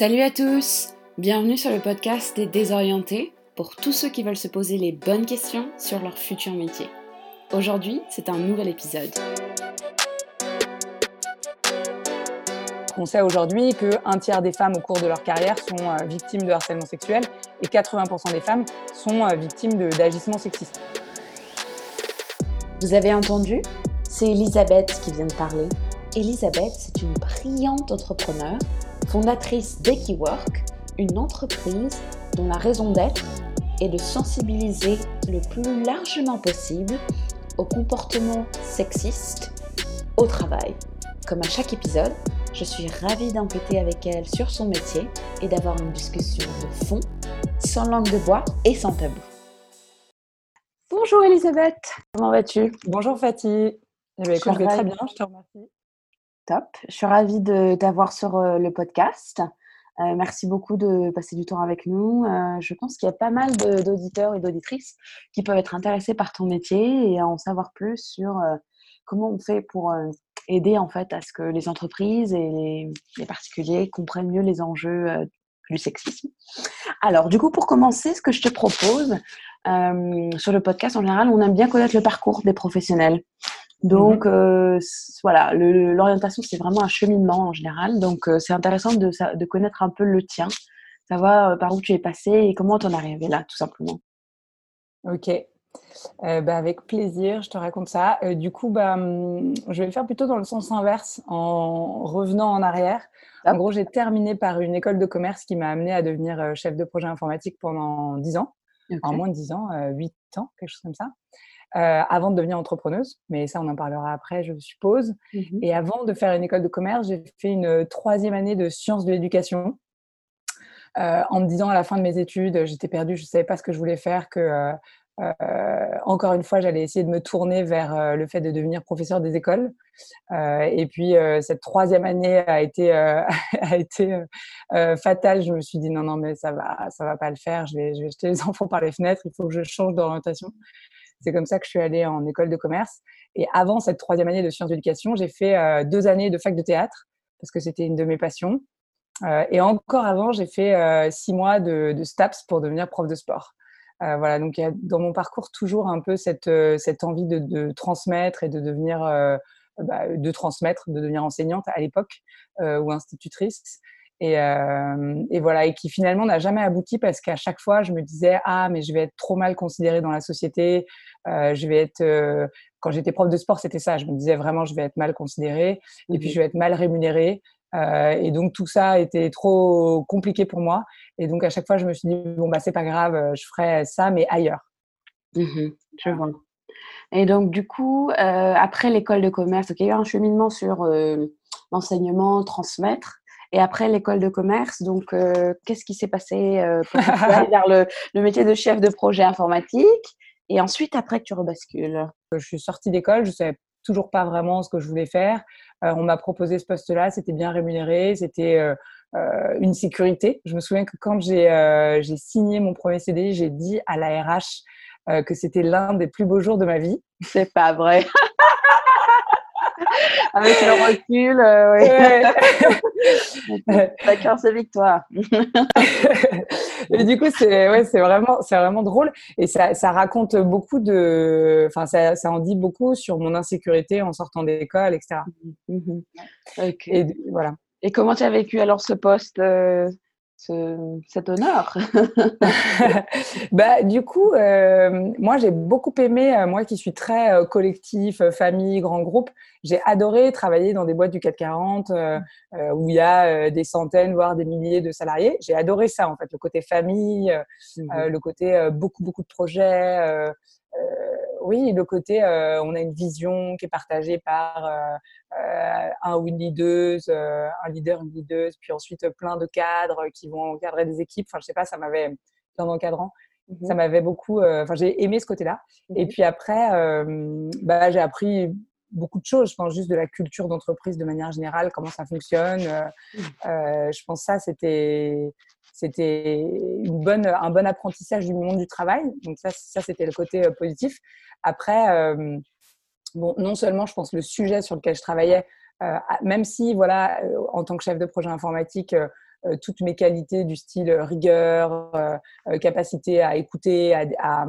Salut à tous Bienvenue sur le podcast des désorientés pour tous ceux qui veulent se poser les bonnes questions sur leur futur métier. Aujourd'hui, c'est un nouvel épisode. On sait aujourd'hui qu'un tiers des femmes au cours de leur carrière sont euh, victimes de harcèlement sexuel et 80% des femmes sont euh, victimes d'agissements sexistes. Vous avez entendu? C'est Elisabeth qui vient de parler. Elisabeth, c'est une brillante entrepreneur, fondatrice d'Equiwork, une entreprise dont la raison d'être est de sensibiliser le plus largement possible au comportement sexiste au travail. Comme à chaque épisode, je suis ravie d'enquêter avec elle sur son métier et d'avoir une discussion de fond, sans langue de bois et sans tabou. Bonjour Elisabeth, comment vas-tu? Bonjour Fatih, eh bien, écoute, je vais très bien, je te remercie. Top, je suis ravie de t'avoir sur euh, le podcast. Euh, merci beaucoup de passer du temps avec nous. Euh, je pense qu'il y a pas mal d'auditeurs et d'auditrices qui peuvent être intéressés par ton métier et en savoir plus sur comment on fait pour aider en fait à ce que les entreprises et les, particuliers comprennent mieux les enjeux du sexisme. Alors, du coup, pour commencer, ce que je te propose sur le podcast en général, on aime bien connaître le parcours des professionnels. Donc, mhm. euh, voilà, l'orientation, c'est vraiment un cheminement en général. Donc, c'est intéressant de, de, connaître un peu le tien, savoir par où tu es passé et comment tu en es arrivé là, tout simplement. Ok. Euh, bah, avec plaisir, je te raconte ça. Euh, du coup, bah, hum, je vais le faire plutôt dans le sens inverse, en revenant en arrière. En gros, j'ai terminé par une école de commerce qui m'a amené à devenir euh, chef de projet informatique pendant 10 ans, en moins de 10 ans, 8 ans, quelque chose comme ça. Avant de devenir entrepreneuse, mais ça on en parlera après, je suppose. Mmh Et avant de faire une école de commerce, j'ai fait une troisième année de sciences de l'éducation. en me disant à la fin de mes études, j'étais perdue, je ne savais pas ce que je voulais faire, que euh, encore une fois, j'allais essayer de me tourner vers euh, le fait de devenir professeur des écoles. Euh, et puis, cette troisième année a été, a été fatale. Je me suis dit non, non, mais ça va, ça va pas le faire. Je vais, je vais jeter les enfants par les fenêtres. Il faut que je change d'orientation. C'est comme ça que je suis allée en école de commerce. Et avant cette troisième année de sciences d'éducation, j'ai fait deux années de fac de théâtre parce que c'était une de mes passions. et encore avant, j'ai fait six mois de, STAPS pour devenir prof de sport. Euh, voilà, donc il y a dans mon parcours toujours un peu cette, euh, cette envie de, transmettre et de devenir, euh, bah, de transmettre, de devenir enseignante à l'époque ou institutrice. Et, et, voilà, et qui finalement n'a jamais abouti parce qu'à chaque fois, je me disais ah mais je vais être trop mal considérée dans la société, je vais être quand j'étais prof de sport, c'était ça. Je me disais vraiment, je vais être mal considérée, et puis mmh je vais être mal rémunérée. Euh, et donc tout ça était trop compliqué pour moi. Et donc à chaque fois, je me suis dit bon bah c'est pas grave, euh, je ferai ça mais ailleurs. Mmh je vois. Et donc du coup, euh, après l'école de commerce, il y a eu un cheminement sur l'enseignement, transmettre. Et après l'école de commerce, donc qu'est-ce qui s'est passé pour aller vers le, le, métier de chef de projet informatique Et ensuite, après, tu rebascules? Je suis sortie d'école, je savais toujours pas vraiment ce que je voulais faire. Euh, on m'a proposé ce poste-là, c'était bien rémunéré, c'était euh, euh, une sécurité. Je me souviens que quand j'ai signé mon premier CD, j'ai dit à la RH que c'était l'un des plus beaux jours de ma vie. C'est pas vrai. Avec le recul, euh, oui. D'accord, c'est victoire. et du coup, c'est ouais, c'est vraiment, c'est vraiment drôle et ça, ça raconte beaucoup de, enfin, ça, ça, en dit beaucoup sur mon insécurité en sortant d'école, etc. Mmh et voilà. Et comment tu as vécu alors ce poste euh, cet honneur bah, Du coup, euh, moi, j'ai beaucoup aimé, euh, moi qui suis très euh, collectif, famille, grand groupe, j'ai adoré travailler dans des boîtes du 440 où il y a des centaines, voire des milliers de salariés. J'ai adoré ça, en fait, le côté famille, mmh le côté beaucoup, beaucoup de projets oui, le côté, euh, on a une vision qui est partagée par euh, euh, un ou une leaduse, un leader, une leaduse, puis ensuite plein de cadres qui vont encadrer des équipes. Enfin, je sais pas, ça m'avait, plein d'encadrant, mmh ça m'avait beaucoup, enfin, j'ai aimé ce côté-là. Mmh Et puis après, bah, j'ai appris beaucoup de choses. Je pense juste de la culture d'entreprise de manière générale, comment ça fonctionne. Mmh. je pense ça, c'était c'était une bonne, un bon apprentissage du monde du travail. Donc ça, ça c'était le côté euh, positif. Après, euh, bon, non seulement je pense le sujet sur lequel je travaillais, euh, même si voilà, en tant que chef de projet informatique, toutes mes qualités du style rigueur, capacité à écouter, à, à,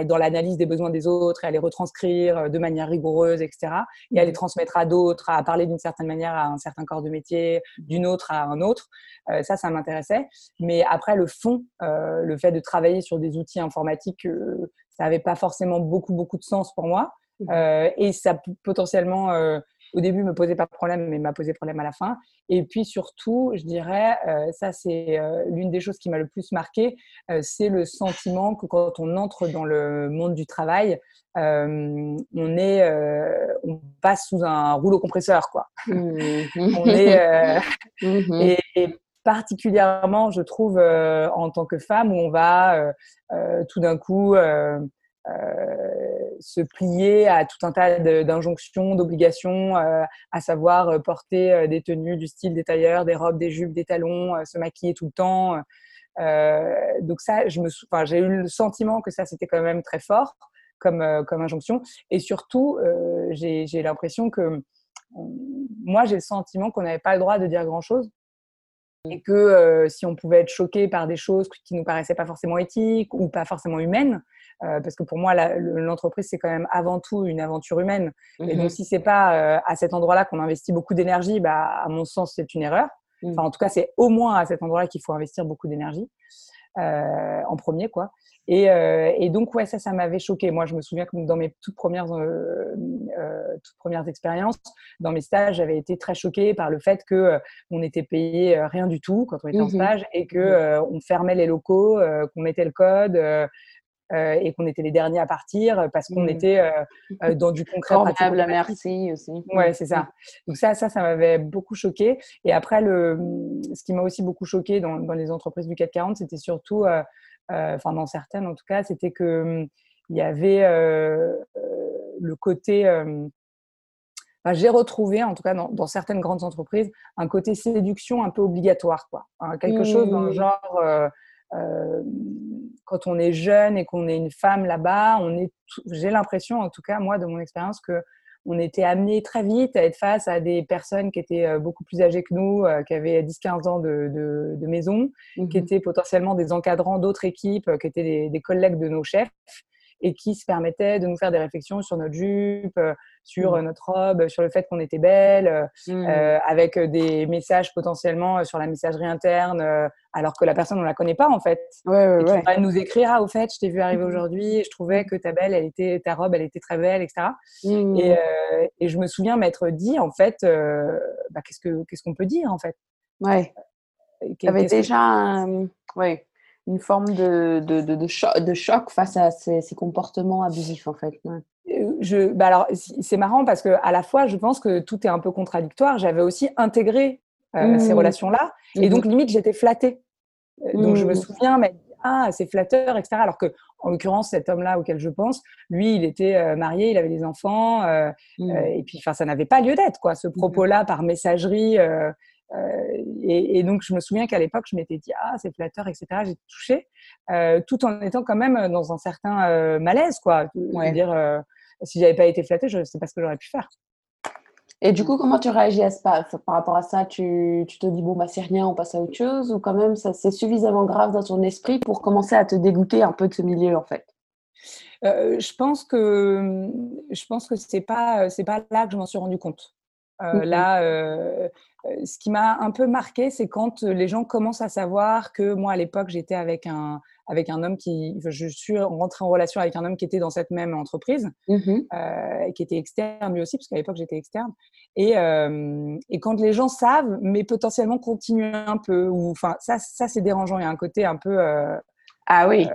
être dans l'analyse des besoins des autres et à les retranscrire de manière rigoureuse, etc. Et à les transmettre à d'autres, à parler d'une certaine manière à un certain corps de métier, d'une autre à un autre. ça, ça m'intéressait. Mais après, le fond, le fait de travailler sur des outils informatiques, ça n'avait pas forcément beaucoup, beaucoup de sens pour moi. Mmh. Euh, et ça potentiellement, euh, au début, me posait pas de problème, mais m'a posé problème à la fin. Et puis surtout, je dirais, euh, ça c'est l'une des choses qui m'a le plus marqué, c'est le sentiment que quand on entre dans le monde du travail, on est, on passe sous un rouleau compresseur, quoi. Mmh. on est, mmh. et, et, particulièrement, je trouve, en tant que femme, où on va tout d'un coup se plier à tout un tas d'injonctions, d'obligations, euh, à savoir euh, porter euh, des tenues du style des tailleurs, des robes, des jupes, des talons, se maquiller tout le temps. donc ça, je me, enfin, j'ai eu le sentiment que ça c'était quand même très fort comme comme injonction. Et surtout, j'ai l'impression que moi j'ai le sentiment qu'on n'avait pas le droit de dire grand chose et que si on pouvait être choqué par des choses qui nous paraissaient pas forcément éthiques ou pas forcément humaines, euh, parce que pour moi, l'entreprise, c'est quand même avant tout une aventure humaine. Et donc, mmh si c'est pas euh, à cet endroit-là qu'on investit beaucoup d'énergie, bah, à mon sens, c'est une erreur. Enfin, en tout cas, c'est au moins à cet endroit-là qu'il faut investir beaucoup d'énergie. Euh, en premier, quoi. Et, et, donc, ouais, ça, ça m'avait choqué. Moi, je me souviens que dans mes toutes premières, toutes premières expériences, dans mes stages, j'avais été très choquée par le fait que on n'était payé rien du tout quand on était en mmh stage et que on fermait les locaux, qu'on mettait le code, euh, et qu'on était les derniers à partir parce qu'on mmh. était euh, euh, dans du concret. Formidable, merci aussi. Ouais, c'est ça. Donc ça, ça, ça m'avait beaucoup choqué. Et après, le, ce qui m'a aussi beaucoup choqué dans, dans, les entreprises du CAC 40, c'était surtout, enfin dans certaines en tout cas, c'était que il y avait le côté j'ai retrouvé, en tout cas dans, dans, certaines grandes entreprises, un côté séduction un peu obligatoire, quoi. Hein, quelque chose dans le mmh. genre, euh, quand on est jeune et qu'on est une femme là-bas, on est, j'ai l'impression, en tout cas moi de mon expérience, que on était amené très vite à être face à des personnes qui étaient euh, beaucoup plus âgées que nous, euh, qui avaient 10-15 ans de, de, de maison, qui mmh étaient potentiellement des encadrants d'autres équipes, qui étaient des, des, collègues de nos chefs et qui se permettaient de nous faire des réflexions sur notre jupe, euh, sur mmh. notre robe, sur le fait qu'on était belle, euh, mmh. euh, avec des messages potentiellement sur la messagerie interne, alors que la personne on la connaît pas en fait. Ouais, ouais, et qui va nous écrire ah au fait je t'ai vu arriver mmh. aujourd'hui je trouvais que ta belle elle était ta robe elle était très belle etc. Et, et, je me souviens m'être dit en fait bah, qu'est-ce que qu'est-ce qu'on peut dire en fait? Ouais. Tu avais déjà un... ouais une forme de, de, de, choc, de, choc, face à ces, ces, comportements abusifs, en fait. Euh, je, bah alors, c'est marrant parce que à la fois, je pense que tout est un peu contradictoire. J'avais aussi intégré euh, ces mmh. relations-là, et donc mmh. limite, j'étais flattée. Euh, donc, je me mmh. souviens, mais ah, c'est flatteur, etc. Alors que, en l'occurrence, cet homme-là auquel je pense, lui, il était marié, il avait des enfants, et puis, enfin, ça n'avait pas lieu d'être, quoi. Ce propos-là par messagerie. Euh, et, donc, je me souviens qu'à l'époque, je m'étais dit, ah, c'est flatteur, etc. J'ai touché, euh, tout en étant quand même dans un certain euh, malaise, quoi. Ouais. dire, si j'avais pas été flattée, je ne sais pas ce que j'aurais pu faire. Et du coup, comment tu réagis à ce, par, rapport à ça tu, tu, te dis, bon, bah, c'est rien, on passe à autre chose Ou quand même, ça c'est suffisamment grave dans ton esprit pour commencer à te dégoûter un peu de ce milieu, en fait? Je pense que je pense que c'est pas c'est pas là que je m'en suis rendu compte. Euh, là, euh, euh, ce qui m'a un peu marqué, c'est quand les gens commencent à savoir que moi, à l'époque, j'étais avec un, avec un homme qui, je suis rentrée en relation avec un homme qui était dans cette même entreprise, mmh qui était externe lui aussi, parce qu'à l'époque j'étais externe. Et, et, quand les gens savent, mais potentiellement continuent un peu, ou enfin ça, ça c'est dérangeant. Il y a un côté un peu ah oui,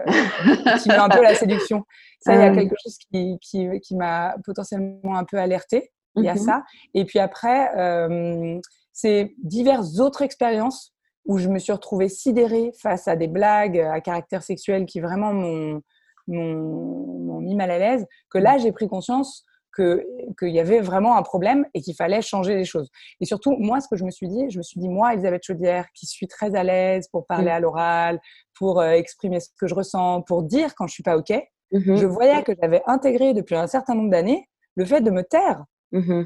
qui met un peu la séduction. Ça, il y a quelque chose qui, qui, qui m'a potentiellement un peu alertée. Il y a mmh ça. Et puis après, euh, c'est diverses autres expériences où je me suis retrouvée sidérée face à des blagues à caractère sexuel qui vraiment m'ont mis mal à l'aise, que là, j'ai pris conscience qu'il y avait vraiment un problème et qu'il fallait changer les choses. Et surtout, moi, ce que je me suis dit, je me suis dit, moi, Elisabeth Chaudière, qui suis très à l'aise pour parler à l'oral, pour euh, exprimer ce que je ressens, pour dire quand je suis pas OK, mmh je voyais que j'avais intégré depuis un certain nombre d'années le fait de me taire. Mmh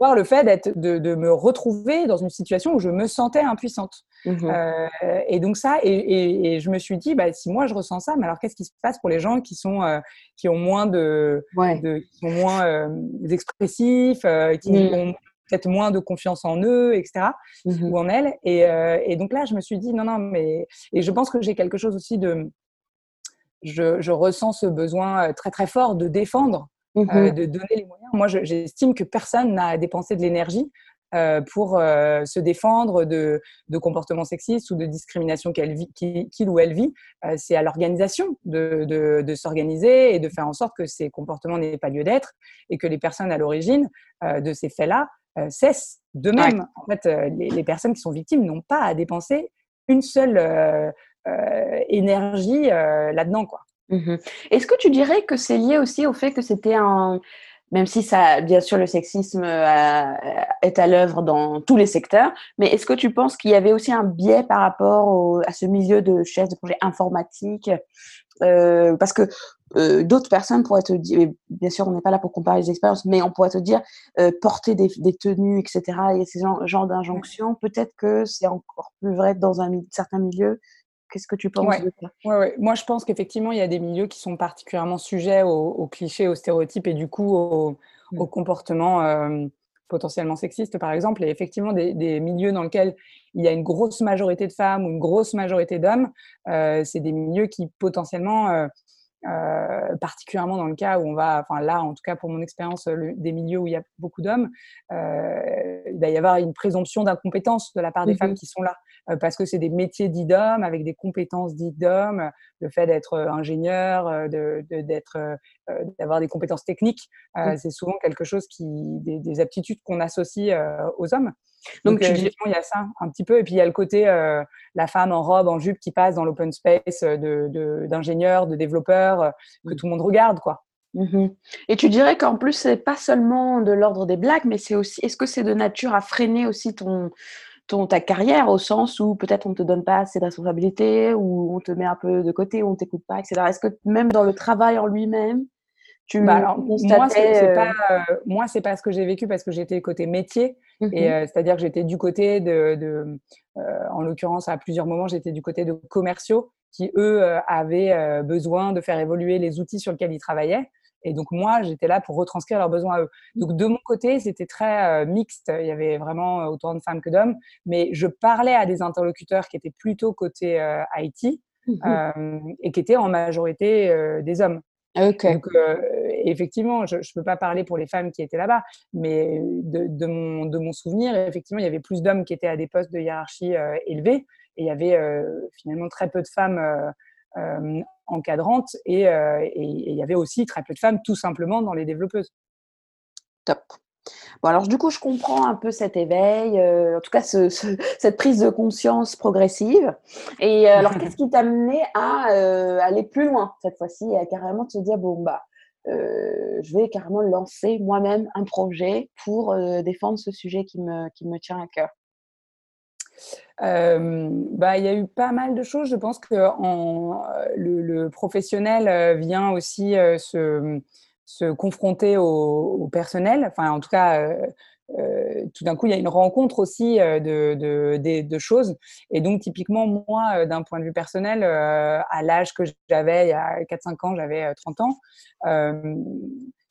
voir le fait d'être, de, de, me retrouver dans une situation où je me sentais impuissante. Mmh euh, et donc ça, et, et, je me suis dit, bah, si moi je ressens ça, mais alors qu'est-ce qui se passe pour les gens qui sont euh, qui ont moins de, de qui sont moins euh, expressifs, qui mmh. ont peut-être moins de confiance en eux, etc. Mmh ou en elles. Et, et, donc là, je me suis dit, non, non, mais et je pense que j'ai quelque chose aussi de, je, je ressens ce besoin très très fort de défendre euh, de donner les moyens. Moi, j'estime que personne n'a à dépenser de l'énergie euh, pour euh, se défendre de, de, comportements sexistes ou de discrimination qu'il ou elle vit. c'est à l'organisation de, de, de s'organiser et de faire en sorte que ces comportements n'aient pas lieu d'être et que les personnes à l'origine de ces faits-là cessent. De même, en fait, les, les, personnes qui sont victimes n'ont pas à dépenser une seule énergie là-dedans, quoi. Mmh Est-ce que tu dirais que c'est lié aussi au fait que c'était un, même si ça, bien sûr, le sexisme euh, est à l'œuvre dans tous les secteurs, mais est-ce que tu penses qu'il y avait aussi un biais par rapport à ce milieu de chef de projet informatique euh, Parce que euh, d'autres personnes pourraient te dire, bien sûr, on n'est pas là pour comparer les expériences, mais on pourrait te dire porter des, tenues, etc. Et ces genres, d'injonctions, peut-être que c'est encore plus vrai dans un certain milieu Qu'est-ce que tu penses de ça? Ouais, Moi, je pense qu'effectivement, il y a des milieux qui sont particulièrement sujets aux, clichés, aux stéréotypes et du coup aux, mmh. comportements euh, potentiellement sexistes, par exemple. Et effectivement, des, milieux dans lesquels il y a une grosse majorité de femmes ou une grosse majorité d'hommes, euh, c'est des milieux qui potentiellement euh, euh, particulièrement dans le cas où on va, enfin là en tout cas pour mon expérience, des milieux où il y a beaucoup d'hommes, euh, il va y avoir une présomption d'incompétence de la part des femmes mmh qui sont là, euh, parce que c'est des métiers dits d'hommes avec des compétences dites d'hommes, le fait d'être ingénieur, de, d'être, d'avoir des compétences techniques, mmh. c'est souvent quelque chose qui, des, des aptitudes qu'on associe aux hommes. Donc, tu dis... il y a ça un petit peu. Et puis, il y a le côté la femme en robe, en jupe qui passe dans l'open space d'ingénieurs, de, de, développeurs, que mmh. tout le monde regarde, quoi. Mmh Et tu dirais qu'en plus, c'est pas seulement de l'ordre des blagues, mais c'est aussi, est-ce que c'est de nature à freiner aussi ton, ton, ta carrière au sens où peut-être on te donne pas assez de responsabilités, ou on te met un peu de côté, ou on t'écoute pas, etc. Est-ce que même dans le travail en lui-même, bah, moi, c'est euh pas, euh, moi, c'est pas ce que j'ai vécu parce que j'étais côté métier. Mmh et euh, c'est-à-dire que j'étais du côté de, de en l'occurrence, à plusieurs moments, j'étais du côté de commerciaux qui, eux, avaient besoin de faire évoluer les outils sur lesquels ils travaillaient. Et donc, moi, j'étais là pour retranscrire leurs besoins à eux. Mmh. Donc, de mon côté, c'était très mixte. Il y avait vraiment autant de femmes que d'hommes. Mais je parlais à des interlocuteurs qui étaient plutôt côté IT mmh et qui étaient en majorité des hommes. Donc, euh, effectivement, je ne peux pas parler pour les femmes qui étaient là-bas, mais de, de, mon, de, mon, souvenir, effectivement, il y avait plus d'hommes qui étaient à des postes de hiérarchie euh, élevés, et il y avait euh, finalement très peu de femmes encadrantes, et, et, il y avait aussi très peu de femmes tout simplement dans les développeuses. Top. Bon, alors du coup, je comprends un peu cet éveil, euh, en tout cas ce, cette prise de conscience progressive. Et euh, alors, qu'est-ce qui t'a amené à euh, aller plus loin cette fois-ci et à carrément te dire, bon, bah, je vais carrément lancer moi-même un projet pour défendre ce sujet qui me, qui me tient à cœur? Bah, il y a eu pas mal de choses. Je pense que le, professionnel vient aussi se se confronter au, personnel. Enfin, en tout cas, euh, euh, tout d'un coup, il y a une rencontre aussi euh, de, de, choses. Et donc, typiquement, moi, d'un point de vue personnel, à l'âge que j'avais, il y a 4-5 ans, j'avais 30 ans,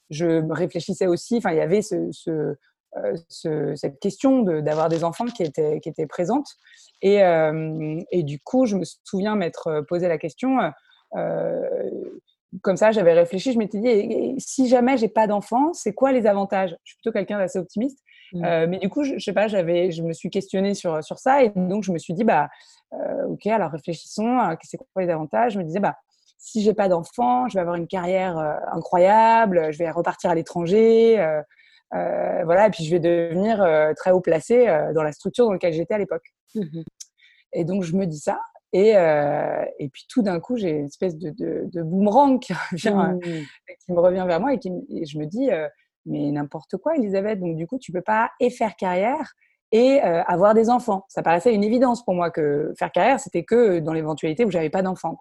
je réfléchissais aussi, enfin, il y avait ce, cette question d'avoir des enfants qui était, qui était présente. Et, et, du coup, je me souviens m'être posé la question comme ça, j'avais réfléchi, je m'étais dit, si jamais j'ai pas d'enfant, c'est quoi les avantages? Je suis plutôt quelqu'un d'assez optimiste. Mmh. Euh, mais du coup, je, je, sais pas, j'avais, je me suis questionnée sur, sur ça et donc je me suis dit, bah, euh, ok, alors réfléchissons, euh, c'est quoi les avantages Je me disais, bah, si j'ai pas d'enfant, je vais avoir une carrière incroyable, je vais repartir à l'étranger, voilà, et puis je vais devenir très haut placé dans la structure dans laquelle j'étais à l'époque. Mmh et donc je me dis ça, et, euh, et puis tout d'un coup, j'ai une espèce de, de, de boomerang qui, revient, mmh. qui, me revient vers moi et, qui, je me dis, euh, mais n'importe quoi, Elisabeth. Donc du coup, tu peux pas et faire carrière et euh, avoir des enfants. Ça paraissait une évidence pour moi que faire carrière, c'était que dans l'éventualité où j'avais pas d'enfants.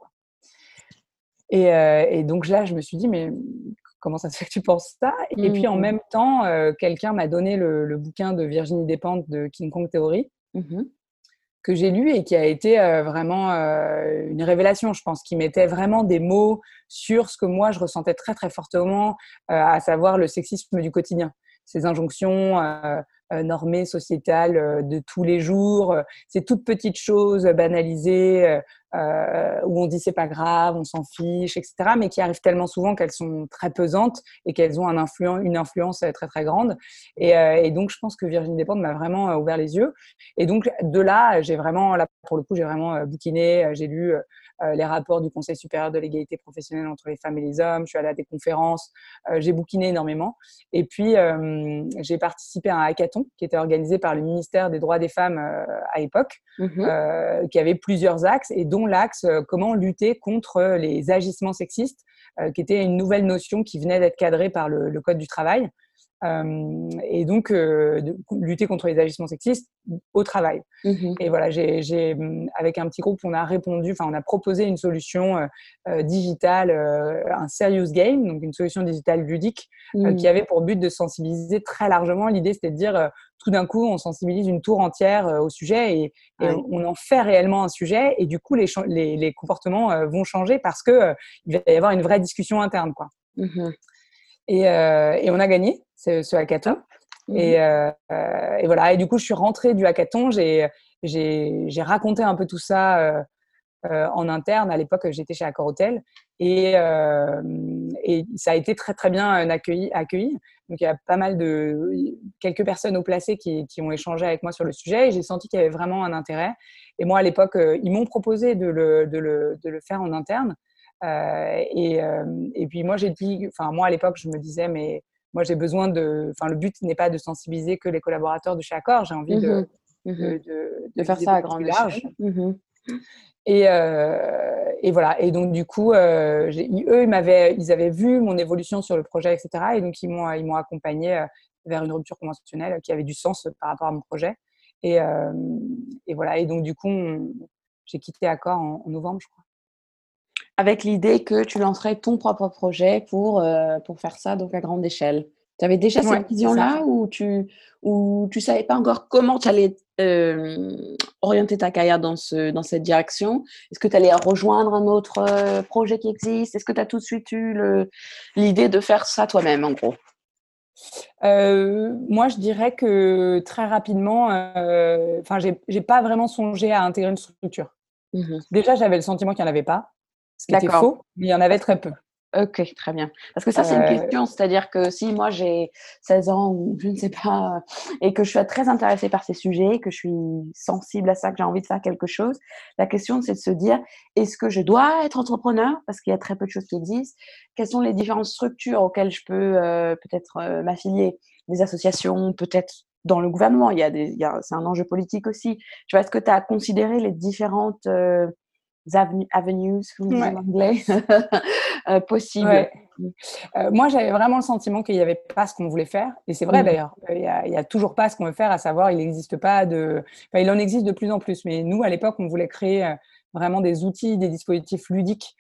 Et, euh, et, donc là, je me suis dit, mais comment ça se fait que tu penses ça? Et puis en mmh. même temps, quelqu'un m'a donné le, bouquin de Virginie Despentes de King Kong Theory. Mmh que j'ai lu et qui a été vraiment une révélation, je pense, qui mettait vraiment des mots sur ce que moi je ressentais très très fortement, à savoir le sexisme du quotidien, ces injonctions euh, normée, sociétale euh, de tous les jours. Euh, ces toutes petites choses banalisées où on dit c'est pas grave, on s'en fiche, etc. Mais qui arrivent tellement souvent qu'elles sont très pesantes et qu'elles ont un une influence très très grande. Et, donc je pense que Virginie Despentes m'a vraiment ouvert les yeux. Et donc de là, j'ai vraiment, là pour le coup, j'ai vraiment bouquiné, j'ai lu euh, les rapports du Conseil supérieur de l'égalité professionnelle entre les femmes et les hommes. Je suis allée à des conférences, euh, j'ai bouquiné énormément. Et puis, euh, j'ai participé à un hackathon qui était organisé par le ministère des droits des femmes à l'époque, mmh qui avait plusieurs axes, et dont l'axe comment lutter contre les agissements sexistes, qui était une nouvelle notion qui venait d'être cadrée par le Code du travail. Euh, et donc euh, de lutter contre les agissements sexistes au travail. Mmh et voilà, j'ai, avec un petit groupe, on a répondu, enfin, on a proposé une solution euh, digitale, un serious game, donc une solution digitale ludique, qui mmh. avait pour but de sensibiliser très largement. L'idée, c'était de dire, tout d'un coup, on sensibilise une tour entière au sujet et, on en fait réellement un sujet. Et du coup, les, les, les comportements vont changer parce que il va y avoir une vraie discussion interne, quoi. Et, et, on a gagné ce, ce hackathon. Mmh et, euh, et, voilà. Et du coup, je suis rentrée du hackathon. J'ai, raconté un peu tout ça euh, euh, en interne. À l'époque, j'étais chez Accor Hotel. Et, et, ça a été très, très bien accueilli, accueilli. Donc, il y a pas mal de. quelques personnes au placé qui, qui ont échangé avec moi sur le sujet. Et j'ai senti qu'il y avait vraiment un intérêt. Et moi, à l'époque, ils m'ont proposé de le, de, le, de le, faire en interne. Et, et puis, moi, j'ai dit. Enfin, moi, à l'époque, je me disais, mais moi, j'ai besoin de. Enfin, le but n'est pas de sensibiliser que les collaborateurs de chez Accor. J'ai envie de, mmh mmh de, faire ça à grande large. Mmh et, euh, et, voilà. Et donc, du coup, euh, eux, ils, m'avaient, ils avaient vu mon évolution sur le projet, etc. Et donc, ils m'ont, ils m'ont accompagné euh, vers une rupture conventionnelle qui avait du sens par rapport à mon projet. Et, et voilà. Et donc, du coup, j'ai quitté Accor en, en novembre, je crois avec l'idée que tu lancerais ton propre projet pour, euh, pour faire ça donc à grande échelle. Tu avais déjà cette vision-là ou tu ou tu savais pas encore comment tu allais euh, orienter ta carrière dans, ce, dans cette direction? Est-ce que tu allais rejoindre un autre euh, projet qui existe? Est-ce que tu as tout de suite eu l'idée de faire ça toi-même en gros? Moi, je dirais que très rapidement, enfin, j'ai pas vraiment songé à intégrer une structure. Mmh Déjà, j'avais le sentiment qu'il n'y en avait pas ce qui était faux, mais il y en avait très peu. Ok, très bien. Parce que ça, c'est une euh, question, c'est-à-dire que si moi j'ai 16 ans ou je ne sais pas, et que je suis très intéressée par ces sujets, que je suis sensible à ça, que j'ai envie de faire quelque chose, la question c'est de se dire, est-ce que je dois être entrepreneur? Parce qu'il y a très peu de choses qui existent. Quelles sont les différentes structures auxquelles je peux euh, peut-être euh, m'affilier? Des associations, peut-être dans le gouvernement, il y a des, c'est un enjeu politique aussi. Tu vois, est-ce que tu as considéré les différentes avenues, comme en anglais, euh, possibles. Euh, moi, j'avais vraiment le sentiment qu'il n'y avait pas ce qu'on voulait faire. Et c'est vrai d'ailleurs, il n'y a, toujours pas ce qu'on veut faire, à savoir, il n'existe pas de. Enfin, il en existe de plus en plus. Mais nous, à l'époque, on voulait créer euh, vraiment des outils, des dispositifs ludiques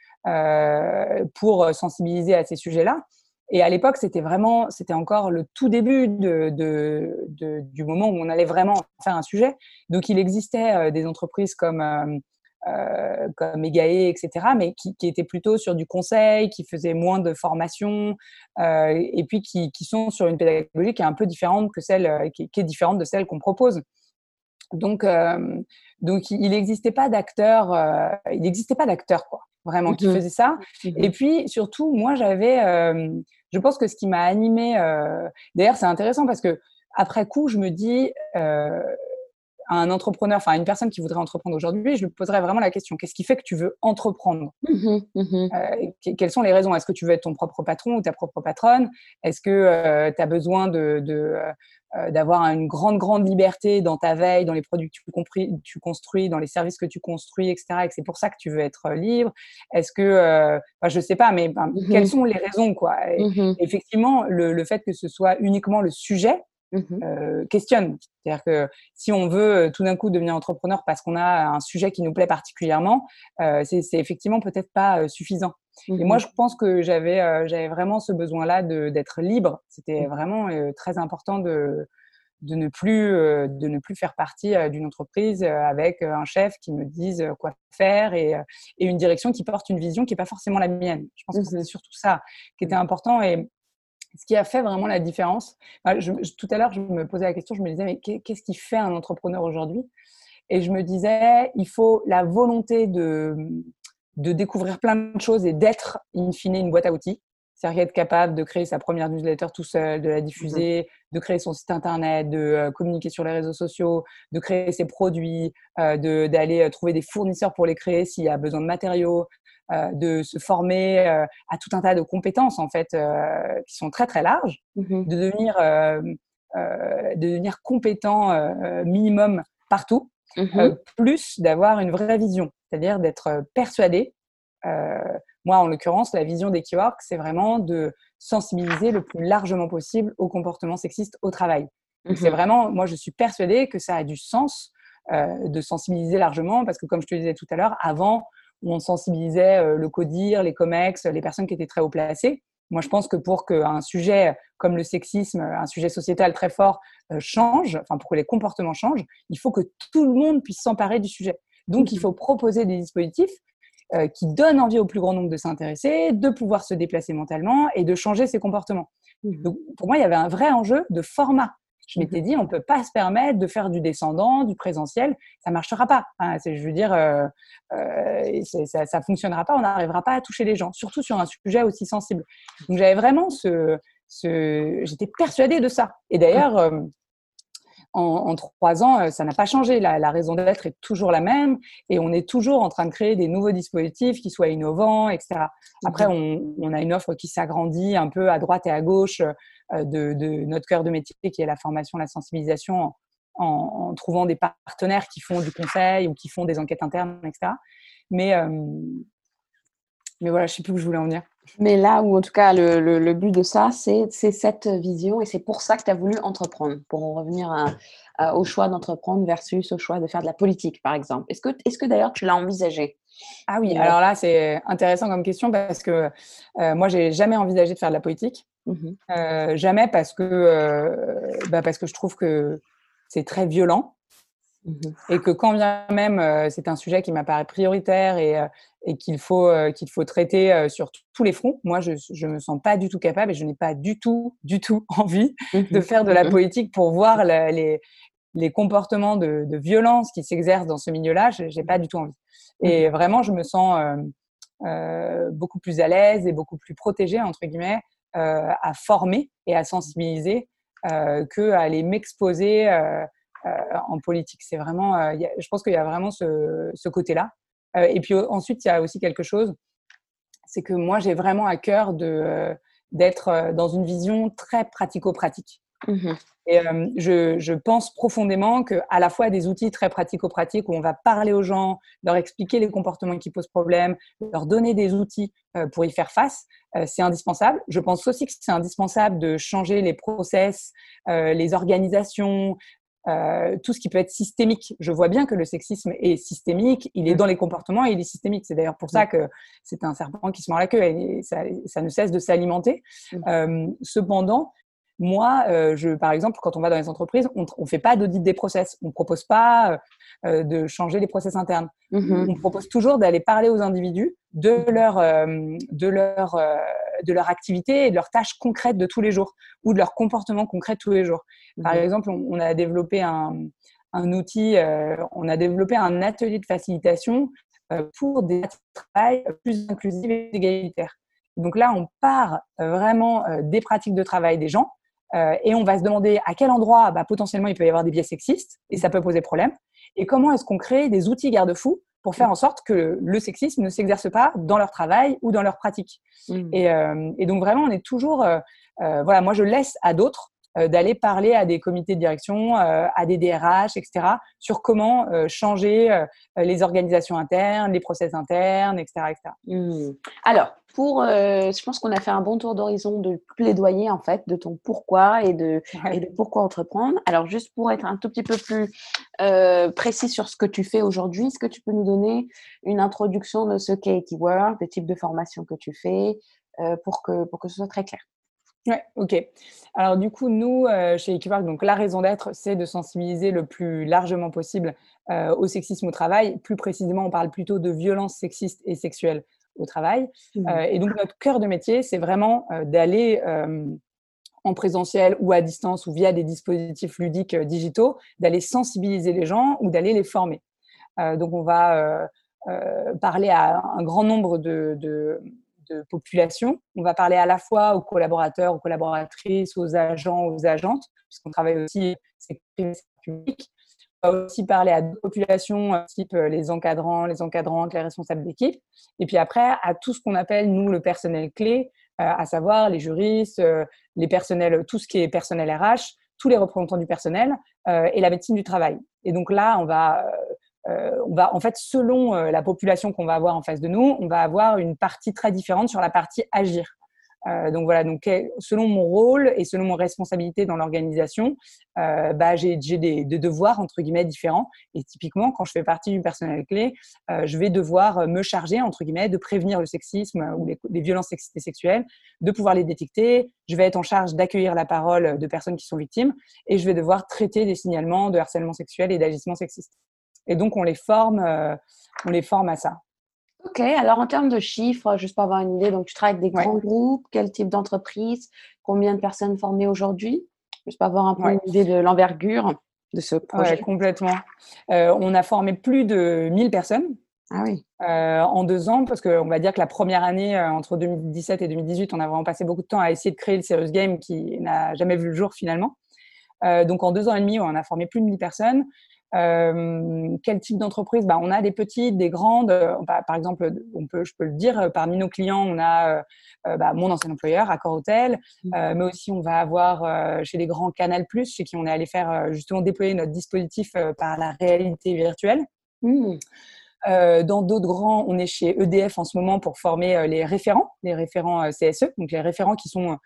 pour sensibiliser à ces sujets-là. Et à l'époque, c'était vraiment, c'était encore le tout début de, de, du moment où on allait vraiment faire un sujet. Donc, il existait des entreprises comme euh, comme EGAE, etc., mais qui, qui, étaient plutôt sur du conseil, qui faisaient moins de formation, euh, et puis qui, qui, sont sur une pédagogie qui est un peu différente que celle, euh, qui, qui est différente de celle qu'on propose. Donc, euh, donc il n'existait pas d'acteurs, euh, il n'existait pas d'acteurs quoi, vraiment qui mmh faisaient ça. Mmh et puis surtout, moi j'avais, je pense que ce qui m'a animé, d'ailleurs c'est intéressant parce que après coup, je me dis, un entrepreneur, enfin une personne qui voudrait entreprendre aujourd'hui, je lui poserais vraiment la question qu'est-ce qui fait que tu veux entreprendre? Mmh mmh euh, Quelles sont les raisons? Est-ce que tu veux être ton propre patron ou ta propre patronne? Est-ce que euh, tu as besoin de, euh, d'avoir une grande, grande liberté dans ta veille, dans les produits que tu, tu construis, dans les services que tu construis, etc. Et que c'est pour ça que tu veux être libre? Est-ce que, enfin, je sais pas, mais ben, mmh quelles sont les raisons quoi? Effectivement, le, le, fait que ce soit uniquement le sujet Mmh euh, questionne. C'est-à-dire que si on veut euh, tout d'un coup devenir entrepreneur parce qu'on a un sujet qui nous plaît particulièrement, euh, c'est effectivement peut-être pas suffisant. Et moi, mmh je pense que j'avais j'avais vraiment ce besoin-là d'être libre. C'était mmh. vraiment très important de, de, ne plus, de ne plus faire partie d'une entreprise avec un chef qui me dise quoi faire et, et, une direction qui porte une vision qui n'est pas forcément la mienne. Je pense que c'est surtout ça qui était important. Et ce qui a fait vraiment la différence, tout à l'heure, je me posais la question, je me disais, mais qu'est-ce qui fait un entrepreneur aujourd'hui? Et je me disais, il faut la volonté de, de découvrir plein de choses et d'être, in fine, une boîte à outils. C'est-à-dire être capable de créer sa première newsletter tout seul, de la diffuser, mmh. de créer son site internet, de euh, communiquer sur les réseaux sociaux, de créer ses produits, euh, d'aller euh, trouver des fournisseurs pour les créer s'il y a besoin de matériaux, de se former euh, à tout un tas de compétences en fait euh, qui sont très très larges, mmh de devenir de devenir compétent minimum partout, mmh plus d'avoir une vraie vision, c'est-à-dire d'être persuadé. moi, en l'occurrence, la vision des Keyworks, c'est vraiment de sensibiliser le plus largement possible aux comportements sexistes au travail. Mmh c'est vraiment, moi, je suis persuadée que ça a du sens de sensibiliser largement parce que, comme je te disais tout à l'heure, avant, on sensibilisait euh, le CODIR, les COMEX, les personnes qui étaient très haut placées. Moi, je pense que pour qu'un sujet comme le sexisme, un sujet sociétal très fort, euh, change, enfin pour que les comportements changent, il faut que tout le monde puisse s'emparer du sujet. Donc, il mhm. faut proposer des dispositifs euh, qui donnent envie au plus grand nombre de s'intéresser, de pouvoir se déplacer mentalement et de changer ses comportements. Mhm. Donc, pour moi, il y avait un vrai enjeu de format. Je m'étais dit, on ne peut pas se permettre de faire du descendant, du présentiel. Ça ne marchera pas. je veux dire, euh, euh, ça ne fonctionnera pas. On n'arrivera pas à toucher les gens, surtout sur un sujet aussi sensible. Donc, j'avais vraiment ce. ce J'étais persuadée de ça. Et d'ailleurs, euh, en, trois ans, ça n'a pas changé. La, raison d'être est toujours la même et on est toujours en train de créer des nouveaux dispositifs qui soient innovants, etc. Après, on, on a une offre qui s'agrandit un peu à droite et à gauche euh, de, notre cœur de métier qui est la formation, la sensibilisation, en, trouvant des partenaires qui font du conseil ou qui font des enquêtes internes, etc. Mais, euh, mais voilà, je ne sais plus où je voulais en venir. Mais là où, en tout cas, le, but de ça, c'est cette vision et c'est pour ça que tu as voulu entreprendre, pour en revenir au choix d'entreprendre versus au choix de faire de la politique, par exemple. Est-ce que, est -ce que d'ailleurs tu l'as envisagé? Ah oui, alors là, c'est intéressant comme question parce que euh, moi, j'ai jamais envisagé de faire de la politique. Mmh euh, jamais parce que, euh, bah parce que je trouve que c'est très violent. Mmh et que quand bien même euh, c'est un sujet qui m'apparaît prioritaire et, et qu'il faut, qu'il faut traiter sur tous les fronts, moi je ne me sens pas du tout capable et je n'ai pas du tout, du tout envie mmh de faire de la politique pour voir les, les comportements de, de violence qui s'exercent dans ce milieu-là. Je n'ai pas du tout envie. Et vraiment, je me sens beaucoup plus à l'aise et beaucoup plus protégée, entre guillemets, à former et à sensibiliser euh, que à aller m'exposer euh, en politique. C'est vraiment, je pense qu'il y a vraiment ce, côté-là. et puis ensuite, il y a aussi quelque chose, c'est que moi, j'ai vraiment à cœur de d'être dans une vision très pratico-pratique. Mmh et je, je, pense profondément qu'à la fois des outils très pratico-pratiques où on va parler aux gens, leur expliquer les comportements qui posent problème, leur donner des outils pour y faire face, c'est indispensable. Je pense aussi que c'est indispensable de changer les process, les organisations, tout ce qui peut être systémique. Je vois bien que le sexisme est systémique, il est mmh. dans les comportements et il est systémique. C'est d'ailleurs pour ça mmh. que c'est un serpent qui se mord la queue et ça, ça ne cesse de s'alimenter. cependant, moi, euh, je, par exemple, quand on va dans les entreprises, on ne fait pas d'audit des process. On ne propose pas euh, euh, de changer les process internes. Mmh on propose toujours d'aller parler aux individus de leur, de, leur, de leur activité et de leurs tâches concrètes de tous les jours ou de leur comportement concret de tous les jours. Par mmh exemple, on, a développé un, un outil, on a développé un atelier de facilitation pour des travail plus inclusifs et égalitaires. Donc là, on part vraiment des pratiques de travail des gens euh, et on va se demander à quel endroit bah, potentiellement il peut y avoir des biais sexistes et ça peut poser problème. Et comment est-ce qu'on crée des outils garde-fous pour faire en sorte que le sexisme ne s'exerce pas dans leur travail ou dans leur pratique. Mmh. Et, euh, et, donc vraiment, on est toujours, euh, voilà, moi je laisse à d'autres d'aller parler à des comités de direction, à des DRH, etc., sur comment changer les organisations internes, les process internes, etc. etc. Mmh. Alors, pour, euh, je pense qu'on a fait un bon tour d'horizon de plaidoyer en fait, de ton pourquoi et de, et de pourquoi entreprendre. Alors juste pour être un tout petit peu plus euh, précis sur ce que tu fais aujourd'hui, est-ce que tu peux nous donner une introduction de ce qu'est Equiwork, des types de formations que tu fais, euh, pour, que, pour que ce soit très clair? Ouais, ok. Alors du coup, nous, chez Equiwork, donc la raison d'être, c'est de sensibiliser le plus largement possible au sexisme au travail. Plus précisément, on parle plutôt de violences sexistes et sexuelles au travail. Mmh. Euh, et donc, notre cœur de métier, c'est vraiment euh, d'aller euh, en présentiel ou à distance ou via des dispositifs ludiques digitaux, d'aller sensibiliser les gens ou d'aller les former. donc, on va parler à un grand nombre de, de, populations. On va parler à la fois aux collaborateurs, aux collaboratrices, aux agents, aux agentes, puisqu'on travaille aussi c'est public aussi parler à d'autres populations, euh, type euh, les encadrants, les encadrantes, les responsables d'équipe. Et puis après, à tout ce qu'on appelle, nous, le personnel clé, euh, à savoir les juristes, les personnels, tout ce qui est personnel RH, tous les représentants du personnel et la médecine du travail. Et donc là, on va, on va en fait, selon la population qu'on va avoir en face de nous, on va avoir une partie très différente sur la partie agir. Euh, donc voilà, donc selon mon rôle et selon mon responsabilité dans l'organisation, euh, bah, j'ai des, devoirs entre guillemets différents. Et typiquement, quand je fais partie du personnel clé, euh, je vais devoir me charger entre guillemets de prévenir le sexisme ou les, violences sexistes et sexuelles, de pouvoir les détecter. Je vais être en charge d'accueillir la parole de personnes qui sont victimes et je vais devoir traiter des signalements de harcèlement sexuel et d'agissement sexiste. Et donc on les forme, on les forme à ça. Ok, alors en termes de chiffres, juste pour avoir une idée, donc tu travailles avec des grands groupes, quel type d'entreprise, combien de personnes formées aujourd'hui? Juste pour avoir un peu une idée de l'envergure de ce projet. Complètement. Euh, on a formé plus de 1000 personnes. Ah oui. Euh, en deux ans, parce qu'on va dire que la première année, euh, entre 2017 et 2018, on a vraiment passé beaucoup de temps à essayer de créer le Serious Game qui n'a jamais vu le jour finalement. donc en deux ans et demi, on a formé plus de 1000 personnes. Euh, quel type d'entreprise? Bah, On a des petites, des grandes. Euh, bah, par exemple, on peut, je peux le dire, euh, parmi nos clients, on a bah, mon ancien employeur, Accor Hotel, mmh. mais aussi on va avoir chez les grands Canal+, chez qui on est allé faire justement déployer notre dispositif par la réalité virtuelle. Mmh. dans d'autres grands, on est chez EDF en ce moment pour former les référents, les référents CSE, donc les référents qui sont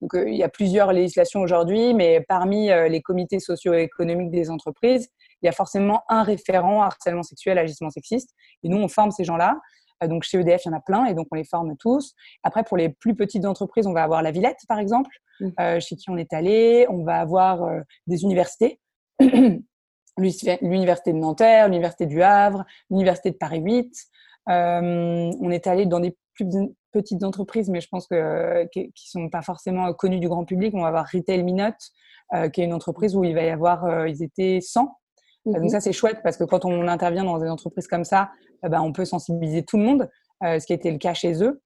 donc, il y a plusieurs législations aujourd'hui, mais parmi les comités socio-économiques des entreprises, il y a forcément un référent harcèlement sexuel, agissement sexiste. Et nous, on forme ces gens-là. Euh, donc chez EDF, il y en a plein et donc on les forme tous. Après, pour les plus petites entreprises, on va avoir la Villette, par exemple, mmh. euh, chez qui on est allé. On va avoir euh, des universités. L'université de Nanterre, l'université du Havre, l'université de Paris 8. on est allé dans des plus petites entreprises, mais je pense que qui sont pas forcément connues du grand public. On va avoir Retail Minute, qui est une entreprise où il va y avoir, ils étaient 100 donc mmh ça, c'est chouette parce que quand on intervient dans des entreprises comme ça, ben, on peut sensibiliser tout le monde, euh, ce qui était le cas chez eux.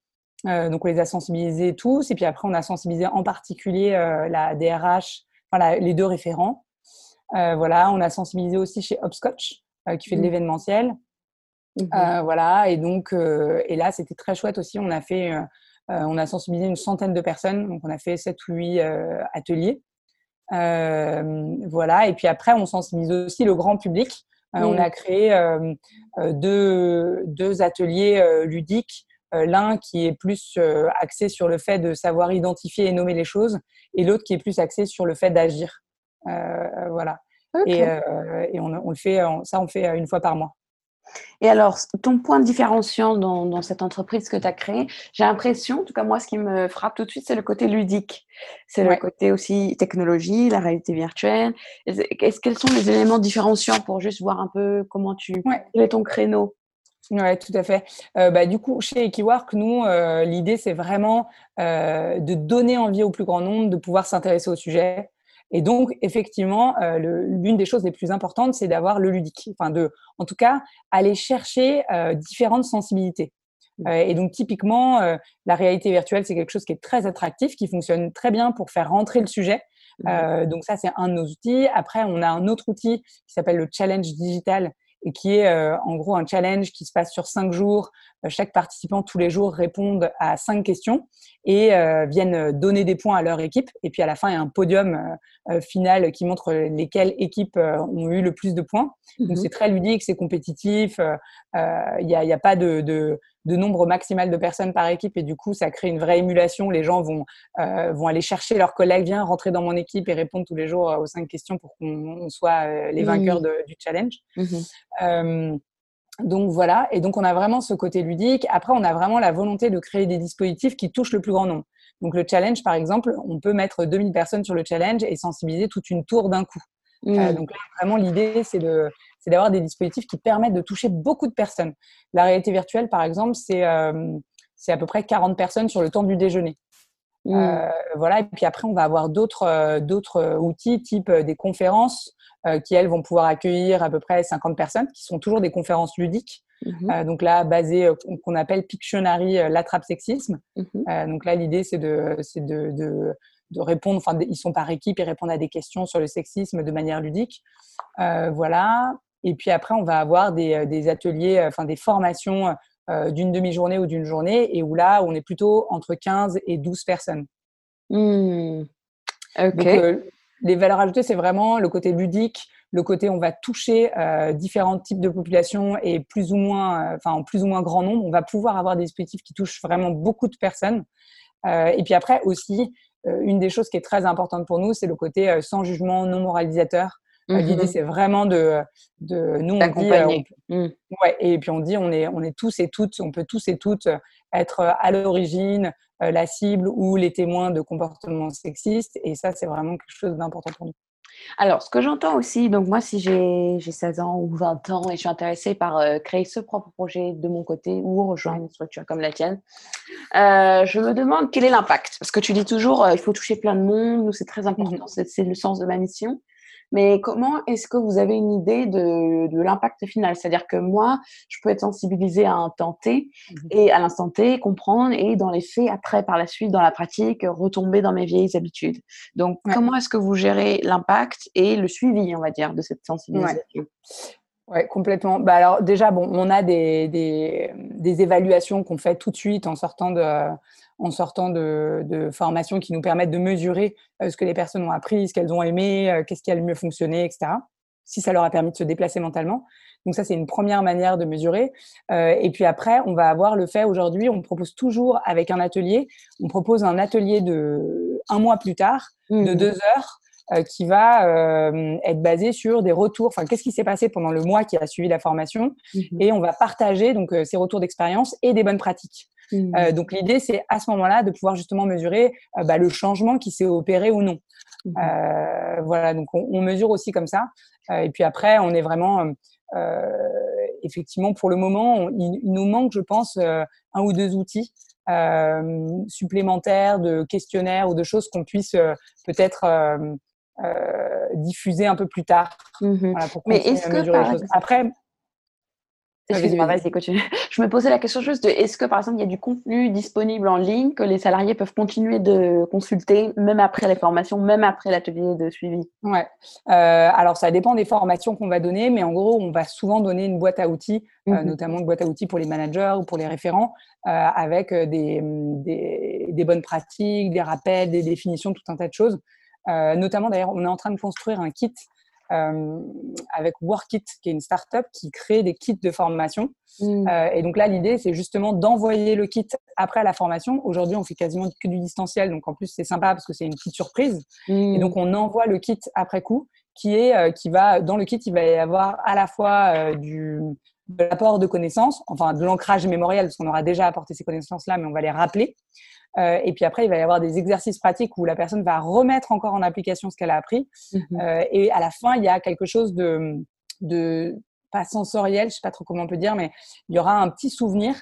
Euh, donc on les a sensibilisés tous et puis après on a sensibilisé en particulier euh, la DRH, enfin, les deux référents. voilà, on a sensibilisé aussi chez Hopscotch qui fait de mmh. l'événementiel. Mmh voilà, et donc et là c'était très chouette aussi. On a fait, on a sensibilisé une centaine de personnes, donc on a fait sept ou huit ateliers. Euh, voilà. Et puis après, on sensibilise aussi le grand public. Euh, on a créé euh, deux, deux, ateliers ludiques. L'un qui est plus axé sur le fait de savoir identifier et nommer les choses, et l'autre qui est plus axé sur le fait d'agir. voilà. Et, et on, on, le fait, ça, on fait une fois par mois. Et alors, ton point de différenciation dans, cette entreprise que tu as créée, j'ai l'impression, en tout cas moi, ce qui me frappe tout de suite, c'est le côté ludique. C'est le côté aussi technologie, la réalité virtuelle. Est-ce, quels sont les éléments différenciants pour juste voir un peu comment tu... Quel est ton créneau? Oui, tout à fait. Euh, bah, du coup, chez Equiwork, nous, euh, l'idée, c'est vraiment euh, de donner envie au plus grand nombre de pouvoir s'intéresser au sujet, et donc, effectivement, euh, l'une des choses les plus importantes, c'est d'avoir le ludique. Enfin, de, en tout cas, aller chercher euh, différentes sensibilités. Mmh. Euh, et donc, typiquement, la réalité virtuelle, c'est quelque chose qui est très attractif, qui fonctionne très bien pour faire rentrer le sujet. Mmh. donc, ça, c'est un de nos outils. Après, on a un autre outil qui s'appelle le challenge digital et qui est en gros un challenge qui se passe sur cinq jours chaque participant tous les jours réponde à cinq questions et viennent donner des points à leur équipe. Et puis à la fin, il y a un podium final qui montre lesquelles équipes ont eu le plus de points. Donc mmh c'est très ludique, c'est compétitif. Il n'y a, a, pas de, de de nombre maximal de personnes par équipe et du coup ça crée une vraie émulation. Les gens vont, euh, vont aller chercher leurs collègues, viens rentrer dans mon équipe et répondre tous les jours euh, aux cinq questions pour qu'on soit euh, les vainqueurs du challenge. Mmh donc voilà, et donc on a vraiment ce côté ludique. Après, on a vraiment la volonté de créer des dispositifs qui touchent le plus grand nombre. Donc le challenge, par exemple, on peut mettre 2000 personnes sur le challenge et sensibiliser toute une tour d'un coup. Mmh. donc là, vraiment, l'idée, c'est de, c'est d'avoir des dispositifs qui permettent de toucher beaucoup de personnes. La réalité virtuelle, par exemple, c'est euh, à peu près 40 personnes sur le temps du déjeuner. Mmh. Euh, voilà, et puis après, on va avoir d'autres euh, outils, type des conférences, qui, elles, vont pouvoir accueillir à peu près 50 personnes, qui sont toujours des conférences ludiques. Mmh. donc là, basées, qu'on appelle Pictionary, l'attrape sexisme. Mmh. donc là, l'idée, c'est de, de, de, de, répondre, enfin, ils sont par équipe, ils répondent à des questions sur le sexisme de manière ludique. voilà. Et puis après, on va avoir des, euh, ateliers, euh, enfin des formations euh, d'une demi-journée ou d'une journée, et où là, on est plutôt entre 15 et 12 personnes. Mmh. Donc, les valeurs ajoutées, c'est vraiment le côté ludique, le côté on va toucher différents types de populations et plus ou moins, enfin en plus ou moins grand nombre, on va pouvoir avoir des dispositifs qui touchent vraiment beaucoup de personnes. et puis après aussi, une des choses qui est très importante pour nous, c'est le côté sans jugement, non moralisateur. Mmh l'idée, c'est vraiment de, de nous, on dit, euh, mmh. ouais, et puis on dit, on est, on est tous et toutes, on peut tous et toutes être à l'origine euh, la cible ou les témoins de comportements sexistes. Et ça, c'est vraiment quelque chose d'important pour nous. Alors, ce que j'entends aussi, donc moi, si j'ai 16 ans ou 20 ans et je suis intéressée par euh, créer ce propre projet de mon côté ou rejoindre une structure comme la tienne, je me demande quel est l'impact. Parce que tu dis toujours, il faut toucher plein de monde, nous, c'est très mmh important, c'est le sens de ma mission. Mais comment est-ce que vous avez une idée de, de l'impact final? C'est-à-dire que moi, je peux être sensibilisée à un temps T mmh et à l'instant T, comprendre et dans les faits, après, par la suite, dans la pratique, retomber dans mes vieilles habitudes. Donc, comment est-ce que vous gérez l'impact et le suivi, on va dire, de cette sensibilisation? Oui, complètement. Bah alors déjà, bon, on a des, des, des évaluations qu'on fait tout de suite en sortant de, en sortant de, de, formations qui nous permettent de mesurer euh, ce que les personnes ont appris, ce qu'elles ont aimé, euh, qu'est-ce qui a le mieux fonctionné, etc. Si ça leur a permis de se déplacer mentalement. Donc ça, c'est une première manière de mesurer. Euh, et puis après, on va avoir le fait aujourd'hui, on propose toujours avec un atelier, on propose un atelier de un mois plus tard, de mmh. deux heures, euh, qui va euh, être basé sur des retours. Enfin, qu'est-ce qui s'est passé pendant le mois qui a suivi la formation mmh Et on va partager donc ces retours d'expérience et des bonnes pratiques. Mmh. donc l'idée, c'est à ce moment-là de pouvoir justement mesurer bah, le changement qui s'est opéré ou non. Mmh voilà, donc on, on, mesure aussi comme ça. et puis après, on est vraiment effectivement, pour le moment, il, il, nous manque, je pense, un ou deux outils euh, supplémentaires de questionnaires ou de choses qu'on puisse peut-être euh, diffuser un peu plus tard. Mmh Mais est-ce que par... après Excusez-moi, vas-y, continue. Je me posais la question juste de est-ce que, par exemple, il y a du contenu disponible en ligne que les salariés peuvent continuer de consulter, même après les formations, même après l'atelier de suivi? Ouais. Euh, alors, ça dépend des formations qu'on va donner, mais en gros, on va souvent donner une boîte à outils, euh, mmh notamment une boîte à outils pour les managers ou pour les référents, euh, avec des, des, des, bonnes pratiques, des rappels, des définitions, tout un tas de choses. Notamment, d'ailleurs, on est en train de construire un kit avec Workit, qui est une start-up qui crée des kits de formation. Mmh. Euh, et donc là, l'idée, c'est justement d'envoyer le kit après la formation. Aujourd'hui, on fait quasiment que du distanciel, donc en plus, c'est sympa parce que c'est une petite surprise. Mmh. Et donc, on envoie le kit après coup, qui est, qui va, dans le kit, il va y avoir à la fois du, de l'apport de connaissances, enfin de l'ancrage mémoriel, parce qu'on aura déjà apporté ces connaissances-là, mais on va les rappeler. Euh, et puis après, il va y avoir des exercices pratiques où la personne va remettre encore en application ce qu'elle a appris. Mhm. Euh, et à la fin, il y a quelque chose de, de pas sensoriel, je sais pas trop comment on peut dire, mais il y aura un petit souvenir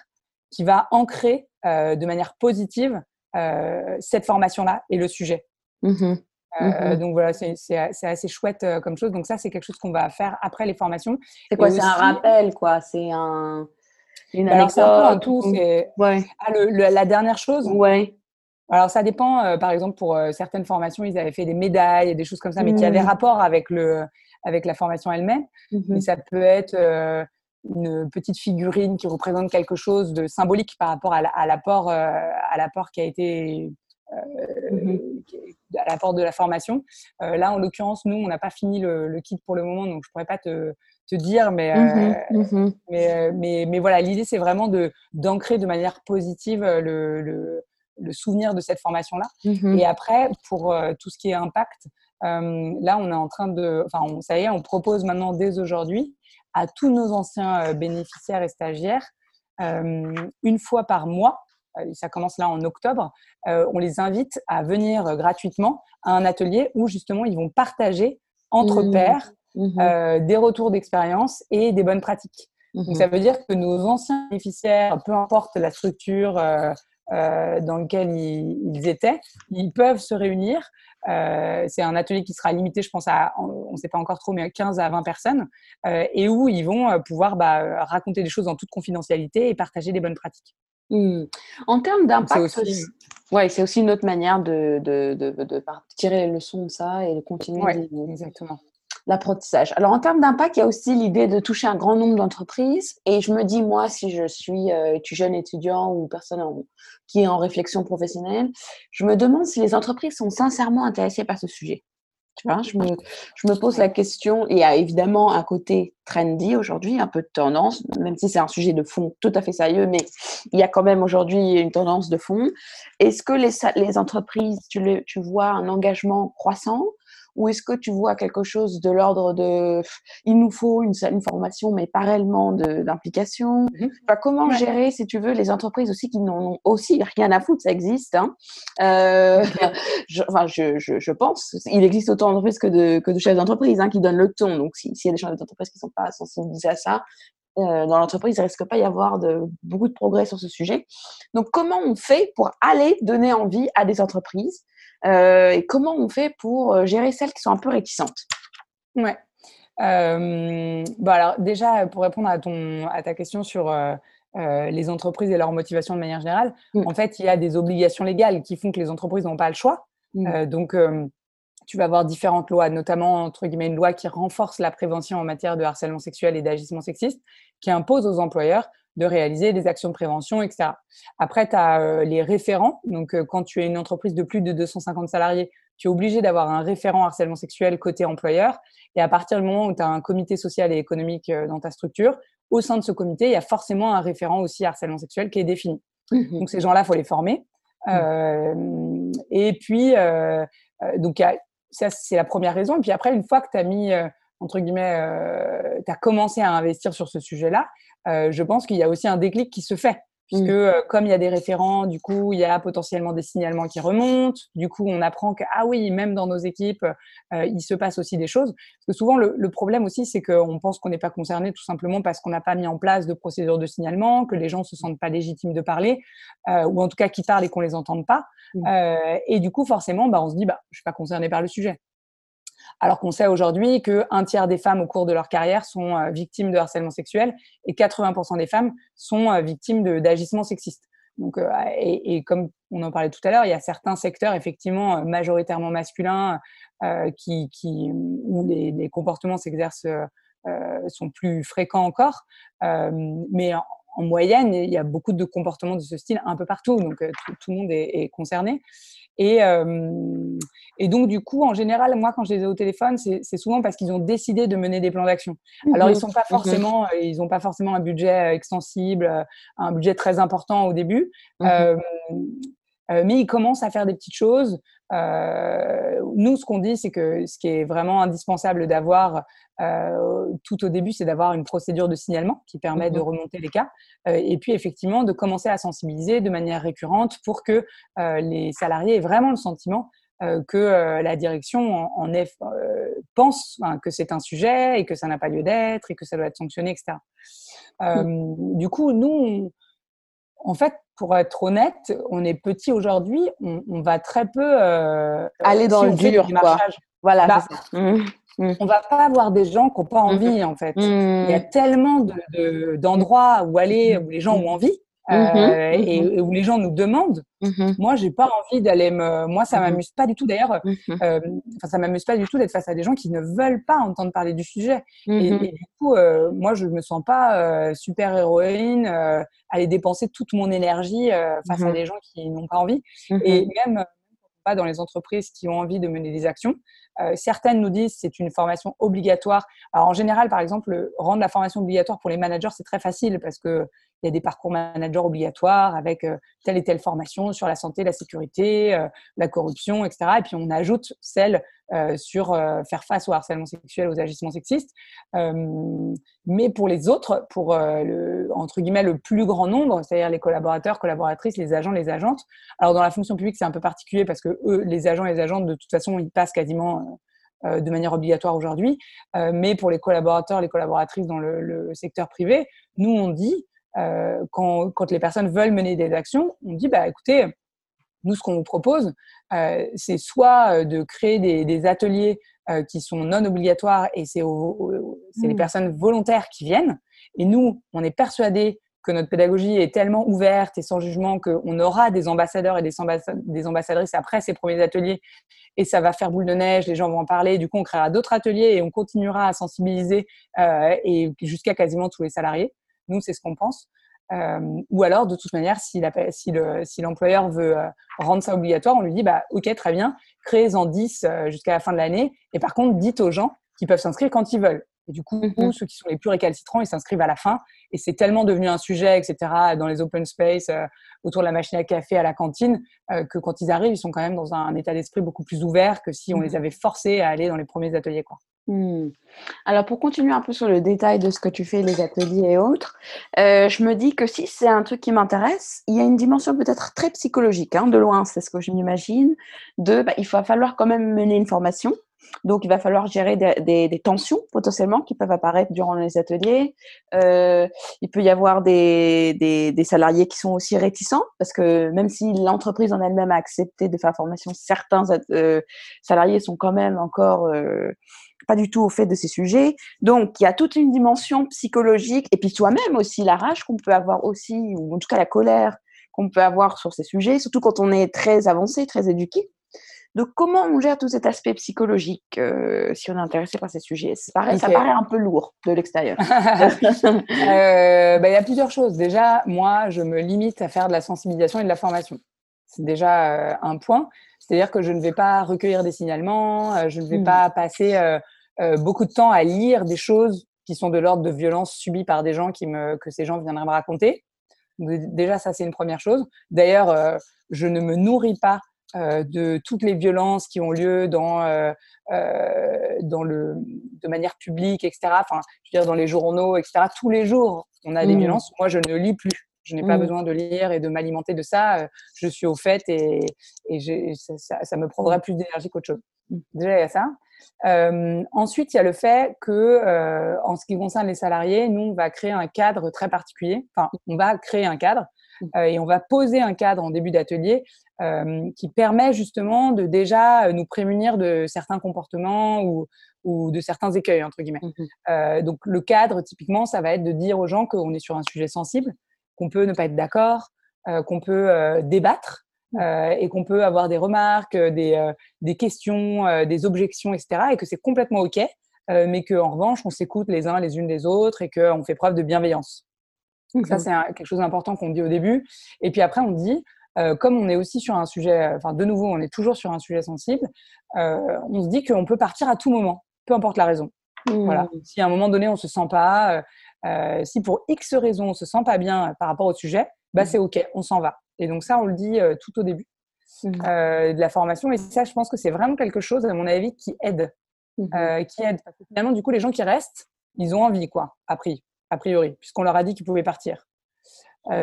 qui va ancrer euh, de manière positive cette formation-là et le sujet. Mhm. Mhm. donc voilà, c'est assez chouette comme chose. Donc ça, c'est quelque chose qu'on va faire après les formations. C'est quoi C'est un rappel, quoi? C'est un c'est un tout. C'est ah, la dernière chose. Ouais. Alors ça dépend. Euh, par exemple, pour euh, certaines formations, ils avaient fait des médailles et des choses comme ça, mais qui avaient mmh. rapport avec le avec la formation elle-même. Mmh. Mais ça peut être euh, une petite figurine qui représente quelque chose de symbolique par rapport à l'apport à l'apport qui a été mmh à l'apport de la formation. là, en l'occurrence, nous, on n'a pas fini le, kit pour le moment, donc je pourrais pas te, te dire, mais, mmh mmh mais, mais, mais, voilà, l'idée, c'est vraiment de d'ancrer de manière positive le, le, le, souvenir de cette formation-là. Et après, pour tout ce qui est impact, là, on est en train de, enfin, ça y est, on propose maintenant dès aujourd'hui à tous nos anciens bénéficiaires et stagiaires une fois par mois euh, ça commence là en octobre, euh, on les invite à venir euh, gratuitement à un atelier où justement ils vont partager entre mmh. pairs mmh. des retours d'expérience et des bonnes pratiques. Donc mmh. ça veut dire que nos anciens bénéficiaires, peu importe la structure dans laquelle ils, étaient, ils peuvent se réunir. c'est un atelier qui sera limité, je pense, à, on ne sait pas encore trop, mais à 15 à 20 personnes, et où ils vont pouvoir bah, raconter des choses en toute confidentialité et partager des bonnes pratiques. Mmh. En termes d'impact, c'est aussi... Ouais, une autre manière de, de, de, tirer les leçons de ça et de continuer exactement. L'apprentissage. Alors, en termes d'impact, il y a aussi l'idée de toucher un grand nombre d'entreprises. Et je me dis, moi, si je suis euh, jeune étudiant ou personne qui est en réflexion professionnelle, je me demande si les entreprises sont sincèrement intéressées par ce sujet. Tu vois, je me, je me pose la question, il y a évidemment un côté trendy aujourd'hui, un peu de tendance, même si c'est un sujet de fond tout à fait sérieux, mais il y a quand même aujourd'hui une tendance de fond. Est-ce que les, les entreprises, tu, le, tu vois un engagement croissant ou est-ce que tu vois quelque chose de l'ordre de il nous faut une, une formation, mais pas réellement d'implication mmh Comment gérer, si tu veux, les entreprises aussi qui n'en ont aussi rien à foutre, ça existe. Hein. Euh, je, enfin, je, je, je, pense, il existe autant d'entreprises que de, que de chefs d'entreprise hein, qui donnent le ton. Donc, s'il y a des chefs d'entreprise qui ne sont pas sensibilisés à ça, euh, dans l'entreprise, il ne risque pas y avoir de, beaucoup de progrès sur ce sujet. Donc, comment on fait pour aller donner envie à des entreprises et comment on fait pour euh, gérer celles qui sont un peu réticentes? Ouais. Euh, bon alors déjà, pour répondre à, ton, à ta question sur les entreprises et leur motivation de manière générale, mm. en fait, il y a des obligations légales qui font que les entreprises n'ont pas le choix. Mm. donc, tu vas avoir différentes lois, notamment entre guillemets une loi qui renforce la prévention en matière de harcèlement sexuel et d'agissement sexiste, qui impose aux employeurs de réaliser des actions de prévention, etc. Après, tu as euh, les référents. Donc, euh, quand tu es une entreprise de plus de 250 salariés, tu es obligé d'avoir un référent harcèlement sexuel côté employeur. Et à partir du moment où tu as un comité social et économique euh, dans ta structure, au sein de ce comité, il y a forcément un référent aussi harcèlement sexuel qui est défini. Mmh donc, ces gens-là, il faut les former. Mmh. et puis, donc, ça, c'est la première raison. Et puis après, une fois que tu as mis entre guillemets, euh, tu as commencé à investir sur ce sujet-là, euh, je pense qu'il y a aussi un déclic qui se fait. Puisque, mmh. euh, comme il y a des référents, du coup, il y a potentiellement des signalements qui remontent. Du coup, on apprend que, ah oui, même dans nos équipes, il se passe aussi des choses. Parce que souvent, le, le problème aussi, c'est qu'on pense qu'on n'est pas concerné tout simplement parce qu'on n'a pas mis en place de procédure de signalement, que les gens se sentent pas légitimes de parler, ou en tout cas qu'ils parlent et qu'on les entende pas. Mmh. et du coup, forcément, bah, on se dit, bah, je suis pas concerné par le sujet alors qu'on sait aujourd'hui qu'un tiers des femmes au cours de leur carrière sont euh, victimes de harcèlement sexuel et 80% des femmes sont euh, victimes d'agissements sexistes. Donc, euh, et, comme on en parlait tout à l'heure, il y a certains secteurs effectivement majoritairement masculins qui, où les, comportements s'exercent sont plus fréquents encore. mais en, moyenne, il y a beaucoup de comportements de ce style un peu partout, donc tout, le monde est concerné. Et, et donc, du coup, en général, moi, quand je les ai au téléphone, c'est souvent parce qu'ils ont décidé de mener des plans d'action. Alors, ils sont pas mmh ils n'ont pas forcément un budget extensible, un budget très important au début. Mmh mais ils commencent à faire des petites choses. Nous, ce qu'on dit, c'est que ce qui est vraiment indispensable d'avoir tout au début, c'est d'avoir une procédure de signalement qui permet de mmh remonter les cas. et puis, effectivement, de commencer à sensibiliser de manière récurrente pour que les salariés aient vraiment le sentiment que la direction en, pense que c'est un sujet et que ça n'a pas lieu d'être et que ça doit être sanctionné, etc. Mmh. Du coup, nous, en fait, pour être honnête, on est petit aujourd'hui, on, va très peu aller dans le dur, quoi. Voilà. Bah, mmh. Mmh. On va pas avoir des gens qui n'ont pas envie, en fait. Il y a tellement d'endroits où aller, où les gens ont envie. Mmh euh, mmh et, où les gens nous demandent. Mmh moi, j'ai pas envie d'aller me. Moi, ça m'amuse pas du tout. D'ailleurs, euh, ça m'amuse pas du tout d'être face à des gens qui ne veulent pas entendre parler du sujet. Et, du coup, euh, moi, je me sens pas euh, super héroïne, aller dépenser toute mon énergie face à des gens qui n'ont pas envie. Et même pas dans les entreprises qui ont envie de mener des actions. Euh, certaines nous disent c'est une formation obligatoire. Alors en général, par exemple, rendre la formation obligatoire pour les managers, c'est très facile parce que il y a des parcours managers obligatoires avec euh, telle et telle formation sur la santé, la sécurité, euh, la corruption, etc. Et puis on ajoute celle euh, sur faire face au harcèlement sexuel, aux agissements sexistes. mais pour les autres, pour le, entre guillemets le plus grand nombre, c'est-à-dire les collaborateurs, collaboratrices, les agents, les agentes. Alors dans la fonction publique, c'est un peu particulier parce que eux, les agents et les agentes, de toute façon, ils passent quasiment de manière obligatoire aujourd'hui. mais pour les collaborateurs, les collaboratrices dans le, le secteur privé, nous, on dit, euh, quand, quand, les personnes veulent mener des actions, on dit bah écoutez, nous ce qu'on vous propose, euh, c'est soit euh, de créer des, des ateliers euh, qui sont non obligatoires et c'est les mmh. personnes volontaires qui viennent. Et nous, on est persuadés que notre pédagogie est tellement ouverte et sans jugement qu'on aura des ambassadeurs et des, des, ambassadrices après ces premiers ateliers et ça va faire boule de neige, les gens vont en parler, du coup on créera d'autres ateliers et on continuera à sensibiliser euh, et jusqu'à quasiment tous les salariés. Nous, c'est ce qu'on pense. Euh, ou alors, de toute manière, si l'employeur veut euh, rendre ça obligatoire, on lui dit bah, Ok, très bien, créez-en 10 euh, jusqu'à la fin de l'année. Et par contre, dites aux gens qu'ils peuvent s'inscrire quand ils veulent. Et du coup, mmh ceux qui sont les plus récalcitrants, ils s'inscrivent à la fin. Et c'est tellement devenu un sujet, etc., dans les open space, autour de la machine à café, à la cantine, que quand ils arrivent, ils sont quand même dans un, état d'esprit beaucoup plus ouvert que si on mmh les avait forcés à aller dans les premiers ateliers. Quoi. Mmh. Alors, pour continuer un peu sur le détail de ce que tu fais, les ateliers et autres, euh, je me dis que si c'est un truc qui m'intéresse, il y a une dimension peut-être très psychologique, hein, de loin, c'est ce que je m'imagine, de bah, il va falloir quand même mener une formation. Donc, il va falloir gérer des, tensions potentiellement qui peuvent apparaître durant les ateliers. Euh, il peut y avoir des, des, salariés qui sont aussi réticents parce que même si l'entreprise en elle-même a accepté de faire formation, certains euh, salariés sont quand même encore pas du tout au fait de ces sujets. Donc, il y a toute une dimension psychologique et puis soi-même aussi, la rage qu'on peut avoir aussi, ou en tout cas la colère qu'on peut avoir sur ces sujets, surtout quand on est très avancé, très éduqué. Donc, comment on gère tout cet aspect psychologique euh, si on est intéressé par ces sujets Ça paraît, ça paraît un peu lourd de l'extérieur. Euh, bah, il y a plusieurs choses. Déjà, moi, je me limite à faire de la sensibilisation et de la formation. C'est déjà euh, un point. C'est-à-dire que je ne vais pas recueillir des signalements, je ne vais mmh. pas passer beaucoup de temps à lire des choses qui sont de l'ordre de violences subies par des gens qui me, que ces gens viendraient me raconter. déjà, ça, c'est une première chose. D'ailleurs, je ne me nourris pas de toutes les violences qui ont lieu dans, dans le, de manière publique, etc. Enfin, je veux dire, dans les journaux, etc. Tous les jours, on a des mmh. violences. Moi, je ne lis plus. Je n'ai pas mmh. besoin de lire et de m'alimenter de ça. Je suis au fait et, et ça, ça, me prendrait plus d'énergie qu'autre chose. Déjà, il y a ça. Euh, ensuite, il y a le fait que, euh, en ce qui concerne les salariés, nous, on va créer un cadre très particulier. Enfin, on va créer un cadre mmh. euh, et on va poser un cadre en début d'atelier euh, qui permet justement de déjà nous prémunir de certains comportements ou, ou de certains écueils, entre guillemets. Mmh euh, donc, le cadre, typiquement, ça va être de dire aux gens qu'on est sur un sujet sensible, qu'on peut ne pas être d'accord, euh, qu'on peut débattre. Euh, et qu'on peut avoir des remarques, euh, des, euh, des questions, des objections, etc. Et que c'est complètement OK, mais qu'en revanche, on s'écoute les uns les unes des autres et qu'on fait preuve de bienveillance. Donc ça, mmh c'est quelque chose d'important qu'on dit au début. Et puis après, on dit, comme on est aussi sur un sujet, enfin de nouveau, on est toujours sur un sujet sensible, on se dit qu'on peut partir à tout moment, peu importe la raison. Voilà. Mmh. Si à un moment donné, on se sent pas, si pour X raison, on se sent pas bien par rapport au sujet, bah mmh. c'est OK, on s'en va. Et donc ça, on le dit euh, tout au début euh, de la formation. Et ça, je pense que c'est vraiment quelque chose, à mon avis, qui aide. Euh, qui aide. Parce que finalement, du coup, les gens qui restent, ils ont envie, quoi, a priori, puisqu'on leur a dit qu'ils pouvaient partir.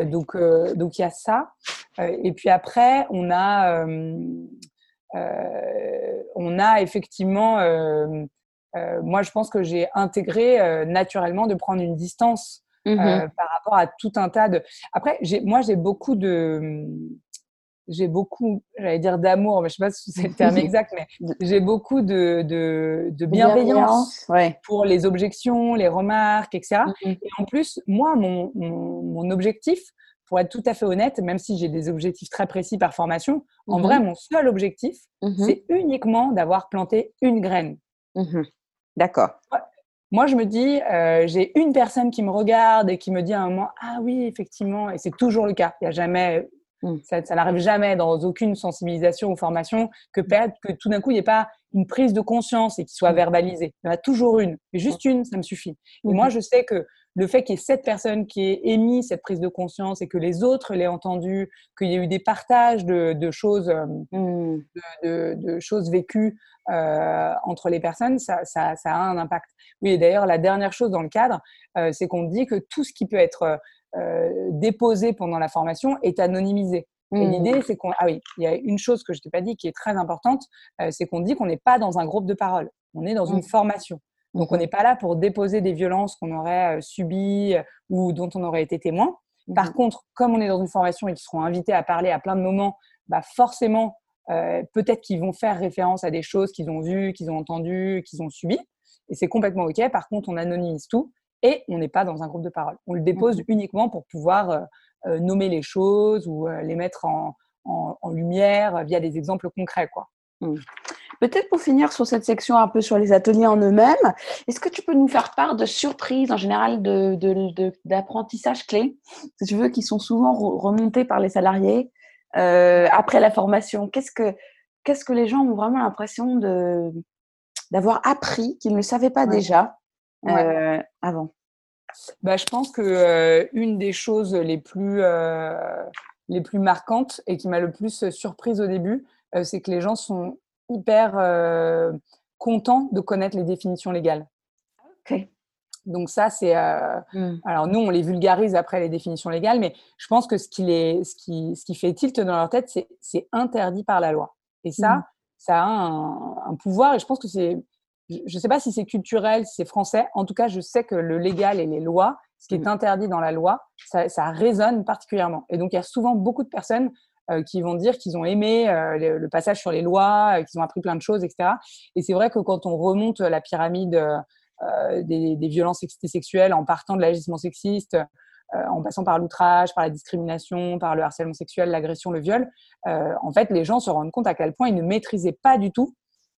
donc, donc il y a ça. et puis après, on a, on a effectivement, moi, je pense que j'ai intégré naturellement de prendre une distance Mmh euh, par rapport à tout un tas de. Après, moi, j'ai beaucoup de. J'ai beaucoup, j'allais dire d'amour, mais je ne sais pas si c'est le terme exact, mais j'ai beaucoup de, de, de bienveillance, pour les objections, les remarques, etc. Mmh et en plus, moi, mon, mon, mon objectif pour être tout à fait honnête, même si j'ai des objectifs très précis par formation, en mhm. vrai, mon seul objectif, mhm. c'est uniquement d'avoir planté une graine. Mhm. D'accord. Moi, je me dis, euh, j'ai une personne qui me regarde et qui me dit à un moment, ah oui, effectivement, et c'est toujours le cas. Il y a jamais, mm. ça, n'arrive jamais dans aucune sensibilisation ou formation que, que tout d'un coup, il n'y ait pas une prise de conscience et qu'il soit mm. verbalisé. Il y en a toujours une, juste une, ça me suffit. Et moi, je sais que le fait qu'il y ait cette personne qui ait émis cette prise de conscience et que les autres l'aient entendu, qu'il y ait eu des partages de, choses, euh, mmh. de, choses vécues euh, entre les personnes, ça, ça, a un impact. Oui, et d'ailleurs, la dernière chose dans le cadre, euh, c'est qu'on dit que tout ce qui peut être déposé pendant la formation est anonymisé. Et mmh. l'idée, c'est qu'on. Ah oui, il y a une chose que je t'ai pas dit qui est très importante, c'est qu'on dit qu'on n'est pas dans un groupe de parole, on est dans une mmh. formation. Donc, on n'est pas là pour déposer des violences qu'on aurait euh, subies euh, ou dont on aurait été témoin. Par contre, comme on est dans une formation et qu'ils seront invités à parler à plein de moments, bah forcément, euh, peut-être qu'ils vont faire référence à des choses qu'ils ont vues, qu'ils ont entendues, qu'ils ont subies. Et c'est complètement OK. Par contre, on anonymise tout et on n'est pas dans un groupe de parole. On le dépose mmh uniquement pour pouvoir nommer les choses ou les mettre en, lumière via des exemples concrets. Quoi. Mmh. Peut-être pour finir sur cette section un peu sur les ateliers en eux-mêmes, est-ce que tu peux nous faire part de surprises en général d'apprentissage de, clés, si tu veux, qui sont souvent remontés par les salariés euh, après la formation Qu'est-ce que qu'est-ce que les gens ont vraiment l'impression de d'avoir appris qu'ils ne savaient pas déjà? Euh, avant bah, je pense que euh, une des choses les plus les plus marquantes et qui m'a le plus surprise au début, c'est que les gens sont hyper euh, content de connaître les définitions légales. Ok. Donc ça, c'est... Euh, hmm. Alors nous, on les vulgarise après les définitions légales, mais je pense que ce qui, les, ce qui, ce qui fait tilt dans leur tête, c'est interdit par la loi. Et ça, hmm. ça a un, pouvoir, et je pense que c'est... Je ne sais pas si c'est culturel, si c'est français. En tout cas, je sais que le légal et les lois, ce qui est hmm. interdit dans la loi, ça, ça résonne particulièrement. Et donc, il y a souvent beaucoup de personnes euh, qui vont dire qu'ils ont aimé euh, le, passage sur les lois, euh, qu'ils ont appris plein de choses, etc. Et c'est vrai que quand on remonte la pyramide des, violences sexuelles en partant de l'agissement sexiste, en passant par l'outrage, par la discrimination, par le harcèlement sexuel, l'agression, le viol, en fait, les gens se rendent compte à quel point ils ne maîtrisaient pas du tout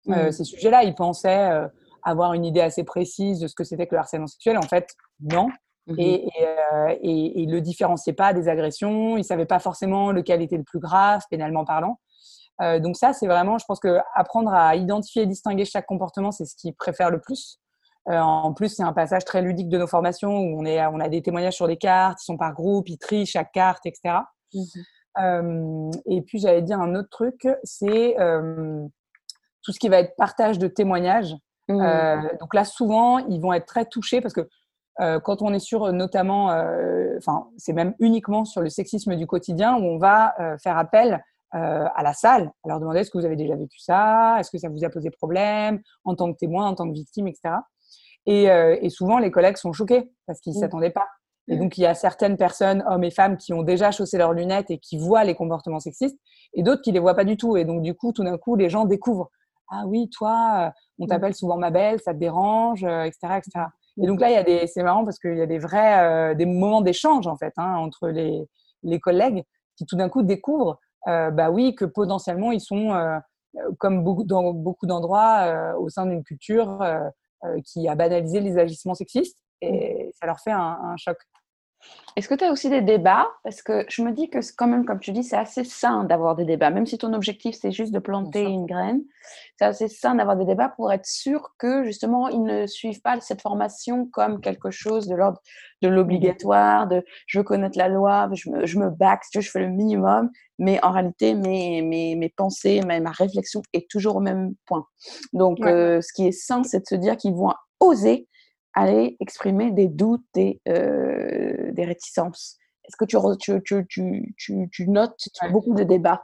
mmh. ces sujets-là. Ils pensaient avoir une idée assez précise de ce que c'était que le harcèlement sexuel. En fait, non. Mmh et, euh, et, et, il ne le différenciait pas des agressions, il ne savait pas forcément lequel était le plus grave, pénalement parlant. Euh, donc ça, c'est vraiment, je pense que apprendre à identifier et distinguer chaque comportement, c'est ce qu'ils préfèrent le plus. Euh, en plus, c'est un passage très ludique de nos formations où on, est, on a des témoignages sur les cartes, ils sont par groupe, ils trient chaque carte, etc. Mmh euh, et puis, j'allais dire un autre truc, c'est euh, tout ce qui va être partage de témoignages. Mmh. donc là, souvent, ils vont être très touchés parce que euh, quand on est sur euh, notamment, euh, enfin, c'est même uniquement sur le sexisme du quotidien où on va faire appel à la salle, à leur demander est-ce que vous avez déjà vécu ça, est-ce que ça vous a posé problème? En tant que témoin, en tant que victime, etc. Et, souvent, les collègues sont choqués parce qu'ils ne mmh. s'attendaient pas. Et mmh. donc, il y a certaines personnes, hommes et femmes, qui ont déjà chaussé leurs lunettes et qui voient les comportements sexistes, et d'autres qui les voient pas du tout. Et donc, du coup, tout d'un coup, les gens découvrent ah oui, toi, on mmh. t'appelle souvent ma belle, ça te dérange, etc., etc. Et donc là, il y a des, c'est marrant parce qu'il y a des vrais, euh, des moments d'échange en fait hein, entre les, les collègues qui tout d'un coup découvrent, euh, bah oui, que potentiellement ils sont, euh, comme beaucoup, dans beaucoup d'endroits, au sein d'une culture qui a banalisé les agissements sexistes et ça leur fait un, un choc. Est-ce que tu as aussi des débats? Parce que je me dis que quand même, comme tu dis, c'est assez sain d'avoir des débats. Même si ton objectif, c'est juste de planter une graine, c'est assez sain d'avoir des débats pour être sûr que, justement, ils ne suivent pas cette formation comme quelque chose de l'ordre de l'obligatoire, de je veux connaître la loi, je me, je me back, je fais le minimum, mais en réalité, mes, mes, mes pensées, ma, ma réflexion est toujours au même point. Donc, euh, ce qui est sain, c'est de se dire qu'ils vont oser aller exprimer des doutes, des, euh, des réticences. Est-ce que tu, tu, tu, tu, tu notes beaucoup de débats?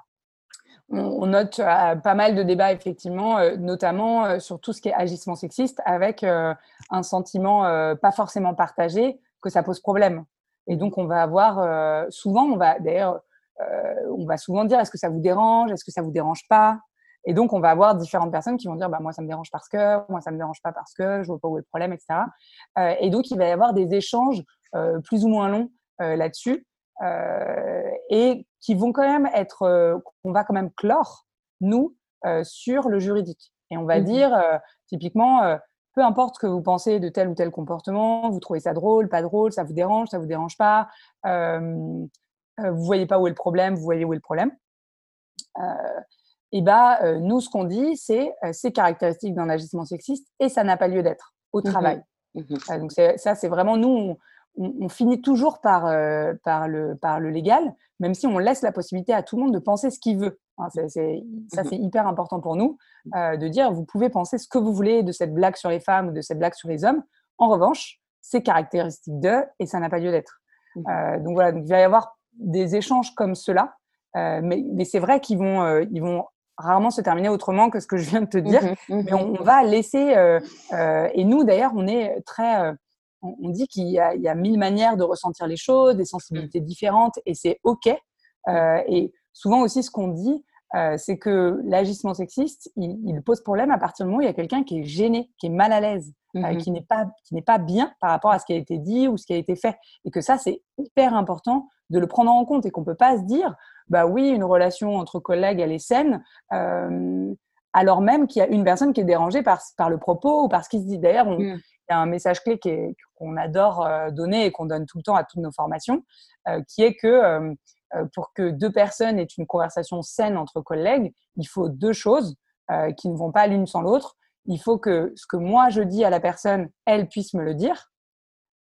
On, note euh, pas mal de débats, effectivement, euh, notamment sur tout ce qui est agissement sexiste, avec un sentiment pas forcément partagé que ça pose problème. Et donc, on va avoir, souvent, on va d'ailleurs, on va souvent dire est-ce que ça vous dérange, est-ce que ça vous dérange pas? Et donc, on va avoir différentes personnes qui vont dire, bah, moi, ça me dérange parce que, moi, ça me dérange pas parce que, je vois pas où est le problème, etc. Euh, et donc, il va y avoir des échanges euh, plus ou moins longs euh, là-dessus. et qui vont quand même être, qu'on va quand même clore, nous, sur le juridique. Et on va mmh dire, typiquement, peu importe ce que vous pensez de tel ou tel comportement, vous trouvez ça drôle, pas drôle, ça vous dérange, ça vous dérange pas, vous voyez pas où est le problème, vous voyez où est le problème. Et bah, nous, ce qu'on dit, c'est c'est caractéristique d'un agissement sexiste et ça n'a pas lieu d'être au mmh travail. Mmh donc ça, c'est vraiment nous, on, finit toujours par, par, le, par le légal, même si on laisse la possibilité à tout le monde de penser ce qu'il veut. Hein, ça, c'est hyper important pour nous de dire, vous pouvez penser ce que vous voulez de cette blague sur les femmes ou de cette blague sur les hommes. En revanche, c'est caractéristique d'eux et ça n'a pas lieu d'être. donc voilà, il va y avoir des échanges comme cela, mais, mais c'est vrai qu'ils vont, ils vont rarement se terminer autrement que ce que je viens de te dire. Mmh mmh mais on, va laisser. Euh, euh, et nous, d'ailleurs, on est très. Euh, on, dit qu'il y, y, a mille manières de ressentir les choses, des sensibilités différentes, et c'est OK. et souvent aussi, ce qu'on dit, c'est que l'agissement sexiste, il, pose problème à partir du moment où il y a quelqu'un qui est gêné, qui est mal à l'aise, mmh qui n'est pas, qui n'est pas bien par rapport à ce qui a été dit ou ce qui a été fait. Et que ça, c'est hyper important de le prendre en compte et qu'on peut pas se dire bah oui, une relation entre collègues, elle est saine, euh, alors même qu'il y a une personne qui est dérangée par, par le propos ou par ce qui se dit. D'ailleurs, mm. il y a un message clé qu'on adore euh, donner et qu'on donne tout le temps à toutes nos formations, euh, qui est que pour que deux personnes aient une conversation saine entre collègues, il faut deux choses qui ne vont pas l'une sans l'autre. Il faut que ce que moi je dis à la personne, elle puisse me le dire.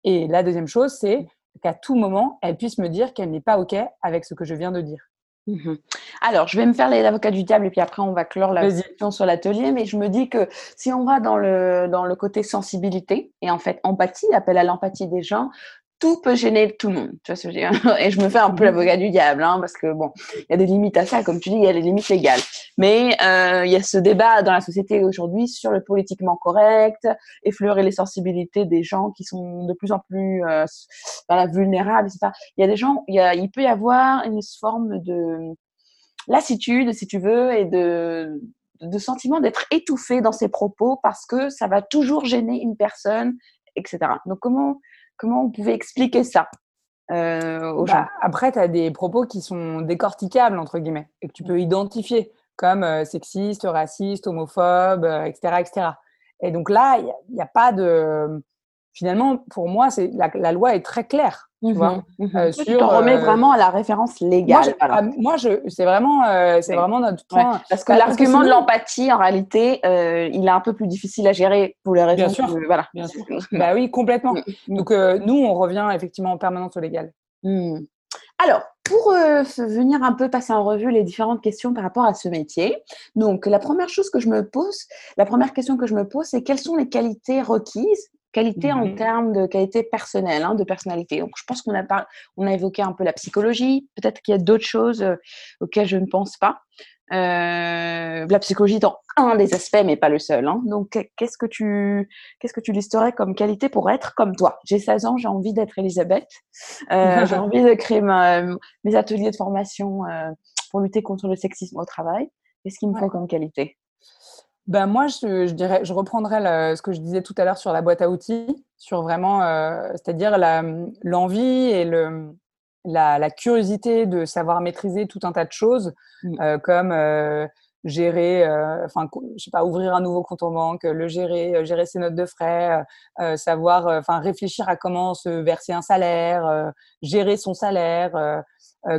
Et la deuxième chose, c'est qu'à tout moment, elle puisse me dire qu'elle n'est pas OK avec ce que je viens de dire. Mmh Alors, je vais me faire l'avocat du diable et puis après, on va clore la discussion sur l'atelier. Mais je me dis que si on va dans le, dans le côté sensibilité et en fait empathie, appel à l'empathie des gens, tout peut gêner tout le monde. Tu vois ce que je veux dire? Et je me fais un peu l'avocat du diable, hein, parce que bon, il y a des limites à ça, comme tu dis, il y a des limites légales. Mais euh, il y a ce débat dans la société aujourd'hui sur le politiquement correct, effleurer les sensibilités des gens qui sont de plus en plus euh, vulnérables, etc. Il y a des gens, il, y a, il peut y avoir une forme de lassitude, si tu veux, et de de sentiment d'être étouffé dans ses propos parce que ça va toujours gêner une personne, etc. Donc comment Comment on pouvait expliquer ça euh, aux bah, gens? Après, tu as des propos qui sont décorticables, entre guillemets, et que tu peux identifier comme euh, sexiste, raciste, homophobe, etc., euh, etc. Et donc là, il n'y a, pas de finalement, pour moi, c'est la, loi est très claire. Tu, vois, mmh mmh euh, sur, tu t'en remets euh, vraiment à la référence légale. Moi, je, ah, c'est vraiment, euh, c'est vraiment notre point. Parce que l'argument de l'empathie, en réalité, il est un peu plus difficile à gérer pour les raisons. Bien sûr. voilà. Bien sûr. bah oui, complètement. Mmh, Donc nous, on revient effectivement en permanence au légal. Alors, pour venir un peu passer en revue les différentes questions par rapport à ce métier, donc la première chose que je me pose, la première question que je me pose, c'est quelles sont les qualités requises Qualité en mmh termes de qualité personnelle, hein, de personnalité. Donc, je pense qu'on a, on a évoqué un peu la psychologie. Peut-être qu'il y a d'autres choses euh, auxquelles je ne pense pas. Euh, la psychologie dans un des aspects, mais pas le seul. Hein. Donc, qu'est-ce que tu, qu'est-ce que tu listerais comme qualité pour être comme toi? J'ai 16 ans, j'ai envie d'être Elisabeth. Euh, j'ai envie de créer mes ateliers de formation pour lutter contre le sexisme au travail. Qu'est-ce qu'il me faut comme qualité? Ben moi, je, dirais, je reprendrais ce que je disais tout à l'heure sur la boîte à outils, sur vraiment, euh, c'est-à-dire l'envie et le, la, curiosité de savoir maîtriser tout un tas de choses, mmh. euh, comme euh, gérer, enfin, je sais pas, ouvrir un nouveau compte en banque, le gérer, gérer ses notes de frais, savoir, enfin, réfléchir à comment se verser un salaire, gérer son salaire.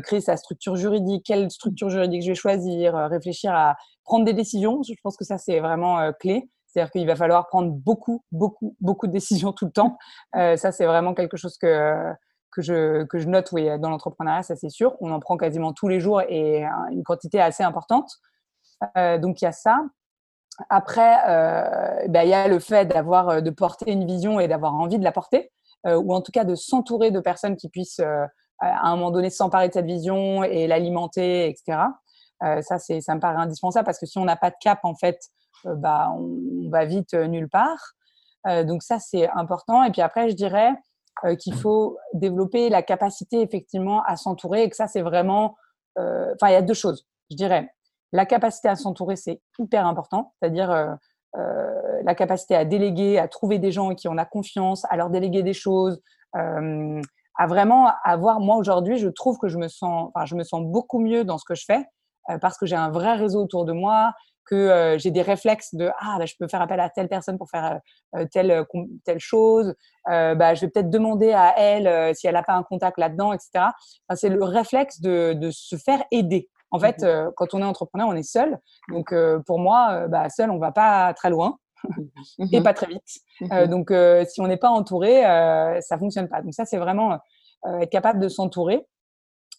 créer sa structure juridique, quelle structure juridique je vais choisir, réfléchir à prendre des décisions. Je pense que ça, c'est vraiment euh, clé. C'est-à-dire qu'il va falloir prendre beaucoup, beaucoup, beaucoup de décisions tout le temps. Euh, ça, c'est vraiment quelque chose que, que, je, que je note oui, dans l'entrepreneuriat, ça c'est sûr. On en prend quasiment tous les jours et une quantité assez importante. Euh, donc, il y a ça. Après, ben, il y a le fait d'avoir, de porter une vision et d'avoir envie de la porter, ou en tout cas de s'entourer de personnes qui puissent, à un moment donné, s'emparer de cette vision et l'alimenter, etc. Euh, ça, c'est, ça me paraît indispensable parce que si on n'a pas de cap, en fait, euh, bah, on, va vite euh, nulle part. donc ça, c'est important. Et puis après, je dirais qu'il faut développer la capacité effectivement à s'entourer et que ça, c'est vraiment... Enfin, il y a deux choses, je dirais. La capacité à s'entourer, c'est hyper important, c'est-à-dire la capacité à déléguer, à trouver des gens qui on a confiance, à leur déléguer des choses, à vraiment avoir, moi aujourd'hui, je trouve que je me sens, enfin, je me sens beaucoup mieux dans ce que je fais parce que j'ai un vrai réseau autour de moi, que j'ai des réflexes de ah bah, je peux faire appel à telle personne pour faire telle telle chose bah je vais peut-être demander à elle si elle n'a pas un contact là-dedans etc enfin, c'est le réflexe de, de, se faire aider. En fait mmh quand on est entrepreneur on est seul. Donc pour moi bah, seul on va pas très loin mmh et pas très vite. Mmh donc si on n'est pas entouré ça fonctionne pas. Donc ça c'est vraiment être capable de s'entourer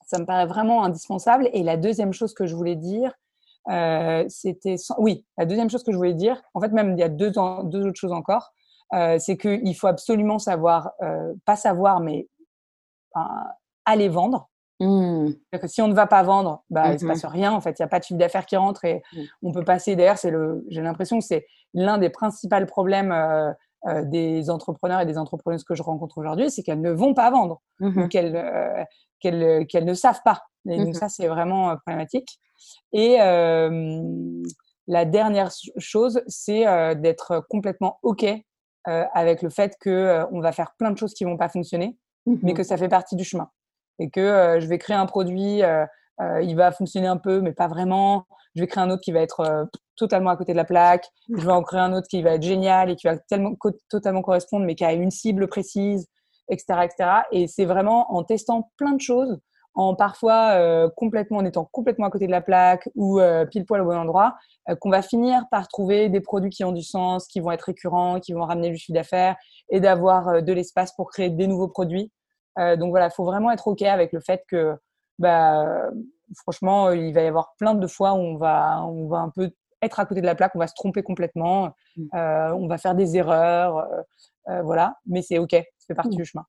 ça me paraît vraiment indispensable. Et la deuxième chose que je voulais dire euh, c'était oui la deuxième chose que je voulais dire en fait même il y a deux, deux autres choses encore euh, c'est qu'il faut absolument savoir euh, pas savoir mais aller vendre. Mmh. que si on ne va pas vendre bah, il ne se passe mmh. rien en fait. Il n'y a pas de chiffre d'affaires qui rentre et mmh. on peut passer. D'ailleurs c'est le j'ai l'impression que c'est l'un des principaux problèmes des entrepreneurs et des entrepreneuses que je rencontre aujourd'hui, c'est qu'elles ne vont pas vendre ou qu'elles qu'elles ne savent pas. Et donc ça, c'est vraiment problématique. Et la dernière chose, c'est d'être complètement OK avec le fait qu'on va faire plein de choses qui vont pas fonctionner, mais mmh que ça fait partie du chemin. Et que je vais créer un produit, il va fonctionner un peu, mais pas vraiment. Je vais créer un autre qui va être totalement à côté de la plaque. Je vais en créer un autre qui va être génial et qui va tellement, totalement correspondre, mais qui a une cible précise, etc. etc. Et c'est vraiment en testant plein de choses en parfois euh, complètement en étant complètement à côté de la plaque ou euh, pile poil au bon endroit, euh, qu'on va finir par trouver des produits qui ont du sens, qui vont être récurrents, qui vont ramener du chiffre d'affaires et d'avoir de l'espace pour créer des nouveaux produits. donc voilà, il faut vraiment être ok avec le fait que, bah, franchement, il va y avoir plein de fois où on va, on va un peu être à côté de la plaque, on va se tromper complètement, mmh. on va faire des erreurs, voilà, mais c'est ok, ça fait partie mmh. du chemin.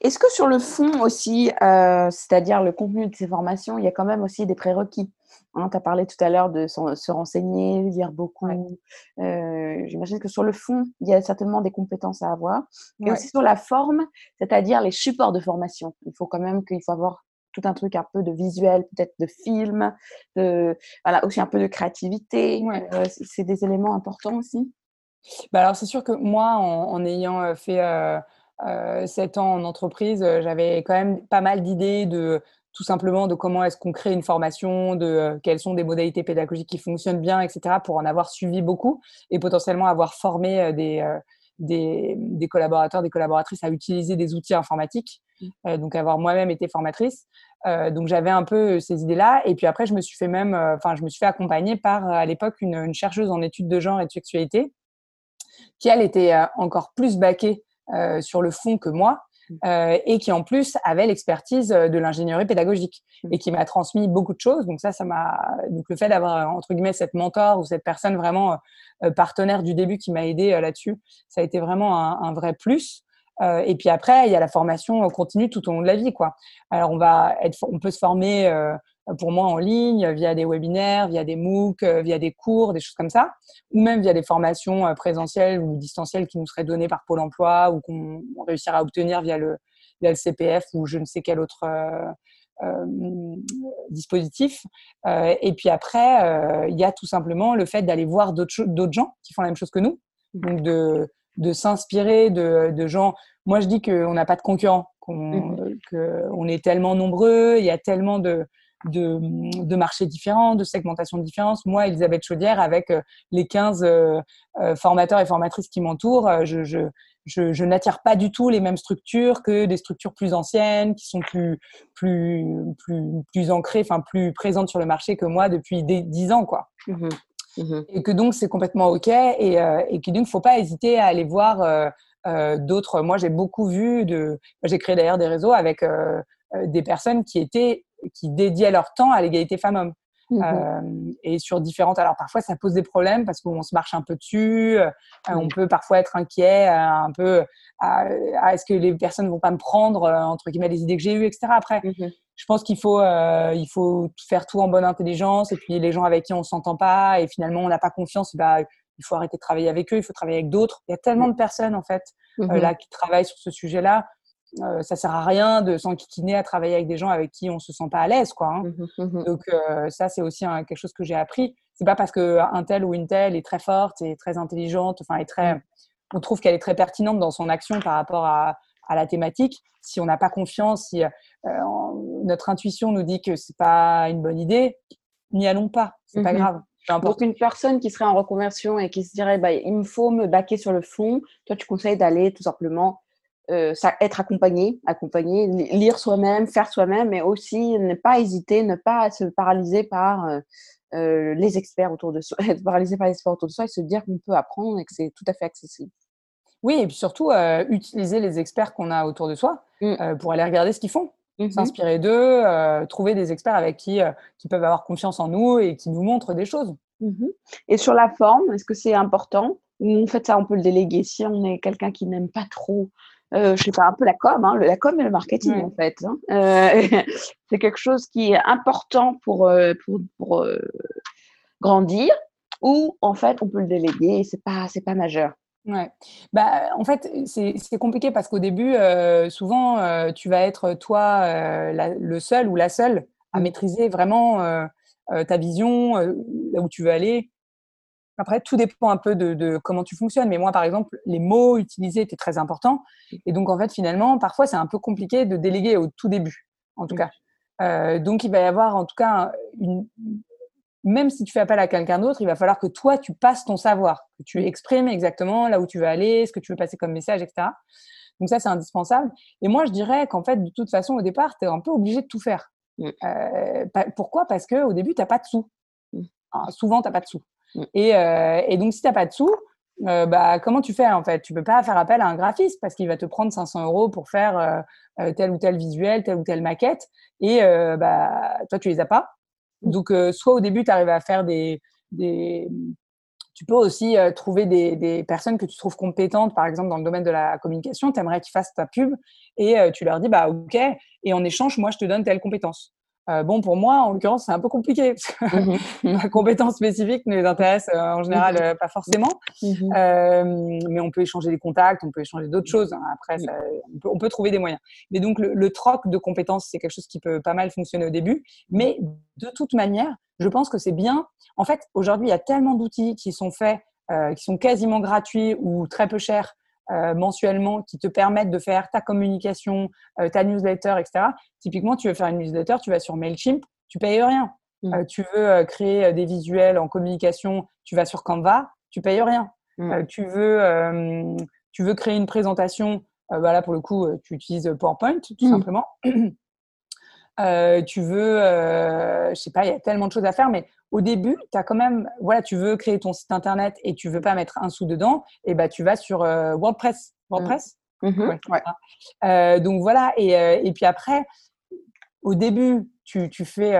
Est-ce que sur le fond aussi, euh, c'est-à-dire le contenu de ces formations, il y a quand même aussi des prérequis? Hein, Tu as parlé tout à l'heure de se renseigner, lire beaucoup. Euh, j'imagine que sur le fond, il y a certainement des compétences à avoir. Et aussi sur la forme, c'est-à-dire les supports de formation. Il faut quand même qu'il faut avoir tout un truc un peu de visuel, peut-être de film, de, voilà, aussi un peu de créativité. Euh, c'est des éléments importants aussi. Bah alors c'est sûr que moi, en ayant fait euh, 7 ans en entreprise, euh, j'avais quand même pas mal d'idées de tout simplement de comment est-ce qu'on crée une formation, de euh, quelles sont des modalités pédagogiques qui fonctionnent bien, etc., pour en avoir suivi beaucoup et potentiellement avoir formé euh, des, des, des, collaborateurs, des collaboratrices à utiliser des outils informatiques, mmh. donc avoir moi-même été formatrice. donc j'avais un peu ces idées-là et puis après je me suis fait même, enfin je me suis fait accompagner par à l'époque une, une, chercheuse en études de genre et de sexualité qui elle était encore plus baquée euh, sur le fond que moi. Euh, et qui en plus avait l'expertise euh, de l'ingénierie pédagogique mmh. et qui m'a transmis beaucoup de choses. Donc ça, ça m'a donc le fait d'avoir entre guillemets cette mentor ou cette personne vraiment partenaire du début qui m'a aidé là-dessus, ça a été vraiment un, un vrai plus. et puis après, il y a la formation continue tout au long de la vie, quoi. Alors on va être, on peut se former pour moi en ligne, via des webinaires, via des MOOC, euh, via des cours, des choses comme ça, ou même via des formations euh, présentielles ou distancielles qui nous seraient données par Pôle Emploi ou qu'on réussira à obtenir via le, via le CPF ou je ne sais quel autre euh, dispositif. et puis après, il y a tout simplement le fait d'aller voir d'autres gens qui font la même chose que nous, donc de, de s'inspirer de, de gens. Moi, je dis qu'on n'a pas de concurrents, qu'on mmh. est tellement nombreux, il y a tellement de, de, de, marchés différents, de segmentations différentes. Moi, Elisabeth Chaudière, avec euh, les 15 euh, euh, formateurs et formatrices qui m'entourent, je, je, je, je n'attire pas du tout les mêmes structures que des structures plus anciennes, qui sont plus, plus, plus, plus ancrées, enfin plus présentes sur le marché que moi depuis 10 ans, quoi. Mmh mmh et que donc c'est complètement ok et, et que donc faut pas hésiter à aller voir d'autres. Moi, j'ai beaucoup vu de. J'ai créé d'ailleurs des réseaux avec des personnes qui étaient qui dédiaient leur temps à l'égalité femmes-hommes. Mmh euh, et sur différentes. Alors parfois ça pose des problèmes parce qu'on se marche un peu dessus, euh, on peut parfois être inquiet, euh, un peu est-ce que les personnes vont pas me prendre entre guillemets les idées que j'ai eues, etc. Après, mmh je pense qu'il faut il faut faire tout en bonne intelligence et puis les gens avec qui on s'entend pas et finalement on n'a pas confiance, bah il faut arrêter de travailler avec eux, il faut travailler avec d'autres. Il y a tellement de personnes en fait mmh là qui travaillent sur ce sujet-là euh, ça sert à rien de s'enquiquiner à travailler avec des gens avec qui on se sent pas à l'aise, quoi. Hein. Mmh mmh Donc euh, ça, c'est aussi quelque chose que j'ai appris. C'est pas parce que un tel ou une telle est très forte et très intelligente, enfin est très, mmh. on trouve qu'elle est très pertinente dans son action par rapport à à la thématique. Si on n'a pas confiance, si notre intuition nous dit que c'est pas une bonne idée, n'y allons pas. C'est pas mhm. grave. Donc, une personne qui serait en reconversion et qui se dirait, bah, il me faut me baquer sur le fond, toi, tu conseilles d'aller tout simplement euh, ça, être accompagné, accompagné, lire soi-même, faire soi-même, mais aussi ne pas hésiter, ne pas se paralyser par euh, euh, les experts autour de soi, être paralysé par les experts autour de soi et se dire qu'on peut apprendre et que c'est tout à fait accessible. Oui, et puis surtout, utiliser les experts qu'on a autour de soi mmh. pour aller regarder ce qu'ils font. Mmh s'inspirer d'eux, trouver des experts avec qui, qui peuvent avoir confiance en nous et qui nous montrent des choses. Mmh et sur la forme, est-ce que c'est important? Ou en fait, ça, on peut le déléguer si on est quelqu'un qui n'aime pas trop, euh, je sais pas, un peu la com, hein, la com et le marketing en fait. Hein. c'est quelque chose qui est important pour, pour, pour grandir ou en fait, on peut le déléguer et c'est pas, c'est pas majeur. Ouais. Bah, en fait, c'est compliqué parce qu'au début, euh, souvent, euh, tu vas être toi euh, le seul ou la seule à mmh. maîtriser vraiment ta vision, là où tu veux aller. Après, tout dépend un peu de, comment tu fonctionnes. Mais moi, par exemple, les mots utilisés étaient très importants. Mmh. Et donc, en fait, finalement, parfois, c'est un peu compliqué de déléguer au tout début, en tout mmh. cas. donc, il va y avoir en tout cas une, même si tu fais appel à quelqu'un d'autre, il va falloir que toi, tu passes ton savoir, que tu exprimes exactement là où tu veux aller, ce que tu veux passer comme message, etc. Donc ça, c'est indispensable. Et moi, je dirais qu'en fait, de toute façon, au départ, tu es un peu obligé de tout faire. Euh, pourquoi? Parce qu'au début, tu n'as pas de sous. Mm. souvent, tu n'as pas de sous. Mm. Euh, et, donc, si tu n'as pas de sous, euh, bah, comment tu fais en fait? Tu peux pas faire appel à un graphiste parce qu'il va te prendre 500 euros pour faire tel ou tel visuel, telle ou telle maquette. Et bah, toi, tu les as pas. Donc, euh, soit au début, tu arrives à faire des, des, Tu peux aussi euh, trouver des, des, personnes que tu trouves compétentes, par exemple dans le domaine de la communication, tu aimerais qu'ils fassent ta pub et euh, tu leur dis, bah ok, et en échange, moi, je te donne telle compétence. Euh, bon, pour moi, en l'occurrence, c'est un peu compliqué parce que mmh ma compétence spécifique ne les intéresse euh, en général mmh euh, pas forcément. Mmh mais on peut échanger des contacts, on peut échanger d'autres choses. Hein. Après, on, peut, trouver des moyens. Mais donc, le, troc de compétences, c'est quelque chose qui peut pas mal fonctionner au début. Mais de toute manière, je pense que c'est bien. En fait, aujourd'hui, il y a tellement d'outils qui sont faits, qui sont quasiment gratuits ou très peu chers euh, mensuellement qui te permettent de faire ta communication, euh, ta newsletter, etc. Typiquement, tu veux faire une newsletter, tu vas sur Mailchimp, tu payes rien. Mm. Euh, tu veux créer des visuels en communication, tu vas sur Canva, tu payes rien. Mm. tu, veux, tu veux créer une présentation, voilà, pour le coup, tu utilises PowerPoint, tout mm. simplement. tu veux, je sais pas, il y a tellement de choses à faire, mais au début, tu as quand même, voilà, tu veux créer ton site internet et tu veux pas mettre un sou dedans, et bah tu vas sur euh, WordPress. WordPress? Mmh. Mmh euh, Donc voilà, et, euh, et, puis après, au début, tu, tu fais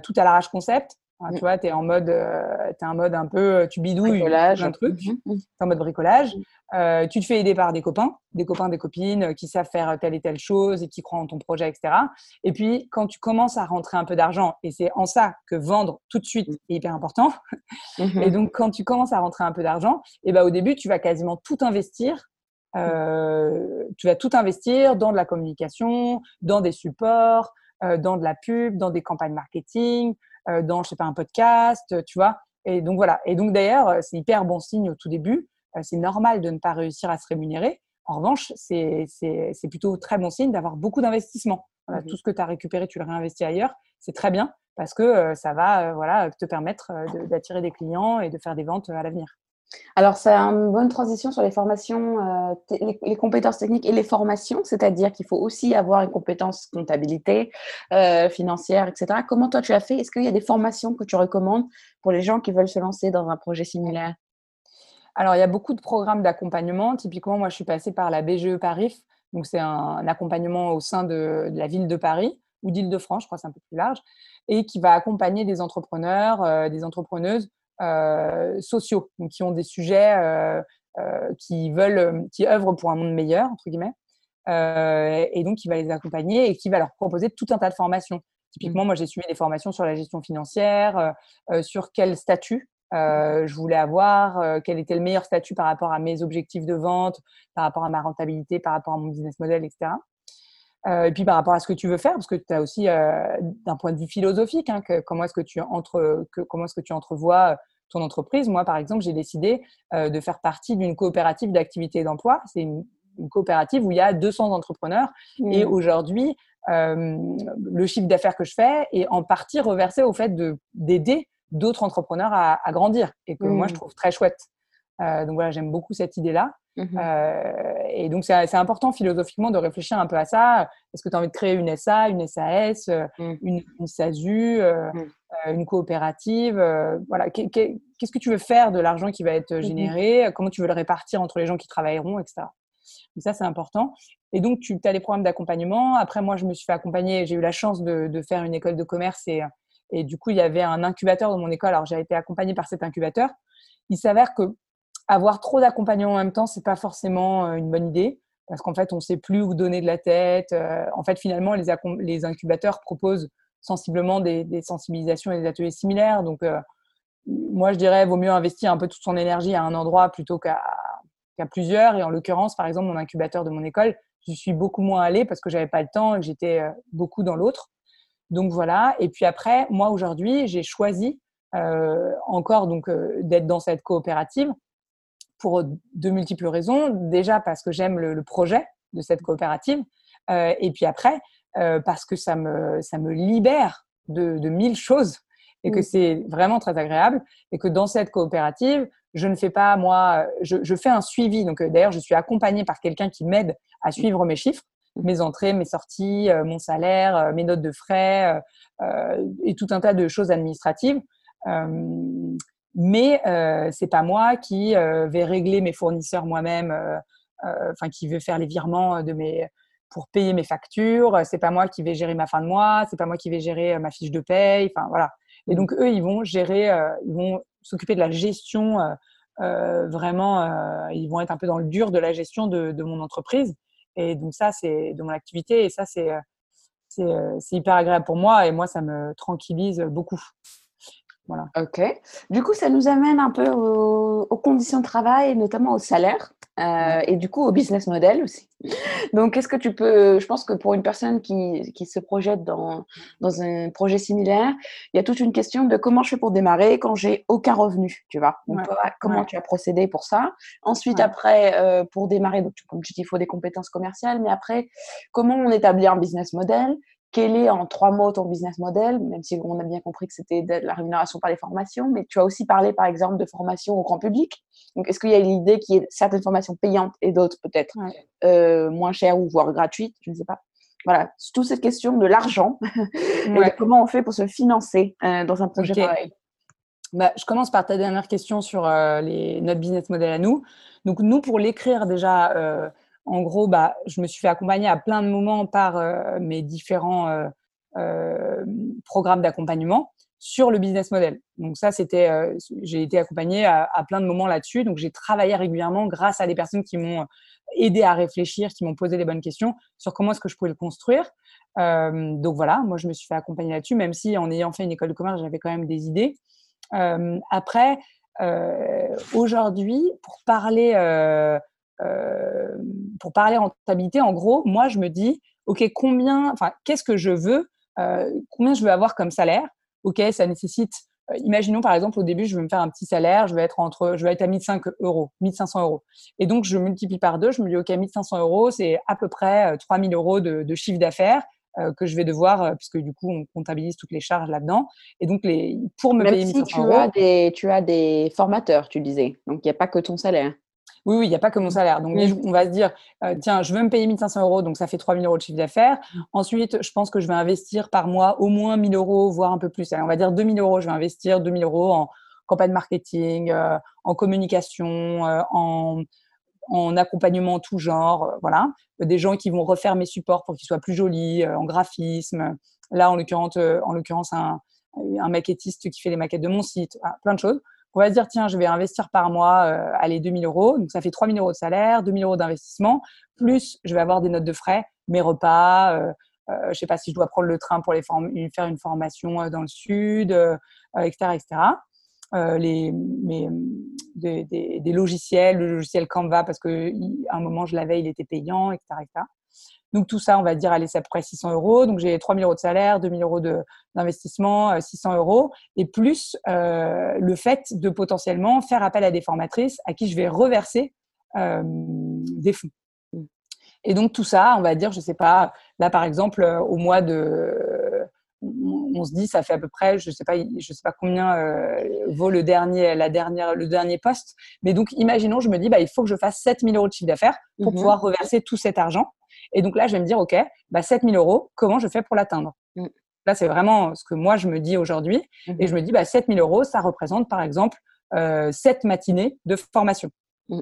tout à l'arrache concept. Hein, tu vois, tu es en mode, euh, es un mode un peu, euh, tu bidouilles un truc, tu es en mode bricolage. Euh, tu te fais aider par des copains, des copains, des copines qui savent faire telle et telle chose et qui croient en ton projet, etc. Et puis, quand tu commences à rentrer un peu d'argent, et c'est en ça que vendre tout de suite est hyper important. et donc, quand tu commences à rentrer un peu d'argent, et ben, au début, tu vas quasiment tout investir tu vas tout investir dans de la communication, dans des supports, dans de la pub, dans des campagnes marketing, euh, dans, je sais pas, un podcast, tu vois. Et donc voilà. Et donc d'ailleurs, euh, c'est hyper bon signe au tout début. Euh, c'est normal de ne pas réussir à se rémunérer. En revanche, c'est plutôt très bon signe d'avoir beaucoup d'investissement. Mmh tout ce que tu as récupéré, tu le réinvestis ailleurs. C'est très bien parce que ça va voilà, te permettre d'attirer des clients et de faire des ventes à l'avenir. Alors, c'est une bonne transition sur les formations, euh, les, compétences techniques et les formations, c'est-à-dire qu'il faut aussi avoir une compétence comptabilité, euh, financière, etc. Comment toi tu as fait? Est-ce qu'il y a des formations que tu recommandes pour les gens qui veulent se lancer dans un projet similaire? Alors, il y a beaucoup de programmes d'accompagnement. Typiquement, moi, je suis passée par la BGE Paris. Donc, c'est un, accompagnement au sein de, la ville de Paris ou d'Île-de-France, je crois c'est un peu plus large, et qui va accompagner des entrepreneurs, euh, des entrepreneuses euh, sociaux, donc qui ont des sujets euh, euh, qui veulent, qui œuvrent pour un monde meilleur entre guillemets, et donc qui va les accompagner et qui va leur proposer tout un tas de formations. Typiquement, mmh. moi, j'ai suivi des formations sur la gestion financière, sur quel statut je voulais avoir, quel était le meilleur statut par rapport à mes objectifs de vente, par rapport à ma rentabilité, par rapport à mon business model, etc. et puis par rapport à ce que tu veux faire, parce que tu as aussi, d'un point de vue philosophique, hein, comment est-ce que tu entre, comment est-ce que tu entrevois ton entreprise. Moi, par exemple, j'ai décidé euh, de faire partie d'une coopérative d'activité d'emploi. C'est une une coopérative où il y a 200 entrepreneurs. Et mmh. aujourd'hui, le chiffre d'affaires que je fais est en partie reversé au fait d'aider d'autres entrepreneurs à, grandir et que moi je mmh. trouve très chouette. donc voilà, j'aime beaucoup cette idée-là. Mmh et donc, c'est important philosophiquement de réfléchir un peu à ça. Est-ce que tu as envie de créer une SA, une SAS, une, une, SASU, une coopérative Voilà, qu'est-ce que tu veux faire de l'argent qui va être généré? Comment tu veux le répartir entre les gens qui travailleront, etc. Donc ça, c'est important. Et donc, tu as les programmes d'accompagnement. Après, moi, je me suis fait accompagner. J'ai eu la chance de, faire une école de commerce et, et du coup, il y avait un incubateur dans mon école. Alors, j'ai été accompagnée par cet incubateur. Il s'avère que avoir trop d'accompagnement en même temps, c'est pas forcément euh, une bonne idée parce qu'en fait, on ne sait plus où donner de la tête. Euh, en fait, finalement, les, incubateurs proposent sensiblement des, sensibilisations et des ateliers similaires. Donc, euh, moi, je dirais, vaut mieux investir un peu toute son énergie à un endroit plutôt qu'à plusieurs. Et en l'occurrence, par exemple, mon incubateur de mon école, je suis beaucoup moins allée parce que j'avais pas le temps et que j'étais beaucoup dans l'autre. Donc voilà. Et puis après, moi aujourd'hui, j'ai choisi euh, encore donc euh, d'être dans cette coopérative pour de multiples raisons. Déjà parce que j'aime le, projet de cette coopérative, et puis après parce que ça me ça me libère de, de mille choses et que c'est vraiment très agréable et que dans cette coopérative, je ne fais pas moi, je, fais un suivi. Donc euh, d'ailleurs, je suis accompagnée par quelqu'un qui m'aide à suivre mes chiffres, mes entrées, mes sorties, euh, mon salaire, euh, mes notes de frais et tout un tas de choses administratives. mais c'est pas moi qui vais régler mes fournisseurs moi-même, enfin qui vais faire les virements de mes pour payer mes factures. C'est pas moi qui vais gérer ma fin de mois. C'est pas moi qui vais gérer ma fiche de paye. Enfin voilà. Et donc eux, ils vont gérer, ils vont s'occuper de la gestion. Euh, euh, vraiment, euh, ils vont être un peu dans le dur de la gestion de, mon entreprise. Et donc ça, c'est de mon. Et ça, c'est c'est hyper agréable pour moi. Et moi, ça me tranquillise beaucoup. Voilà. Ok. Du coup, ça nous amène un peu aux, conditions de travail, notamment au salaire. Et du coup au business model aussi. Donc, qu'est-ce que tu peux, je pense que pour une personne qui, qui se projette dans, dans, un projet similaire, il y a toute une question de comment je fais pour démarrer quand j'ai aucun revenu, tu vois. comment tu as procédé pour ça? Ensuite, après, euh, pour démarrer, donc, comme tu dis, il faut des compétences commerciales, mais après, comment on établit un business model? Quel est en trois mots ton business model, même si on a bien compris que c'était de la rémunération par les formations, mais tu as aussi parlé par exemple de formation au grand public. Donc est-ce qu'il y a l'idée qu'il y ait certaines formations payantes et d'autres peut-être euh, moins chères ou voire gratuites, je ne sais pas. Voilà, toute cette question de l'argent et comment on fait pour se financer euh, dans un projet pareil. Bah, je commence par ta dernière question sur euh, les, notre business model à nous. Donc nous, pour l'écrire déjà en gros, bah, je me suis fait accompagner à plein de moments par euh, mes différents euh, euh, programmes d'accompagnement sur le business model. Donc ça, c'était, j'ai été accompagnée à, plein de moments là-dessus. Donc j'ai travaillé régulièrement grâce à des personnes qui m'ont aidé à réfléchir, qui m'ont posé les bonnes questions sur comment est-ce que je pouvais le construire. donc voilà, moi je me suis fait accompagner là-dessus, même si en ayant fait une école de commerce, j'avais quand même des idées. après, aujourd'hui, pour parler pour parler rentabilité, en gros, moi, je me dis, OK, combien, enfin, qu'est-ce que je veux, euh, combien je veux avoir comme salaire? OK, ça nécessite, euh, imaginons par exemple, au début, je veux me faire un petit salaire, je vais être entre, je vais être à 1500 euros, 1500 euros. Et donc, je multiplie par deux, je me dis, OK, 1500 euros, c'est à peu près 3000 euros de, de chiffre d'affaires. que je vais devoir, puisque du coup, on comptabilise toutes les charges là-dedans. Et donc, les, pour me payer 1500 tu As des, tu as des formateurs, tu disais. Donc, il n'y a pas que ton salaire. Oui, oui, il n'y a pas que mon salaire. Donc, on va se dire, euh, tiens, je veux me payer 1500 euros, donc ça fait 3000 euros de chiffre d'affaires. Mmh. Ensuite, je pense que je vais investir par mois au moins 1000 euros, voire un peu plus. on va dire 2000 euros. Je vais investir 2000 euros en campagne marketing, euh, en communication, euh, en, en, accompagnement tout genre. voilà. Des gens qui vont refaire mes supports pour qu'ils soient plus jolis, en graphisme. Là, en l'occurrence, en l'occurrence un, un maquettiste qui fait les maquettes de mon site. plein de choses on va se dire, tiens, je vais investir par mois, euh, allez, 2000 euros. Donc, ça fait 3000 euros de salaire, 2000 euros d'investissement, plus je vais avoir des notes de frais, mes repas, euh, euh, je ne sais pas si je dois prendre le train pour les faire une formation dans le sud, etc., etc. les, des, logiciels, le logiciel Canva, parce qu'à un moment, je l'avais, il était payant, etc., etc. Donc tout ça, on va dire, allez, c'est à peu près 600 euros. Donc j'ai 3 000 euros de salaire, 2 000 euros d'investissement, 600 euh, euros, et plus euh, le fait de potentiellement faire appel à des formatrices à qui je vais reverser euh, des fonds. Et donc tout ça, on va dire, je sais pas, là par exemple, au mois de on, se dit ça fait à peu près je sais pas je sais pas combien euh, vaut le dernier la dernière le dernier poste mais donc imaginons je me dis bah il faut que je fasse 7000 euros de chiffre d'affaires pour mhm. pouvoir reverser tout cet argent et donc là je vais me dire ok bah 7000 euros comment je fais pour l'atteindre? Mm. là c'est vraiment ce que moi je me dis aujourd'hui et mhm. je me dis bah 7000 euros ça représente par exemple euh, 7 matinées de formation mm.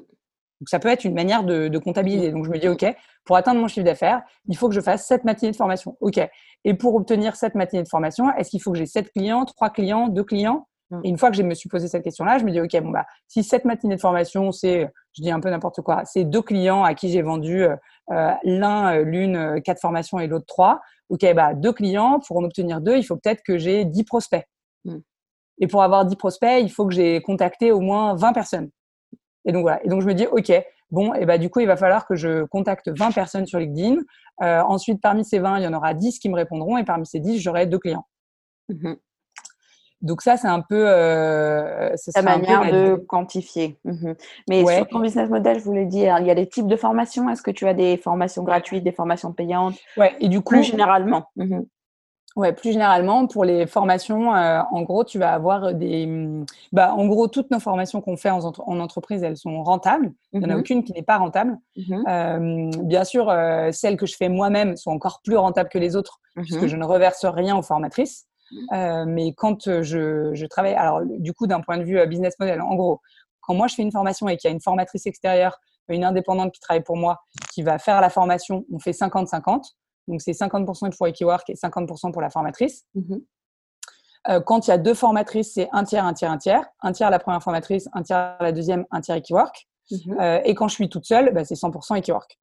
Donc, ça peut être une manière de, de, comptabiliser. Donc, je me dis, OK, pour atteindre mon chiffre d'affaires, il faut que je fasse 7 matinées de formation. OK. Et pour obtenir cette matinées de formation, est-ce qu'il faut que j'ai 7 clients, 3 clients, 2 clients? Mm. Et une fois que je me suis posé cette question-là, je me dis, OK, bon, bah, si 7 matinées de formation, c'est, je dis un peu n'importe quoi, c'est deux clients à qui j'ai vendu euh, l'un, euh, l'une, euh, quatre formations et l'autre trois. OK, bah, deux clients, pour en obtenir deux, il faut peut-être que j'ai 10 prospects. Mm. Et pour avoir 10 prospects, il faut que j'ai contacté au moins 20 personnes. Et donc voilà. Et donc je me dis, ok, bon, et bah du coup, il va falloir que je contacte 20 personnes sur LinkedIn. Euh, ensuite, parmi ces 20, il y en aura 10 qui me répondront, et parmi ces 10, j'aurai deux clients. Mhm. Donc ça, c'est un peu euh, la manière de quantifier. Mhm. Mais sur ton business model, je voulais dire, il y a des types de formations. Est-ce que tu as des formations gratuites, des formations payantes? Ouais. Et du coup, plus généralement. Mhm. Ouais, plus généralement, pour les formations, euh, en gros, tu vas avoir des. Mm, bah, en gros, toutes nos formations qu'on fait en, en, entreprise, elles sont rentables. Il n'y en a mhm. aucune qui n'est pas rentable. Euh, bien sûr, euh, celles que je fais moi-même sont encore plus rentables que les autres, puisque je ne reverse rien aux formatrices. Euh, mais quand je, je, travaille, alors du coup, d'un point de vue euh, business model, en gros, quand moi je fais une formation et qu'il y a une formatrice extérieure, une indépendante qui travaille pour moi, qui va faire la formation, on fait 50-50. Donc, c'est 50% pour Equiwork et 50% pour la formatrice. Euh, quand il y a deux formatrices, c'est un tiers, un tiers, un tiers. Un tiers la première formatrice, un tiers la deuxième, un tiers Equiwork. Euh, et quand je suis toute seule, bah, c'est 100% Equiwork.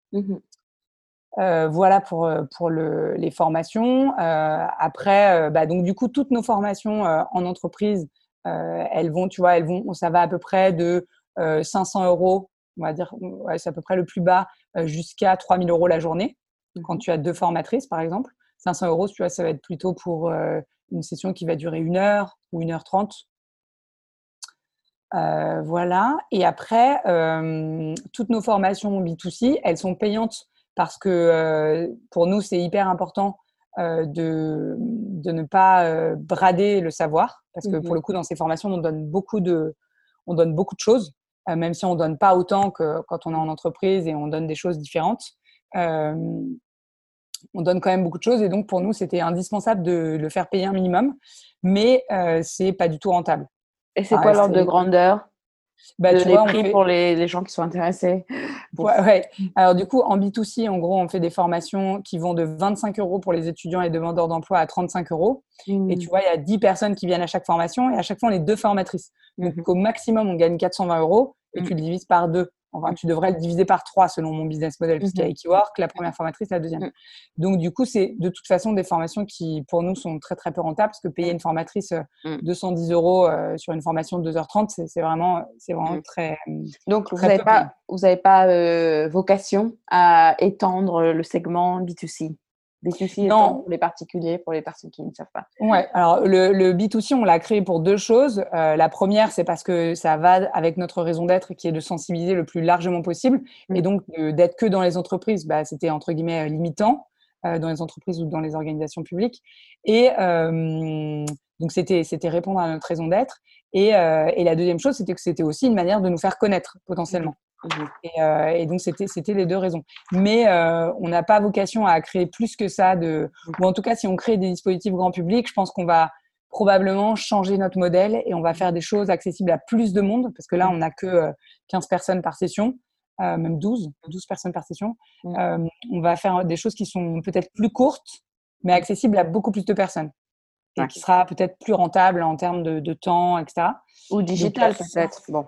Euh, voilà pour, pour le, les formations. après, bah, donc du coup, toutes nos formations en entreprise, elles vont, tu vois, elles vont, ça va à peu près de 500 euros, on va dire, c'est à peu près le plus bas, jusqu'à 3000 euros la journée. Quand tu as deux formatrices, par exemple, 500 euros, tu vois, ça va être plutôt pour euh, une session qui va durer une heure ou une heure trente. Euh, voilà. Et après, euh, toutes nos formations B2C, elles sont payantes parce que pour nous, c'est hyper important de, de, ne pas brader le savoir. Parce que pour mmh le coup, dans ces formations, on donne beaucoup de, on donne beaucoup de choses, même si on ne donne pas autant que quand on est en entreprise et on donne des choses différentes. Euh, on donne quand même beaucoup de choses et donc pour nous c'était indispensable de le faire payer un minimum, mais euh, c'est pas du tout rentable. Et c'est quoi l'ordre de grandeur? Bah, tu les vois, prix pour les, les, gens qui sont intéressés. Ouais, Alors du coup, en B2C, en gros, on fait des formations qui vont de 25 euros pour les étudiants et demandeurs d'emploi à 35 euros. Et mmh. tu vois, il y a 10 personnes qui viennent à chaque formation et à chaque fois, on est deux formatrices. Donc mmh. au maximum, on gagne 420 euros et mmh. tu le divises par deux. Enfin, tu devrais le diviser par trois selon mon business model, puisqu'il y a mhm. Equiwork, la première formatrice, la deuxième. Mhm. Donc, du coup, c'est de toute façon des formations qui, pour nous, sont très, très peu rentables, parce que payer mhm. une formatrice 210 euh, euros euh, sur une formation de 2h30, c'est vraiment, vraiment très. Donc, vous n'avez pas, vous avez pas euh, vocation à étendre le segment B2C B2C non. pour les particuliers, pour les personnes qui ne savent pas. Ouais, alors le, le B2C, on l'a créé pour deux choses. Euh, la première, c'est parce que ça va avec notre raison d'être qui est de sensibiliser le plus largement possible. Mm. Et donc, d'être que dans les entreprises, bah, c'était entre guillemets limitant euh, dans les entreprises ou dans les organisations publiques. Et euh, donc, c'était répondre à notre raison d'être. Et, et, la deuxième chose, c'était que c'était aussi une manière de nous faire connaître potentiellement. Mmh euh, et, donc, c'était, c'était les deux raisons. Mais euh, on n'a pas vocation à créer plus que ça. De, ou en tout cas, si on crée des dispositifs grand public, je pense qu'on va probablement changer notre modèle et on va faire des choses accessibles à plus de monde, parce que là, on n'a que 15 euh, personnes par session, même 12, 12 personnes par session. on va faire des choses qui sont peut-être plus courtes, mais accessibles à beaucoup plus de personnes. Et qui sera peut-être plus rentable en termes de, de temps, etc. Ou digital peut-être. Bon.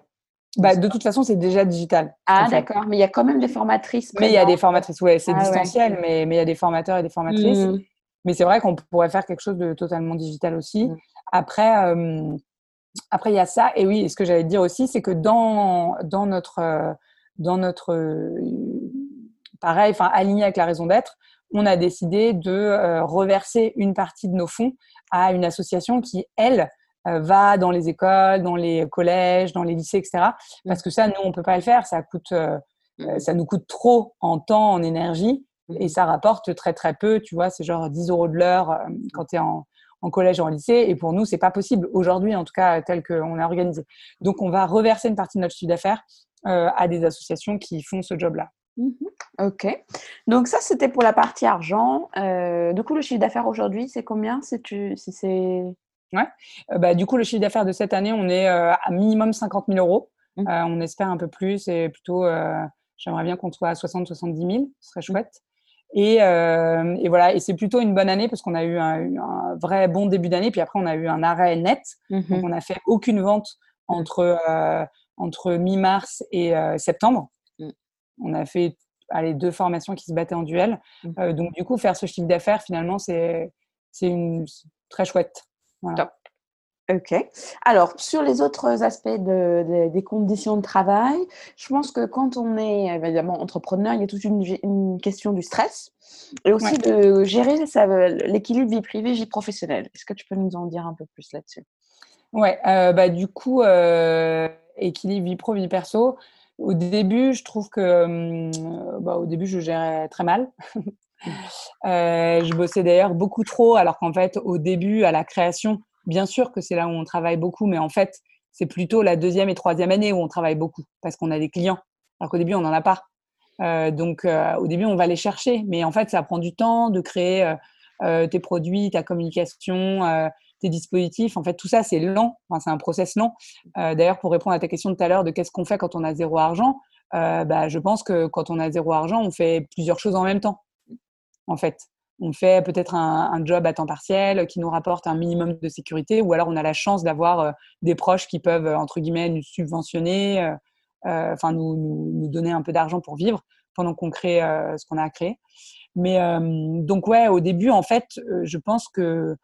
Bah, de toute façon, c'est déjà digital. Ah, d'accord. Mais il y a quand même des formatrices. Mais il y a des formatrices, ouais, c'est ah, distanciel, mais, mais il y a des formateurs et des formatrices. Mmh. Mais c'est vrai qu'on pourrait faire quelque chose de totalement digital aussi. Mmh. Après, euh, après, il y a ça. Et oui, ce que j'allais dire aussi, c'est que dans, dans notre, euh, dans notre euh, pareil, enfin, aligné avec la raison d'être, on a décidé de reverser une partie de nos fonds à une association qui, elle, euh, va dans les écoles, dans les collèges, dans les lycées, etc. Parce que ça, nous, on peut pas le faire. Ça coûte, euh, mmh. ça nous coûte trop en temps, en énergie, et ça rapporte très très peu. Tu vois, c'est genre 10 euros de l'heure quand tu es en, en collège ou en lycée. Et pour nous, c'est pas possible aujourd'hui, en tout cas, tel qu'on est organisé. Donc, on va reverser une partie de notre chiffre d'affaires euh, à des associations qui font ce job-là. Mmh ok. Donc ça, c'était pour la partie argent. Euh, du coup, le chiffre d'affaires aujourd'hui, c'est combien? Si tu, si c'est... Ouais. Euh, bah, du coup, le chiffre d'affaires de cette année, on est à minimum 50 000 euros. Mmh. on espère un peu plus et plutôt, j'aimerais bien qu'on soit à 60-70 000. Ce serait mmh. chouette. Et, euh, et, voilà, et c'est plutôt une bonne année parce qu'on a eu un, un, vrai bon début d'année, puis après on a eu un arrêt net, donc mmh on n'a fait aucune vente entre euh, entre mi-mars et euh, septembre. Mmh. On a fait allez, deux formations qui se battaient en duel, euh, donc du coup faire ce chiffre d'affaires finalement c'est c'est une très chouette. Voilà. Top. Ok. Alors, sur les autres aspects de, des conditions de travail, je pense que quand on est évidemment entrepreneur, il y a toute une, question du stress et aussi de gérer l'équilibre vie privée, vie professionnelle. Est-ce que tu peux nous en dire un peu plus là-dessus? Ouais, euh, bah, du coup, euh, équilibre vie pro, vie perso. Au début, je trouve que hum, bah, au début, je gérais très mal. Euh, je bossais d'ailleurs beaucoup trop, alors qu'en fait, au début, à la création, Bien sûr que c'est là où on travaille beaucoup, mais en fait, c'est plutôt la deuxième et troisième année où on travaille beaucoup parce qu'on a des clients. Alors qu'au début, on n'en a pas. Euh, donc, euh, au début, on va les chercher. Mais en fait, ça prend du temps de créer tes produits, ta communication, tes dispositifs. En fait, tout ça, c'est lent. Enfin, c'est un process lent. D'ailleurs, pour répondre à ta question de tout à l'heure de qu'est-ce qu'on fait quand on a zéro argent, bah, je pense que quand on a zéro argent, on fait plusieurs choses en même temps. En fait on fait peut-être un, job à temps partiel qui nous rapporte un minimum de sécurité, ou alors on a la chance d'avoir euh, des proches qui peuvent, euh, entre guillemets, nous subventionner, euh, enfin nous, nous, donner un peu d'argent pour vivre pendant qu'on crée ce qu'on a à créer. Mais donc ouais, au début, en fait, je pense que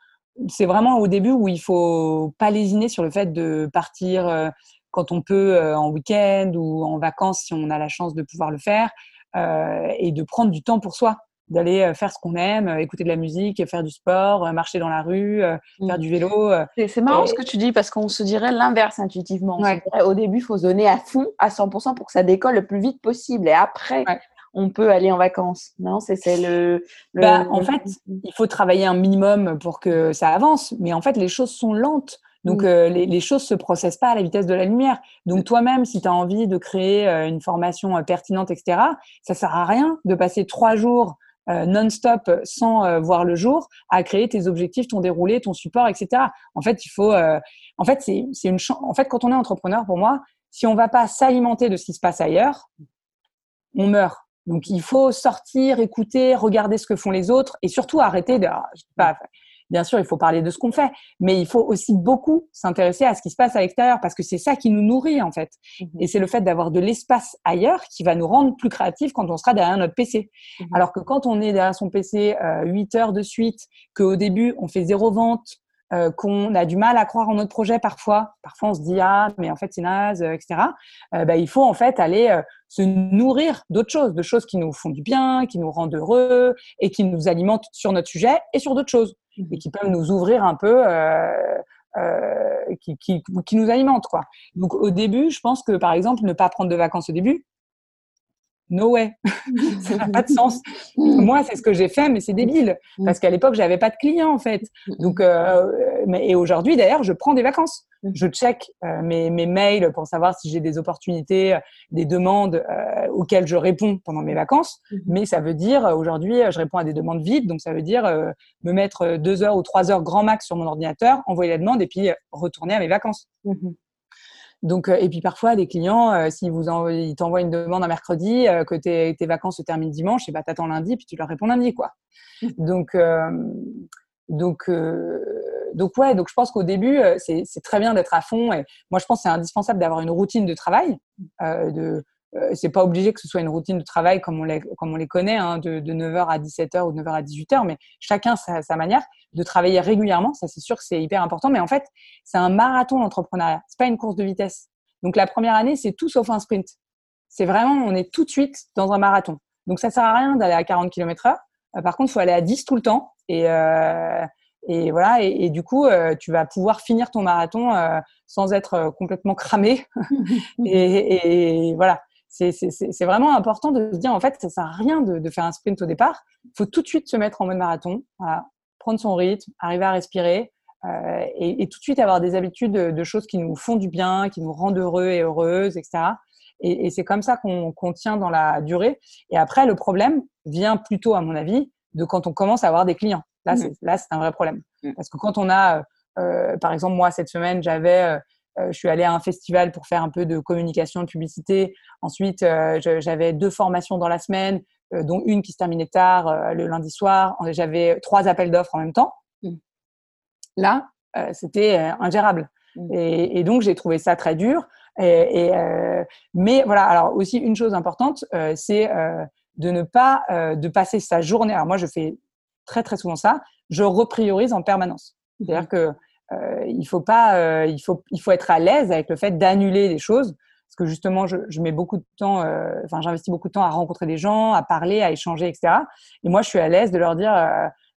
c'est vraiment au début où il faut pas lésiner sur le fait de partir quand on peut en week-end ou en vacances si on a la chance de pouvoir le faire et de prendre du temps pour soi d'aller euh, faire ce qu'on aime, euh, écouter de la musique, faire du sport, euh, marcher dans la rue, faire mmh. du vélo. C'est marrant ce que tu dis parce qu'on se dirait l'inverse intuitivement. au début, il faut se donner à fond, à 100% pour que ça décolle le plus vite possible. Et après, on peut aller en vacances. Non, c'est le. le... Bah, en fait, il faut travailler un minimum pour que ça avance. Mais en fait, les choses sont lentes. Donc, mmh. les, les, choses se processent pas à la vitesse de la lumière. Donc, toi-même, si tu as envie de créer une formation pertinente, etc., ça sert à rien de passer trois jours non-stop sans euh, voir le jour à créer tes objectifs, ton déroulé, ton support, etc. En fait, il faut, euh, en fait, c'est une. En fait, quand on est entrepreneur, pour moi, si on va pas s'alimenter de ce qui se passe ailleurs, on meurt. Donc, il faut sortir, écouter, regarder ce que font les autres et surtout arrêter de, pas, bien sûr, il faut parler de ce qu'on fait, mais il faut aussi beaucoup s'intéresser à ce qui se passe à l'extérieur parce que c'est ça qui nous nourrit en fait. Mmh et c'est le fait d'avoir de l'espace ailleurs qui va nous rendre plus créatifs quand on sera derrière notre PC. Mmh Alors que quand on est derrière son PC euh, 8 heures de suite, qu'au début on fait zéro vente, euh, qu'on a du mal à croire en notre projet parfois. Parfois, on se dit ah, mais en fait c'est naze, euh, etc. Euh, bah, il faut en fait aller euh, se nourrir d'autres choses, de choses qui nous font du bien, qui nous rendent heureux et qui nous alimentent sur notre sujet et sur d'autres choses et qui peuvent nous ouvrir un peu, euh, euh, qui, qui, qui, nous alimentent. Quoi. Donc au début, je pense que par exemple, ne pas prendre de vacances au début, no way, ça n'a pas de sens. Moi, c'est ce que j'ai fait, mais c'est débile parce qu'à l'époque, j'avais pas de clients en fait. Donc, euh, et aujourd'hui, d'ailleurs, je prends des vacances. Je check euh, mes, mails pour savoir si j'ai des opportunités, des demandes euh, auxquelles je réponds pendant mes vacances. Mais ça veut dire aujourd'hui, je réponds à des demandes vides, donc ça veut dire euh, me mettre deux heures ou trois heures grand max sur mon ordinateur, envoyer la demande et puis retourner à mes vacances. Donc, euh, et puis parfois, des clients, euh, s'ils vous ils t'envoient une demande un mercredi, euh, que tes, tes, vacances se terminent dimanche, et bah t'attends lundi, puis tu leur réponds lundi, quoi. Donc, donc, donc ouais, donc je pense qu'au début, c'est très bien d'être à fond. Et moi, je pense que c'est indispensable d'avoir une routine de travail, de euh, c'est pas obligé que ce soit une routine de travail comme on les, comme on les connaît, hein, de, de, 9h à 17h ou de 9h à 18h, mais chacun sa, sa manière de travailler régulièrement. Ça, c'est sûr que c'est hyper important. Mais en fait, c'est un marathon l'entrepreneuriat. C'est pas une course de vitesse. Donc la première année, c'est tout sauf un sprint. C'est vraiment, on est tout de suite dans un marathon. Donc ça sert à rien d'aller à 40 km heure. Euh, par contre, il faut aller à 10 tout le temps. Et, euh, et voilà. Et, et du coup, euh, tu vas pouvoir finir ton marathon euh, sans être complètement cramé. et, et, voilà. C'est vraiment important de se dire, en fait, ça sert à rien de, de faire un sprint au départ. Il faut tout de suite se mettre en mode marathon, prendre son rythme, arriver à respirer euh, et, et, tout de suite avoir des habitudes de, de, choses qui nous font du bien, qui nous rendent heureux et heureuses, etc. Et, et c'est comme ça qu'on qu tient dans la durée. Et après, le problème vient plutôt, à mon avis, de quand on commence à avoir des clients. Là, mmh. c'est un vrai problème. Mmh. Parce que quand on a, euh, par exemple, moi, cette semaine, j'avais euh, euh, je suis allée à un festival pour faire un peu de communication, de publicité. Ensuite, euh, j'avais deux formations dans la semaine, euh, dont une qui se terminait tard le lundi soir. J'avais trois appels d'offres en même temps. Mmh. Là, c'était ingérable. Mmh. Et, et, donc, j'ai trouvé ça très dur. Et, et mais voilà, alors aussi une chose importante, c'est de ne pas de passer sa journée. Alors moi, je fais très très souvent ça. Je repriorise en permanence. C'est-à-dire mmh. que euh, il faut pas, euh, il faut, il faut être à l'aise avec le fait d'annuler des choses parce que justement, je, mets beaucoup de temps, euh, enfin, j'investis beaucoup de temps à rencontrer des gens, à parler, à échanger, etc. Et moi, je suis à l'aise de leur dire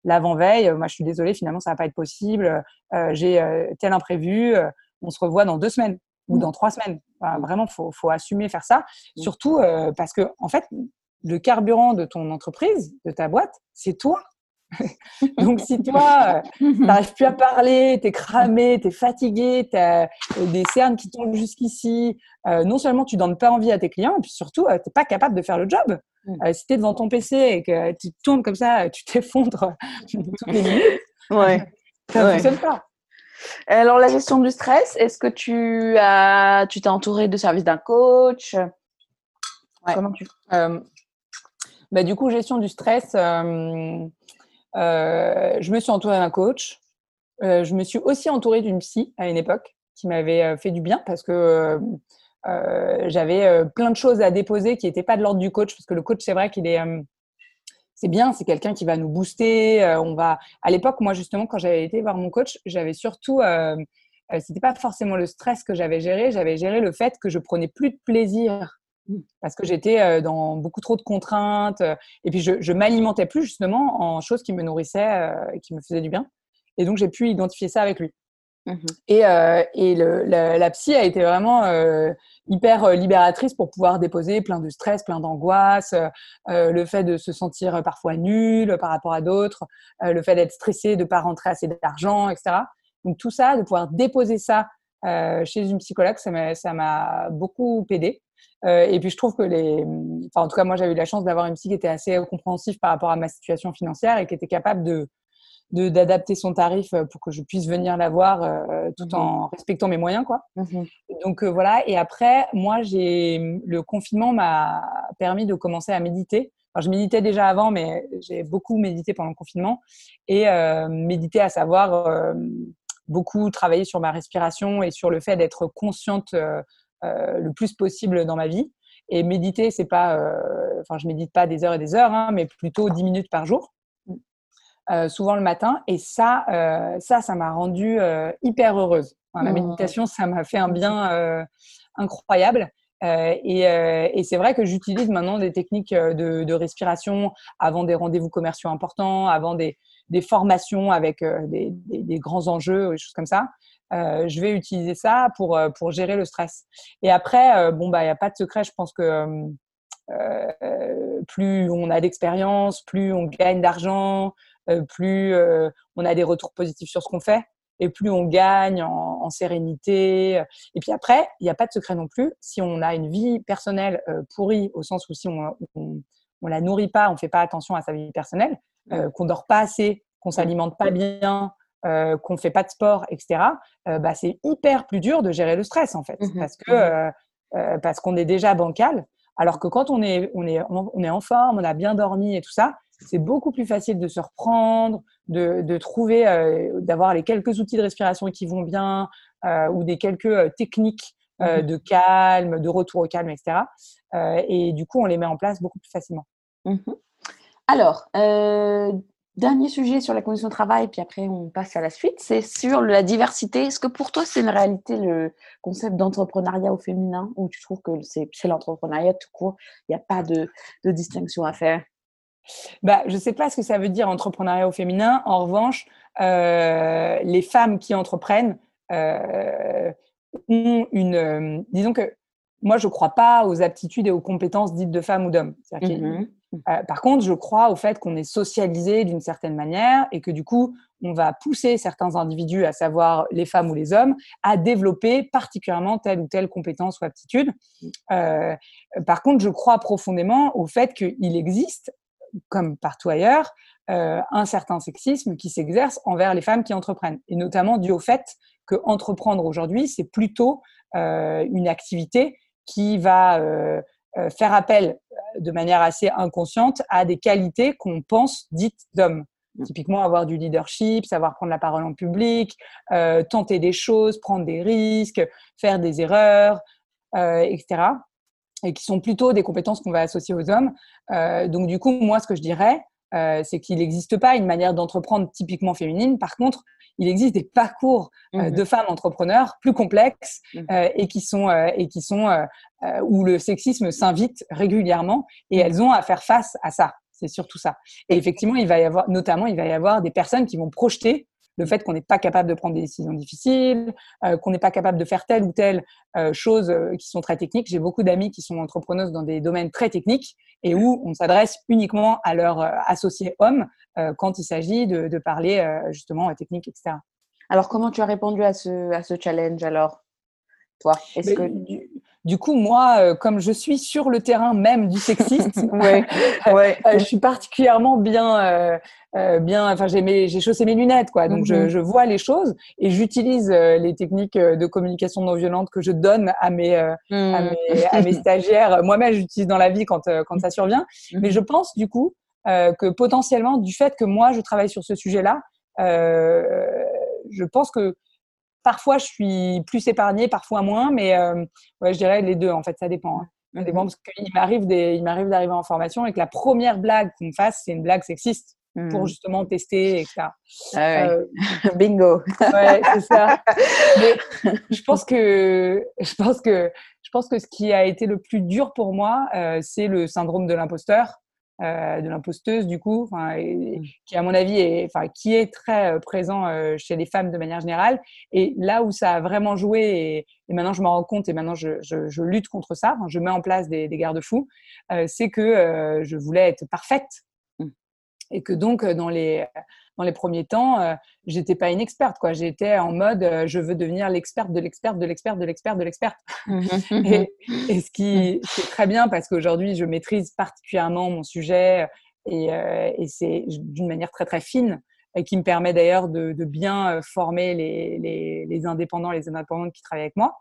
l'avant-veille, moi, je suis désolée, finalement, ça va pas être possible. J'ai tel imprévu. on se revoit dans deux semaines ou dans trois semaines. vraiment, faut, faut assumer faire ça. Surtout parce que, en fait, le carburant de ton entreprise, de ta boîte, c'est toi. Donc, si toi, tu euh, n'arrives plus à parler, tu es cramé, tu es fatigué, tu as euh, des cernes qui tombent jusqu'ici, euh, non seulement tu donnes pas envie à tes clients, et puis surtout, tu n'es pas capable de faire le job. Mm. si tu es devant ton PC et que tu tournes comme ça, tu t'effondres toutes les minutes, ouais. ça ne fonctionne pas. Alors, la gestion du stress, est-ce que tu as, tu t'es entouré de service d'un coach? Comment tu bah, Du coup, gestion du stress, euh, je me suis entourée d'un coach. Euh, je me suis aussi entourée d'une psy à une époque qui m'avait euh, fait du bien parce que j'avais plein de choses à déposer qui n'étaient pas de l'ordre du coach parce que le coach, c'est vrai qu'il est c'est bien, c'est quelqu'un qui va nous booster. on va à l'époque, moi justement, quand j'avais été voir mon coach, j'avais surtout, euh, c'était pas forcément le stress que j'avais géré, j'avais géré le fait que je prenais plus de plaisir parce que j'étais euh, dans beaucoup trop de contraintes euh, et puis je, je m'alimentais plus justement en choses qui me nourrissaient euh, et qui me faisaient du bien. Et donc j'ai pu identifier ça avec lui. Mmh et, euh, et le, la, la, psy a été vraiment euh, hyper libératrice pour pouvoir déposer plein de stress, plein d'angoisse, euh, le fait de se sentir parfois nul par rapport à d'autres, le fait d'être stressé, de pas rentrer assez d'argent, etc. Donc tout ça, de pouvoir déposer ça chez une psychologue, ça m'a beaucoup aidé. Euh, et puis je trouve que les, enfin en tout cas moi j'avais eu la chance d'avoir une psy qui était assez compréhensive par rapport à ma situation financière et qui était capable de d'adapter son tarif pour que je puisse venir la voir euh, tout mmh en respectant mes moyens quoi. Mmh Donc euh, voilà et après moi j'ai le confinement m'a permis de commencer à méditer. Alors, je méditais déjà avant mais j'ai beaucoup médité pendant le confinement et euh, méditer à savoir beaucoup travailler sur ma respiration et sur le fait d'être consciente euh, le plus possible dans ma vie. Et méditer, c'est pas, euh, enfin, je médite pas des heures et des heures, hein, mais plutôt 10 minutes par jour. Euh, souvent le matin. Et ça, ça, ça m'a rendue hyper heureuse. la mmh. méditation, ça m'a fait un bien incroyable. et, et c'est vrai que j'utilise maintenant des techniques de, de respiration avant des rendez-vous commerciaux importants, avant des, des formations avec des, des, des, grands enjeux, des choses comme ça. Euh, je vais utiliser ça pour, euh, pour gérer le stress. Et après, euh, bon, bah, il n'y a pas de secret. Je pense que plus on a d'expérience, plus on gagne d'argent, plus on a des retours positifs sur ce qu'on fait et plus on gagne en, sérénité. Et puis après, il n'y a pas de secret non plus. Si on a une vie personnelle pourrie, au sens où si on, on, la nourrit pas, on fait pas attention à sa vie personnelle, euh, qu'on dort pas assez, qu'on s'alimente pas bien, euh, qu'on fait pas de sport, etc., euh, bah, c'est hyper plus dur de gérer le stress en fait, mmh parce que mmh euh, parce qu'on est déjà bancal. Alors que quand on est on est on est en forme, on a bien dormi et tout ça, c'est beaucoup plus facile de se reprendre, de, de trouver, d'avoir les quelques outils de respiration qui vont bien ou des quelques techniques mmh de calme, de retour au calme, etc. et du coup, on les met en place beaucoup plus facilement. Alors, Dernier sujet sur la condition de travail, puis après on passe à la suite, c'est sur la diversité. Est-ce que pour toi c'est une réalité le concept d'entrepreneuriat au féminin ou tu trouves que c'est l'entrepreneuriat tout court, il n'y a pas de, distinction à faire? Bah, Je ne sais pas ce que ça veut dire entrepreneuriat au féminin. En revanche, euh, les femmes qui entreprennent euh, ont une... Euh, disons que moi, je ne crois pas aux aptitudes et aux compétences dites de femme ou d'homme. Mhm. Euh, par contre, je crois au fait qu'on est socialisé d'une certaine manière et que du coup, on va pousser certains individus, à savoir les femmes ou les hommes, à développer particulièrement telle ou telle compétence ou aptitude. Euh, par contre, je crois profondément au fait qu'il existe, comme partout ailleurs, euh, un certain sexisme qui s'exerce envers les femmes qui entreprennent, et notamment dû au fait que entreprendre aujourd'hui, c'est plutôt une activité qui va faire appel de manière assez inconsciente à des qualités qu'on pense dites d'hommes. Mmh. Typiquement, avoir du leadership, savoir prendre la parole en public, euh, tenter des choses, prendre des risques, faire des erreurs, euh, etc. Et qui sont plutôt des compétences qu'on va associer aux hommes. Euh, donc, du coup, moi, ce que je dirais, c'est qu'il n'existe pas une manière d'entreprendre typiquement féminine. Par contre, il existe des parcours mmh de femmes entrepreneurs plus complexes mmh. et qui sont et qui sont où le sexisme s'invite régulièrement et elles ont à faire face à ça. C'est surtout ça. Et effectivement, il va y avoir, notamment, il va y avoir des personnes qui vont projeter le fait qu'on n'est pas capable de prendre des décisions difficiles, euh, qu'on n'est pas capable de faire telle ou telle euh, chose euh, qui sont très techniques. J'ai beaucoup d'amis qui sont entrepreneuses dans des domaines très techniques et où on s'adresse uniquement à leurs associés hommes quand il s'agit de, parler justement technique, etc. Alors, comment tu as répondu à ce, à ce challenge alors, toi Est-ce que... Du coup, moi, euh, comme je suis sur le terrain même du sexisme, ouais, ouais. Euh, je suis particulièrement bien, euh, bien. Enfin, j'ai j'ai chaussé mes lunettes, quoi. Donc, je, mhm. je, vois les choses et j'utilise les techniques de communication non violente que je donne à mes, à, mhm. mes à mes, stagiaires. Moi-même, j'utilise dans la vie quand quand ça survient. Mhm. Mais je pense du coup que potentiellement, du fait que moi, je travaille sur ce sujet-là, je pense que Parfois, je suis plus épargnée, parfois moins, mais euh, ouais, je dirais les deux, en fait, ça dépend. Hein. Ça dépend parce qu'il m'arrive il m'arrive d'arriver en formation et que la première blague qu'on me fasse, c'est une blague sexiste pour mmh. justement tester, etc. Ah euh, Bingo. ouais, c'est ça. Mais je pense que je pense que je pense que ce qui a été le plus dur pour moi, euh, c'est le syndrome de l'imposteur. Euh, de l'imposteuse du coup, mmh. qui à mon avis est, enfin, qui est très euh, présent euh, chez les femmes de manière générale. Et là où ça a vraiment joué, et, maintenant je m'en rends compte et maintenant je, je, lutte contre ça, je mets en place des, des garde-fous, c'est que je voulais être parfaite. Et que donc dans les dans les premiers temps, euh, j'étais pas une experte, quoi. J'étais en mode, euh, je veux devenir l'experte de l'experte de l'experte de l'experte de l'experte. Mmh et, et, ce qui mmh. est très bien parce qu'aujourd'hui, je maîtrise particulièrement mon sujet et, euh, et c'est d'une manière très très fine et qui me permet d'ailleurs de, de, bien former les, les, les, indépendants, les indépendantes qui travaillent avec moi.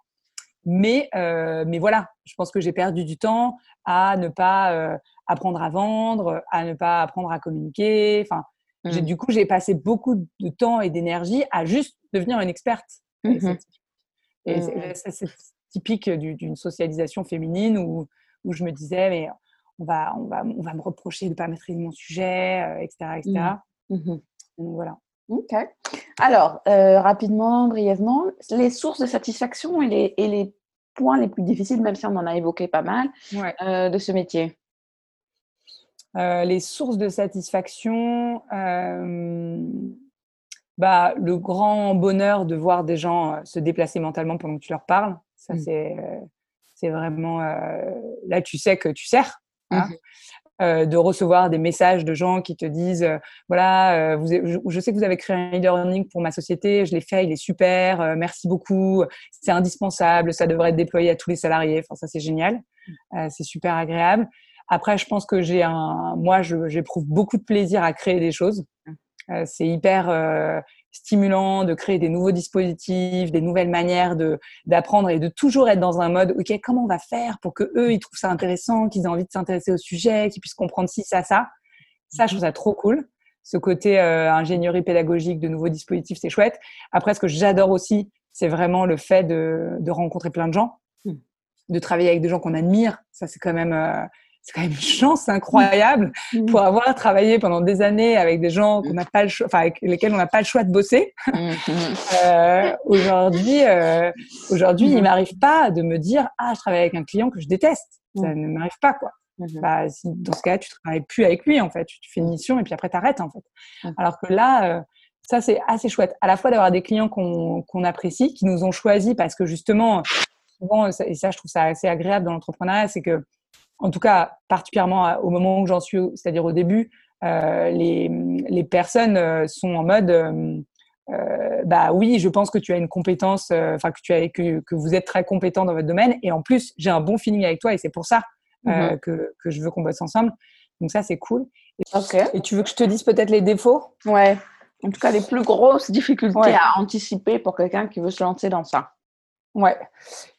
Mais, euh, mais voilà, je pense que j'ai perdu du temps à ne pas apprendre à vendre, à ne pas apprendre à communiquer. Enfin, Mmh. Du coup, j'ai passé beaucoup de temps et d'énergie à juste devenir une experte. Mmh et mmh c'est typique d'une socialisation féminine où, où, je me disais, mais on va, on va, on va me reprocher de ne pas maîtriser mon sujet, etc. Euh, etc. Donc voilà. Ok. Alors, euh, rapidement, brièvement, les sources de satisfaction et les, et les, points les plus difficiles, même si on en a évoqué pas mal, euh, de ce métier? Euh, les sources de satisfaction, bah, le grand bonheur de voir des gens se déplacer mentalement pendant que tu leur parles, ça mmh. c'est c'est vraiment là tu sais que tu sers. Hein. Mmh. De recevoir des messages de gens qui te disent voilà vous, je, sais que vous avez créé un e-learning pour ma société je l'ai fait il est super merci beaucoup c'est indispensable ça devrait être déployé à tous les salariés enfin ça c'est génial c'est super agréable après, je pense que j'ai un, moi, j'éprouve beaucoup de plaisir à créer des choses. Mmh. Euh, c'est hyper euh, stimulant de créer des nouveaux dispositifs, des nouvelles manières de d'apprendre et de toujours être dans un mode ok comment on va faire pour que eux ils trouvent ça intéressant, qu'ils aient envie de s'intéresser au sujet, qu'ils puissent comprendre ci ça ça. Ça je trouve ça trop cool. Ce côté euh, ingénierie pédagogique de nouveaux dispositifs c'est chouette. Après ce que j'adore aussi c'est vraiment le fait de, de rencontrer plein de gens, mmh. de travailler avec des gens qu'on admire. Ça c'est quand même c'est quand même une chance incroyable mmh. pour avoir travaillé pendant des années avec des gens qu'on n'a pas le choix, enfin avec lesquels on n'a pas le choix de bosser. Mmh. euh, aujourd'hui, euh, aujourd'hui, il m'arrive pas de me dire ah je travaille avec un client que je déteste. Ça ne m'arrive pas quoi. Bah, si, dans ce cas, tu travailles plus avec lui en fait. Tu, fais une mission et puis après t'arrêtes en fait. Alors que là. Euh, ça, c'est assez chouette. À la fois d'avoir des clients qu'on apprécie, qui nous ont choisis parce que justement, souvent, et ça, je trouve ça assez agréable dans l'entrepreneuriat, c'est que, en tout cas, particulièrement au moment où j'en suis, c'est-à-dire au début, les, les, personnes sont en mode euh, bah oui, je pense que tu as une compétence, euh, enfin que tu as que, que, vous êtes très compétent dans votre domaine, et en plus j'ai un bon feeling avec toi, et c'est pour ça euh, mhm. que, que, je veux qu'on bosse ensemble. Donc ça c'est cool. Et, et, tu veux que je te dise peut-être les défauts? Ouais. En tout cas, les plus grosses difficultés à anticiper pour quelqu'un qui veut se lancer dans ça. Ouais.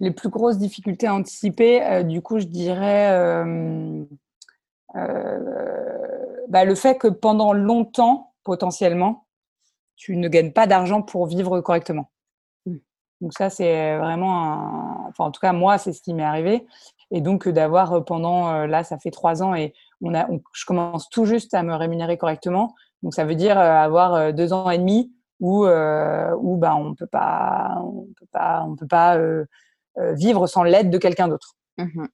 Les plus grosses difficultés à anticiper, du coup, je dirais bah, le fait que pendant longtemps, potentiellement, tu ne gagnes pas d'argent pour vivre correctement. Mmh. Donc ça, c'est vraiment un... Enfin, en tout cas, moi, c'est ce qui m'est arrivé. Et donc, d'avoir euh, pendant, euh, là, ça fait trois ans et on a, je commence tout juste à me rémunérer correctement. Donc, ça veut dire euh, avoir deux ans et demi où, où ben, on peut pas, on peut pas, on peut pas vivre sans l'aide de quelqu'un d'autre. Mmh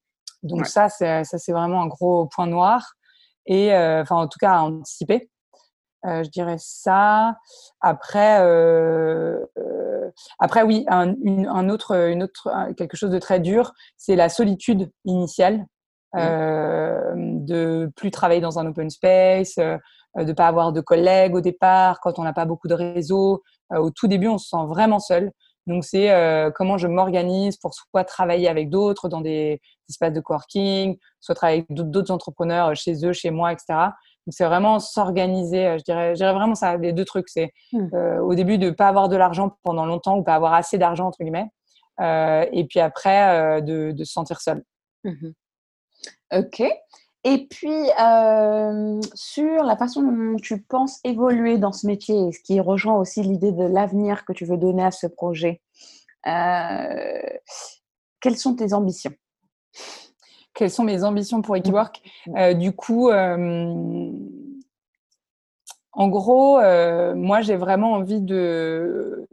donc ça, c'est, ça, c'est vraiment un gros point noir. Et enfin, en tout cas, à anticiper. Euh, je dirais ça. Après, euh, euh, après oui, un, un, autre, une autre, quelque chose de très dur, c'est la solitude initiale, mmh. euh, de plus travailler dans un open space, de pas avoir de collègues au départ, quand on n'a pas beaucoup de réseau. au tout début, on se sent vraiment seul. Donc, c'est comment je m'organise pour soit travailler avec d'autres dans des espaces de coworking, soit travailler avec d'autres entrepreneurs chez eux, chez moi, etc c'est vraiment s'organiser, euh, je dirais, je dirais vraiment ça, les deux trucs. C'est mmh. euh, au début de ne pas avoir de l'argent pendant longtemps ou pas avoir assez d'argent, entre guillemets. Euh, et puis après, de, se sentir seul. Mmh ok. Et puis, sur la façon dont tu penses évoluer dans ce métier, ce qui rejoint aussi l'idée de l'avenir que tu veux donner à ce projet, quelles sont tes ambitions? Quelles sont mes ambitions pour Equiwork? Mmh. Euh, du coup, euh, en gros, euh, moi, j'ai vraiment envie de,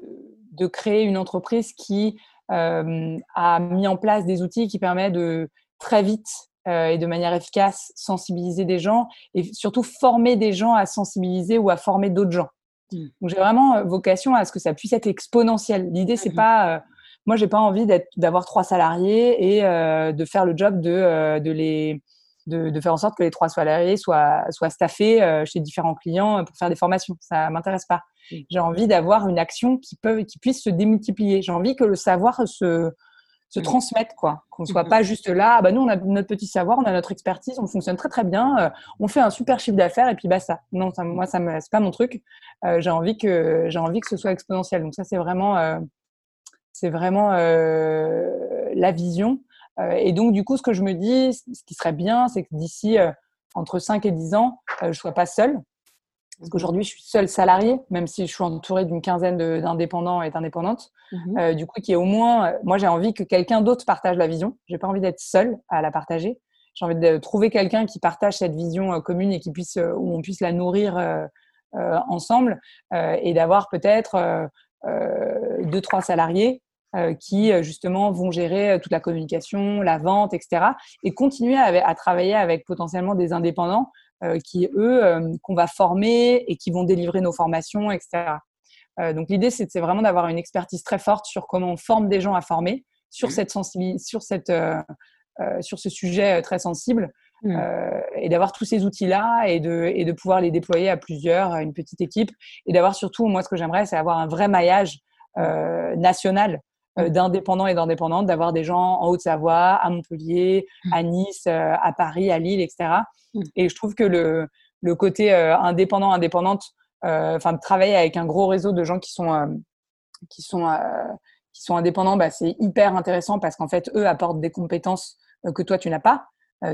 de créer une entreprise qui a mis en place des outils qui permettent de très vite et de manière efficace sensibiliser des gens et surtout former des gens à sensibiliser ou à former d'autres gens. Mmh. Donc, j'ai vraiment vocation à ce que ça puisse être exponentiel. L'idée, c'est mmh pas moi, j'ai pas envie d'avoir trois salariés et euh, de faire le job de, euh, de les de, de, faire en sorte que les trois salariés soient, soient staffés euh, chez différents clients pour faire des formations. Ça m'intéresse pas. J'ai envie d'avoir une action qui, peut, qui puisse se démultiplier. J'ai envie que le savoir se, se transmette, quoi. Qu'on ne soit pas juste là, ah bah nous, on a notre petit savoir, on a notre expertise, on fonctionne très, très bien, on fait un super chiffre d'affaires et puis bah ça. Non, ça, moi, ça c'est pas mon truc. j'ai envie que, j'ai envie que ce soit exponentiel. Donc ça, c'est vraiment, c'est vraiment euh, la vision. Euh, et donc, du coup, ce que je me dis, ce qui serait bien, c'est que d'ici euh, entre 5 et 10 ans, je ne sois pas seule. Parce qu'aujourd'hui, je suis seule salariée, même si je suis entourée d'une quinzaine d'indépendants et d'indépendantes. Mmh du coup, qui est au moins, moi, j'ai envie que quelqu'un d'autre partage la vision. J'ai pas envie d'être seule à la partager. J'ai envie de trouver quelqu'un qui partage cette vision commune et qui puisse, où on puisse la nourrir ensemble et d'avoir peut-être deux, trois salariés euh, qui euh, justement vont gérer euh, toute la communication, la vente, etc. Et continuer à, travailler avec potentiellement des indépendants qui, eux, qu'on va former et qui vont délivrer nos formations, etc. donc l'idée, c'est vraiment d'avoir une expertise très forte sur comment on forme des gens à former, sur, mmh. cette sur, cette, sur ce sujet très sensible. Mmh. et d'avoir tous ces outils-là et de, et de pouvoir les déployer à plusieurs, à une petite équipe. Et d'avoir surtout, moi, ce que j'aimerais, c'est avoir un vrai maillage national euh, d'indépendants et d'indépendantes, d'avoir des gens en Haute-Savoie, à Montpellier, mmh. à Nice, euh, à Paris, à Lille, etc. Mmh. Et je trouve que le, le côté euh, indépendant, indépendante, enfin de travailler avec un gros réseau de gens qui sont qui sont qui sont indépendants, bah, c'est hyper intéressant parce qu'en fait eux apportent des compétences que toi tu n'as pas.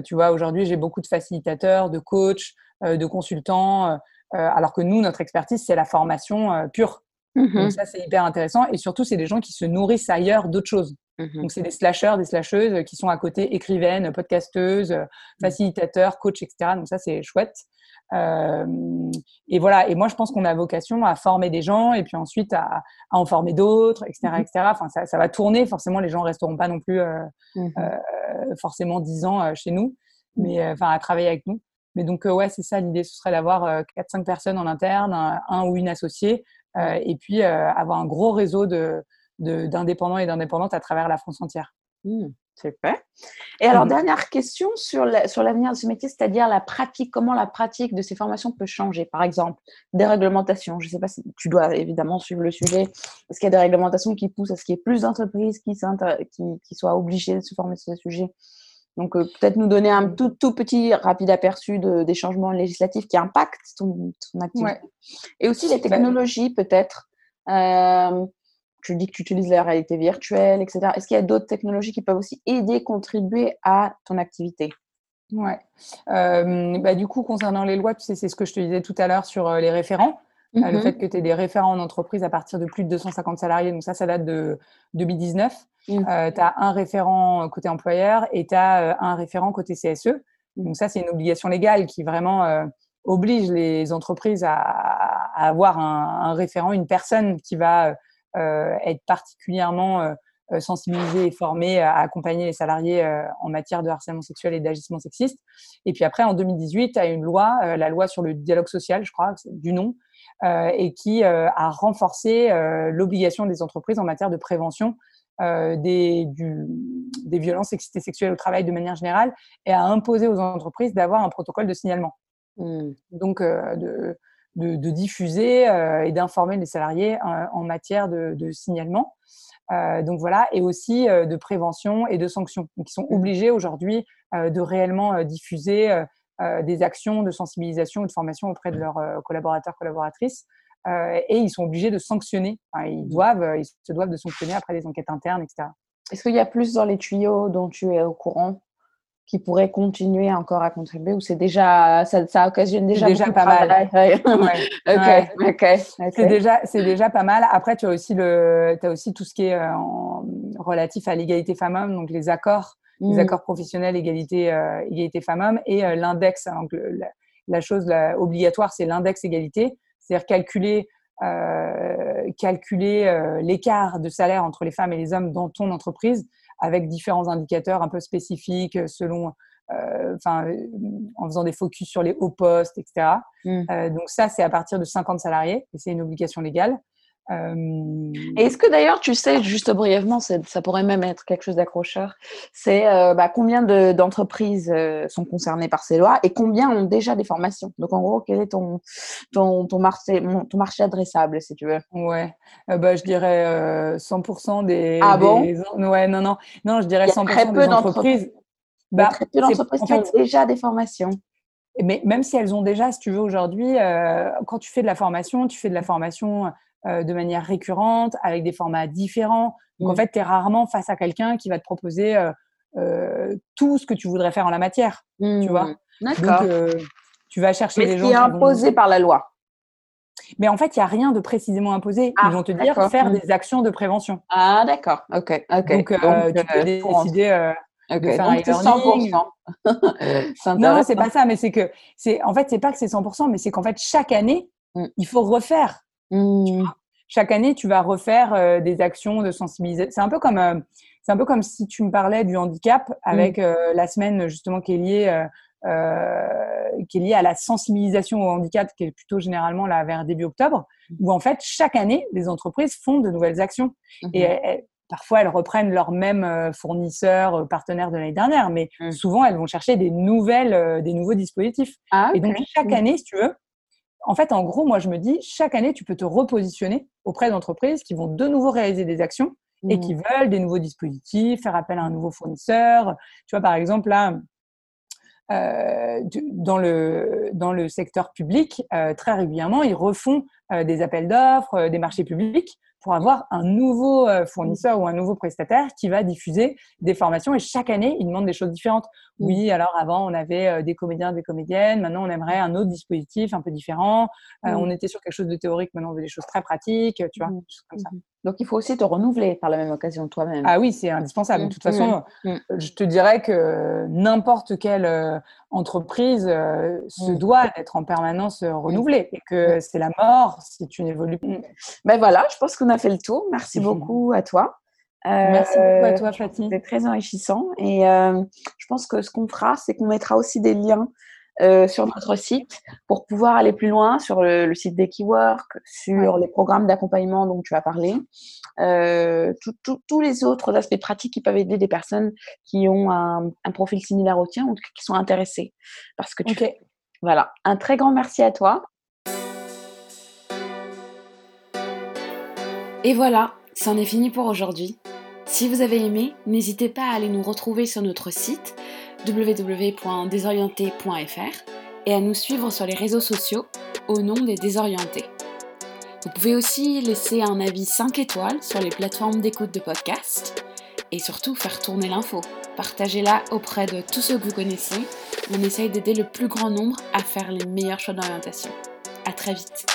tu vois, aujourd'hui j'ai beaucoup de facilitateurs, de coachs, de consultants, alors que nous notre expertise c'est la formation pure. Donc mmh ça, c'est hyper intéressant. Et surtout, c'est des gens qui se nourrissent ailleurs d'autres choses. Mmh Donc c'est des slasheurs, des slasheuses qui sont à côté écrivaines, podcasteuses, mmh. facilitateurs, coachs, etc. Donc ça, c'est chouette. Euh, et voilà. Et moi, je pense qu'on a vocation à former des gens et puis ensuite à, à en former d'autres, etc., etc. Enfin, ça, ça, va tourner. Forcément, les gens resteront pas non plus euh, euh, forcément 10 ans euh, chez nous, mais enfin à travailler avec nous. Mais donc, ouais, c'est ça l'idée. Ce serait d'avoir 4-5 personnes en interne, un, ou une associée, euh, et puis euh, avoir un gros réseau d'indépendants de, et d'indépendantes à travers la France entière. Mmh, super. Et alors, mmh dernière question sur l'avenir de ce métier, c'est-à-dire la pratique, comment la pratique de ces formations peut changer? Par exemple, des réglementations. Je ne sais pas si tu dois évidemment suivre le sujet. Est-ce qu'il y a des réglementations qui poussent à ce qu'il y ait plus d'entreprises qui, qui, soient obligées de se former sur ce sujet? Donc, euh, peut-être nous donner un tout, tout, petit rapide aperçu des changements législatifs qui impactent ton, activité. Et aussi les bah, technologies, peut-être. Euh, tu dis que tu utilises la réalité virtuelle, etc. Est-ce qu'il y a d'autres technologies qui peuvent aussi aider, contribuer à ton activité? Ouais. Euh, bah, du coup, concernant les lois, tu sais, c'est ce que je te disais tout à l'heure sur les référents. Euh, le mhm. fait que tu aies des référents en entreprise à partir de plus de 250 salariés, donc ça, ça date de 2019. tu as un référent côté employeur et tu as un référent côté CSE. Donc ça, c'est une obligation légale qui vraiment oblige les entreprises à, avoir un, un, référent, une personne qui va euh, être particulièrement euh, euh, sensibilisé et formé à accompagner les salariés en matière de harcèlement sexuel et d'agissement sexiste. Et puis après, en 2018, il y a une loi, la loi sur le dialogue social, je crois, du nom, et qui a renforcé l'obligation des entreprises en matière de prévention des, du, des violences sexuelles au travail de manière générale et a imposé aux entreprises d'avoir un protocole de signalement. Mmh. Donc, de, de, diffuser euh, et d'informer les salariés euh, en matière de, signalement. Euh, donc voilà, et aussi de prévention et de sanctions. Donc ils sont mmh. obligés aujourd'hui de réellement diffuser des actions de sensibilisation ou de formation auprès de leurs collaborateurs, collaboratrices. et ils sont obligés de sanctionner. ils mmh. doivent, ils se doivent de sanctionner après des enquêtes internes, etc. Est-ce qu'il y a plus dans les tuyaux dont tu es au courant qui pourrait continuer encore à contribuer ou c'est déjà ça, ça, occasionne déjà, déjà pas mal c'est déjà c'est déjà pas mal après tu as aussi le as aussi tout ce qui est euh, relatif à l'égalité femmes-hommes donc les accords les mm. accords professionnels égalité euh, égalité femmes-hommes et euh, l'index donc la, chose obligatoire c'est l'index égalité c'est-à-dire calculer calculer l'écart de salaire entre les femmes et les hommes dans ton entreprise avec différents indicateurs un peu spécifiques euh, selon, euh, enfin, euh, en faisant des focus sur les hauts postes, etc. Mmh. donc ça, c'est à partir de 50 salariés et c'est une obligation légale. Et est-ce que d'ailleurs, tu sais, juste brièvement, ça pourrait même être quelque chose d'accrocheur, c'est bah, combien d'entreprises sont concernées par ces lois et combien ont déjà des formations? Donc en gros, quel est ton, ton, ton, marché, ton marché adressable, si tu veux? Ouais, bah, je dirais 100% des... Ah bon? Ouais, non, non, non, je dirais 100% très peu des entreprises. Bah, très peu d'entreprises qui ont déjà des formations. Mais même si elles ont déjà, si tu veux, aujourd'hui, quand tu fais de la formation, tu fais de la formation euh, de manière récurrente, avec des formats différents. Donc, en mmh. fait, tu es rarement face à quelqu'un qui va te proposer euh, euh, tout ce que tu voudrais faire en la matière. Tu vois mmh. D'accord. tu vas chercher des gens. qui est imposé par la loi. Mais en fait, il n'y a rien de précisément imposé. Ils ah, vont te dire faire mmh. des actions de prévention. Ah, d'accord. OK. Donc, tu peux décider de faire un e-learning. non, c'est pas ça. Mais c'est que, c'est en fait, c'est pas que c'est 100%, mais c'est qu'en fait, chaque année, il faut refaire Mmh. Chaque année, tu vas refaire euh, des actions de sensibilisation. C'est un peu comme euh, c'est un peu comme si tu me parlais du handicap avec mmh. euh, la semaine justement qui est liée qui est liée à la sensibilisation au handicap, qui est plutôt généralement là vers début octobre, mmh. où en fait chaque année les entreprises font de nouvelles actions et parfois elles reprennent leurs mêmes fournisseurs, partenaires de l'année dernière, mais souvent elles vont chercher des nouvelles, des nouveaux dispositifs. Ah, et donc chaque année, si tu veux, en fait, en gros, moi, je me dis, chaque année, tu peux te repositionner auprès d'entreprises qui vont de nouveau réaliser des actions et qui mmh. veulent des nouveaux dispositifs, faire appel à un nouveau fournisseur. Tu vois, par exemple, là, euh, dans, le, dans le secteur public, euh, très régulièrement, ils refont euh, des appels d'offres, des marchés publics pour avoir un nouveau euh, fournisseur ou un nouveau prestataire qui va diffuser des formations et chaque année, il demande des choses différentes. Mm. Oui, alors avant, on avait euh, des comédiens, des comédiennes, maintenant on aimerait un autre dispositif un peu différent. Euh, mm. On était sur quelque chose de théorique, maintenant on veut des choses très pratiques, tu vois, mm. comme ça. Donc il faut aussi te renouveler par la même occasion toi-même. Ah oui, c'est indispensable. De toute façon, je te dirais que n'importe quelle entreprise se doit d'être en permanence renouvelée et que c'est la mort si tu n'évolues pas. Ben voilà, je pense qu'on a fait le tour. Merci beaucoup à toi. Merci beaucoup à toi, Fatih. C'était très enrichissant. Et euh, je pense que ce qu'on fera, c'est qu'on mettra aussi des liens euh, sur notre site pour pouvoir aller plus loin sur le, site des Keywork, sur les programmes d'accompagnement dont tu as parlé, euh, tous les autres aspects pratiques qui peuvent aider des personnes qui ont un, profil similaire au tien ou qui sont intéressées parce que tu fais. Voilà, un très grand merci à toi. Et voilà, c'en est fini pour aujourd'hui. Si vous avez aimé, n'hésitez pas à aller nous retrouver sur notre site www.désorienté.fr et à nous suivre sur les réseaux sociaux au nom des désorientés. Vous pouvez aussi laisser un avis 5 étoiles sur les plateformes d'écoute de podcast et surtout faire tourner l'info. Partagez-la auprès de tous ceux que vous connaissez. On essaye d'aider le plus grand nombre à faire les meilleurs choix d'orientation. À très vite.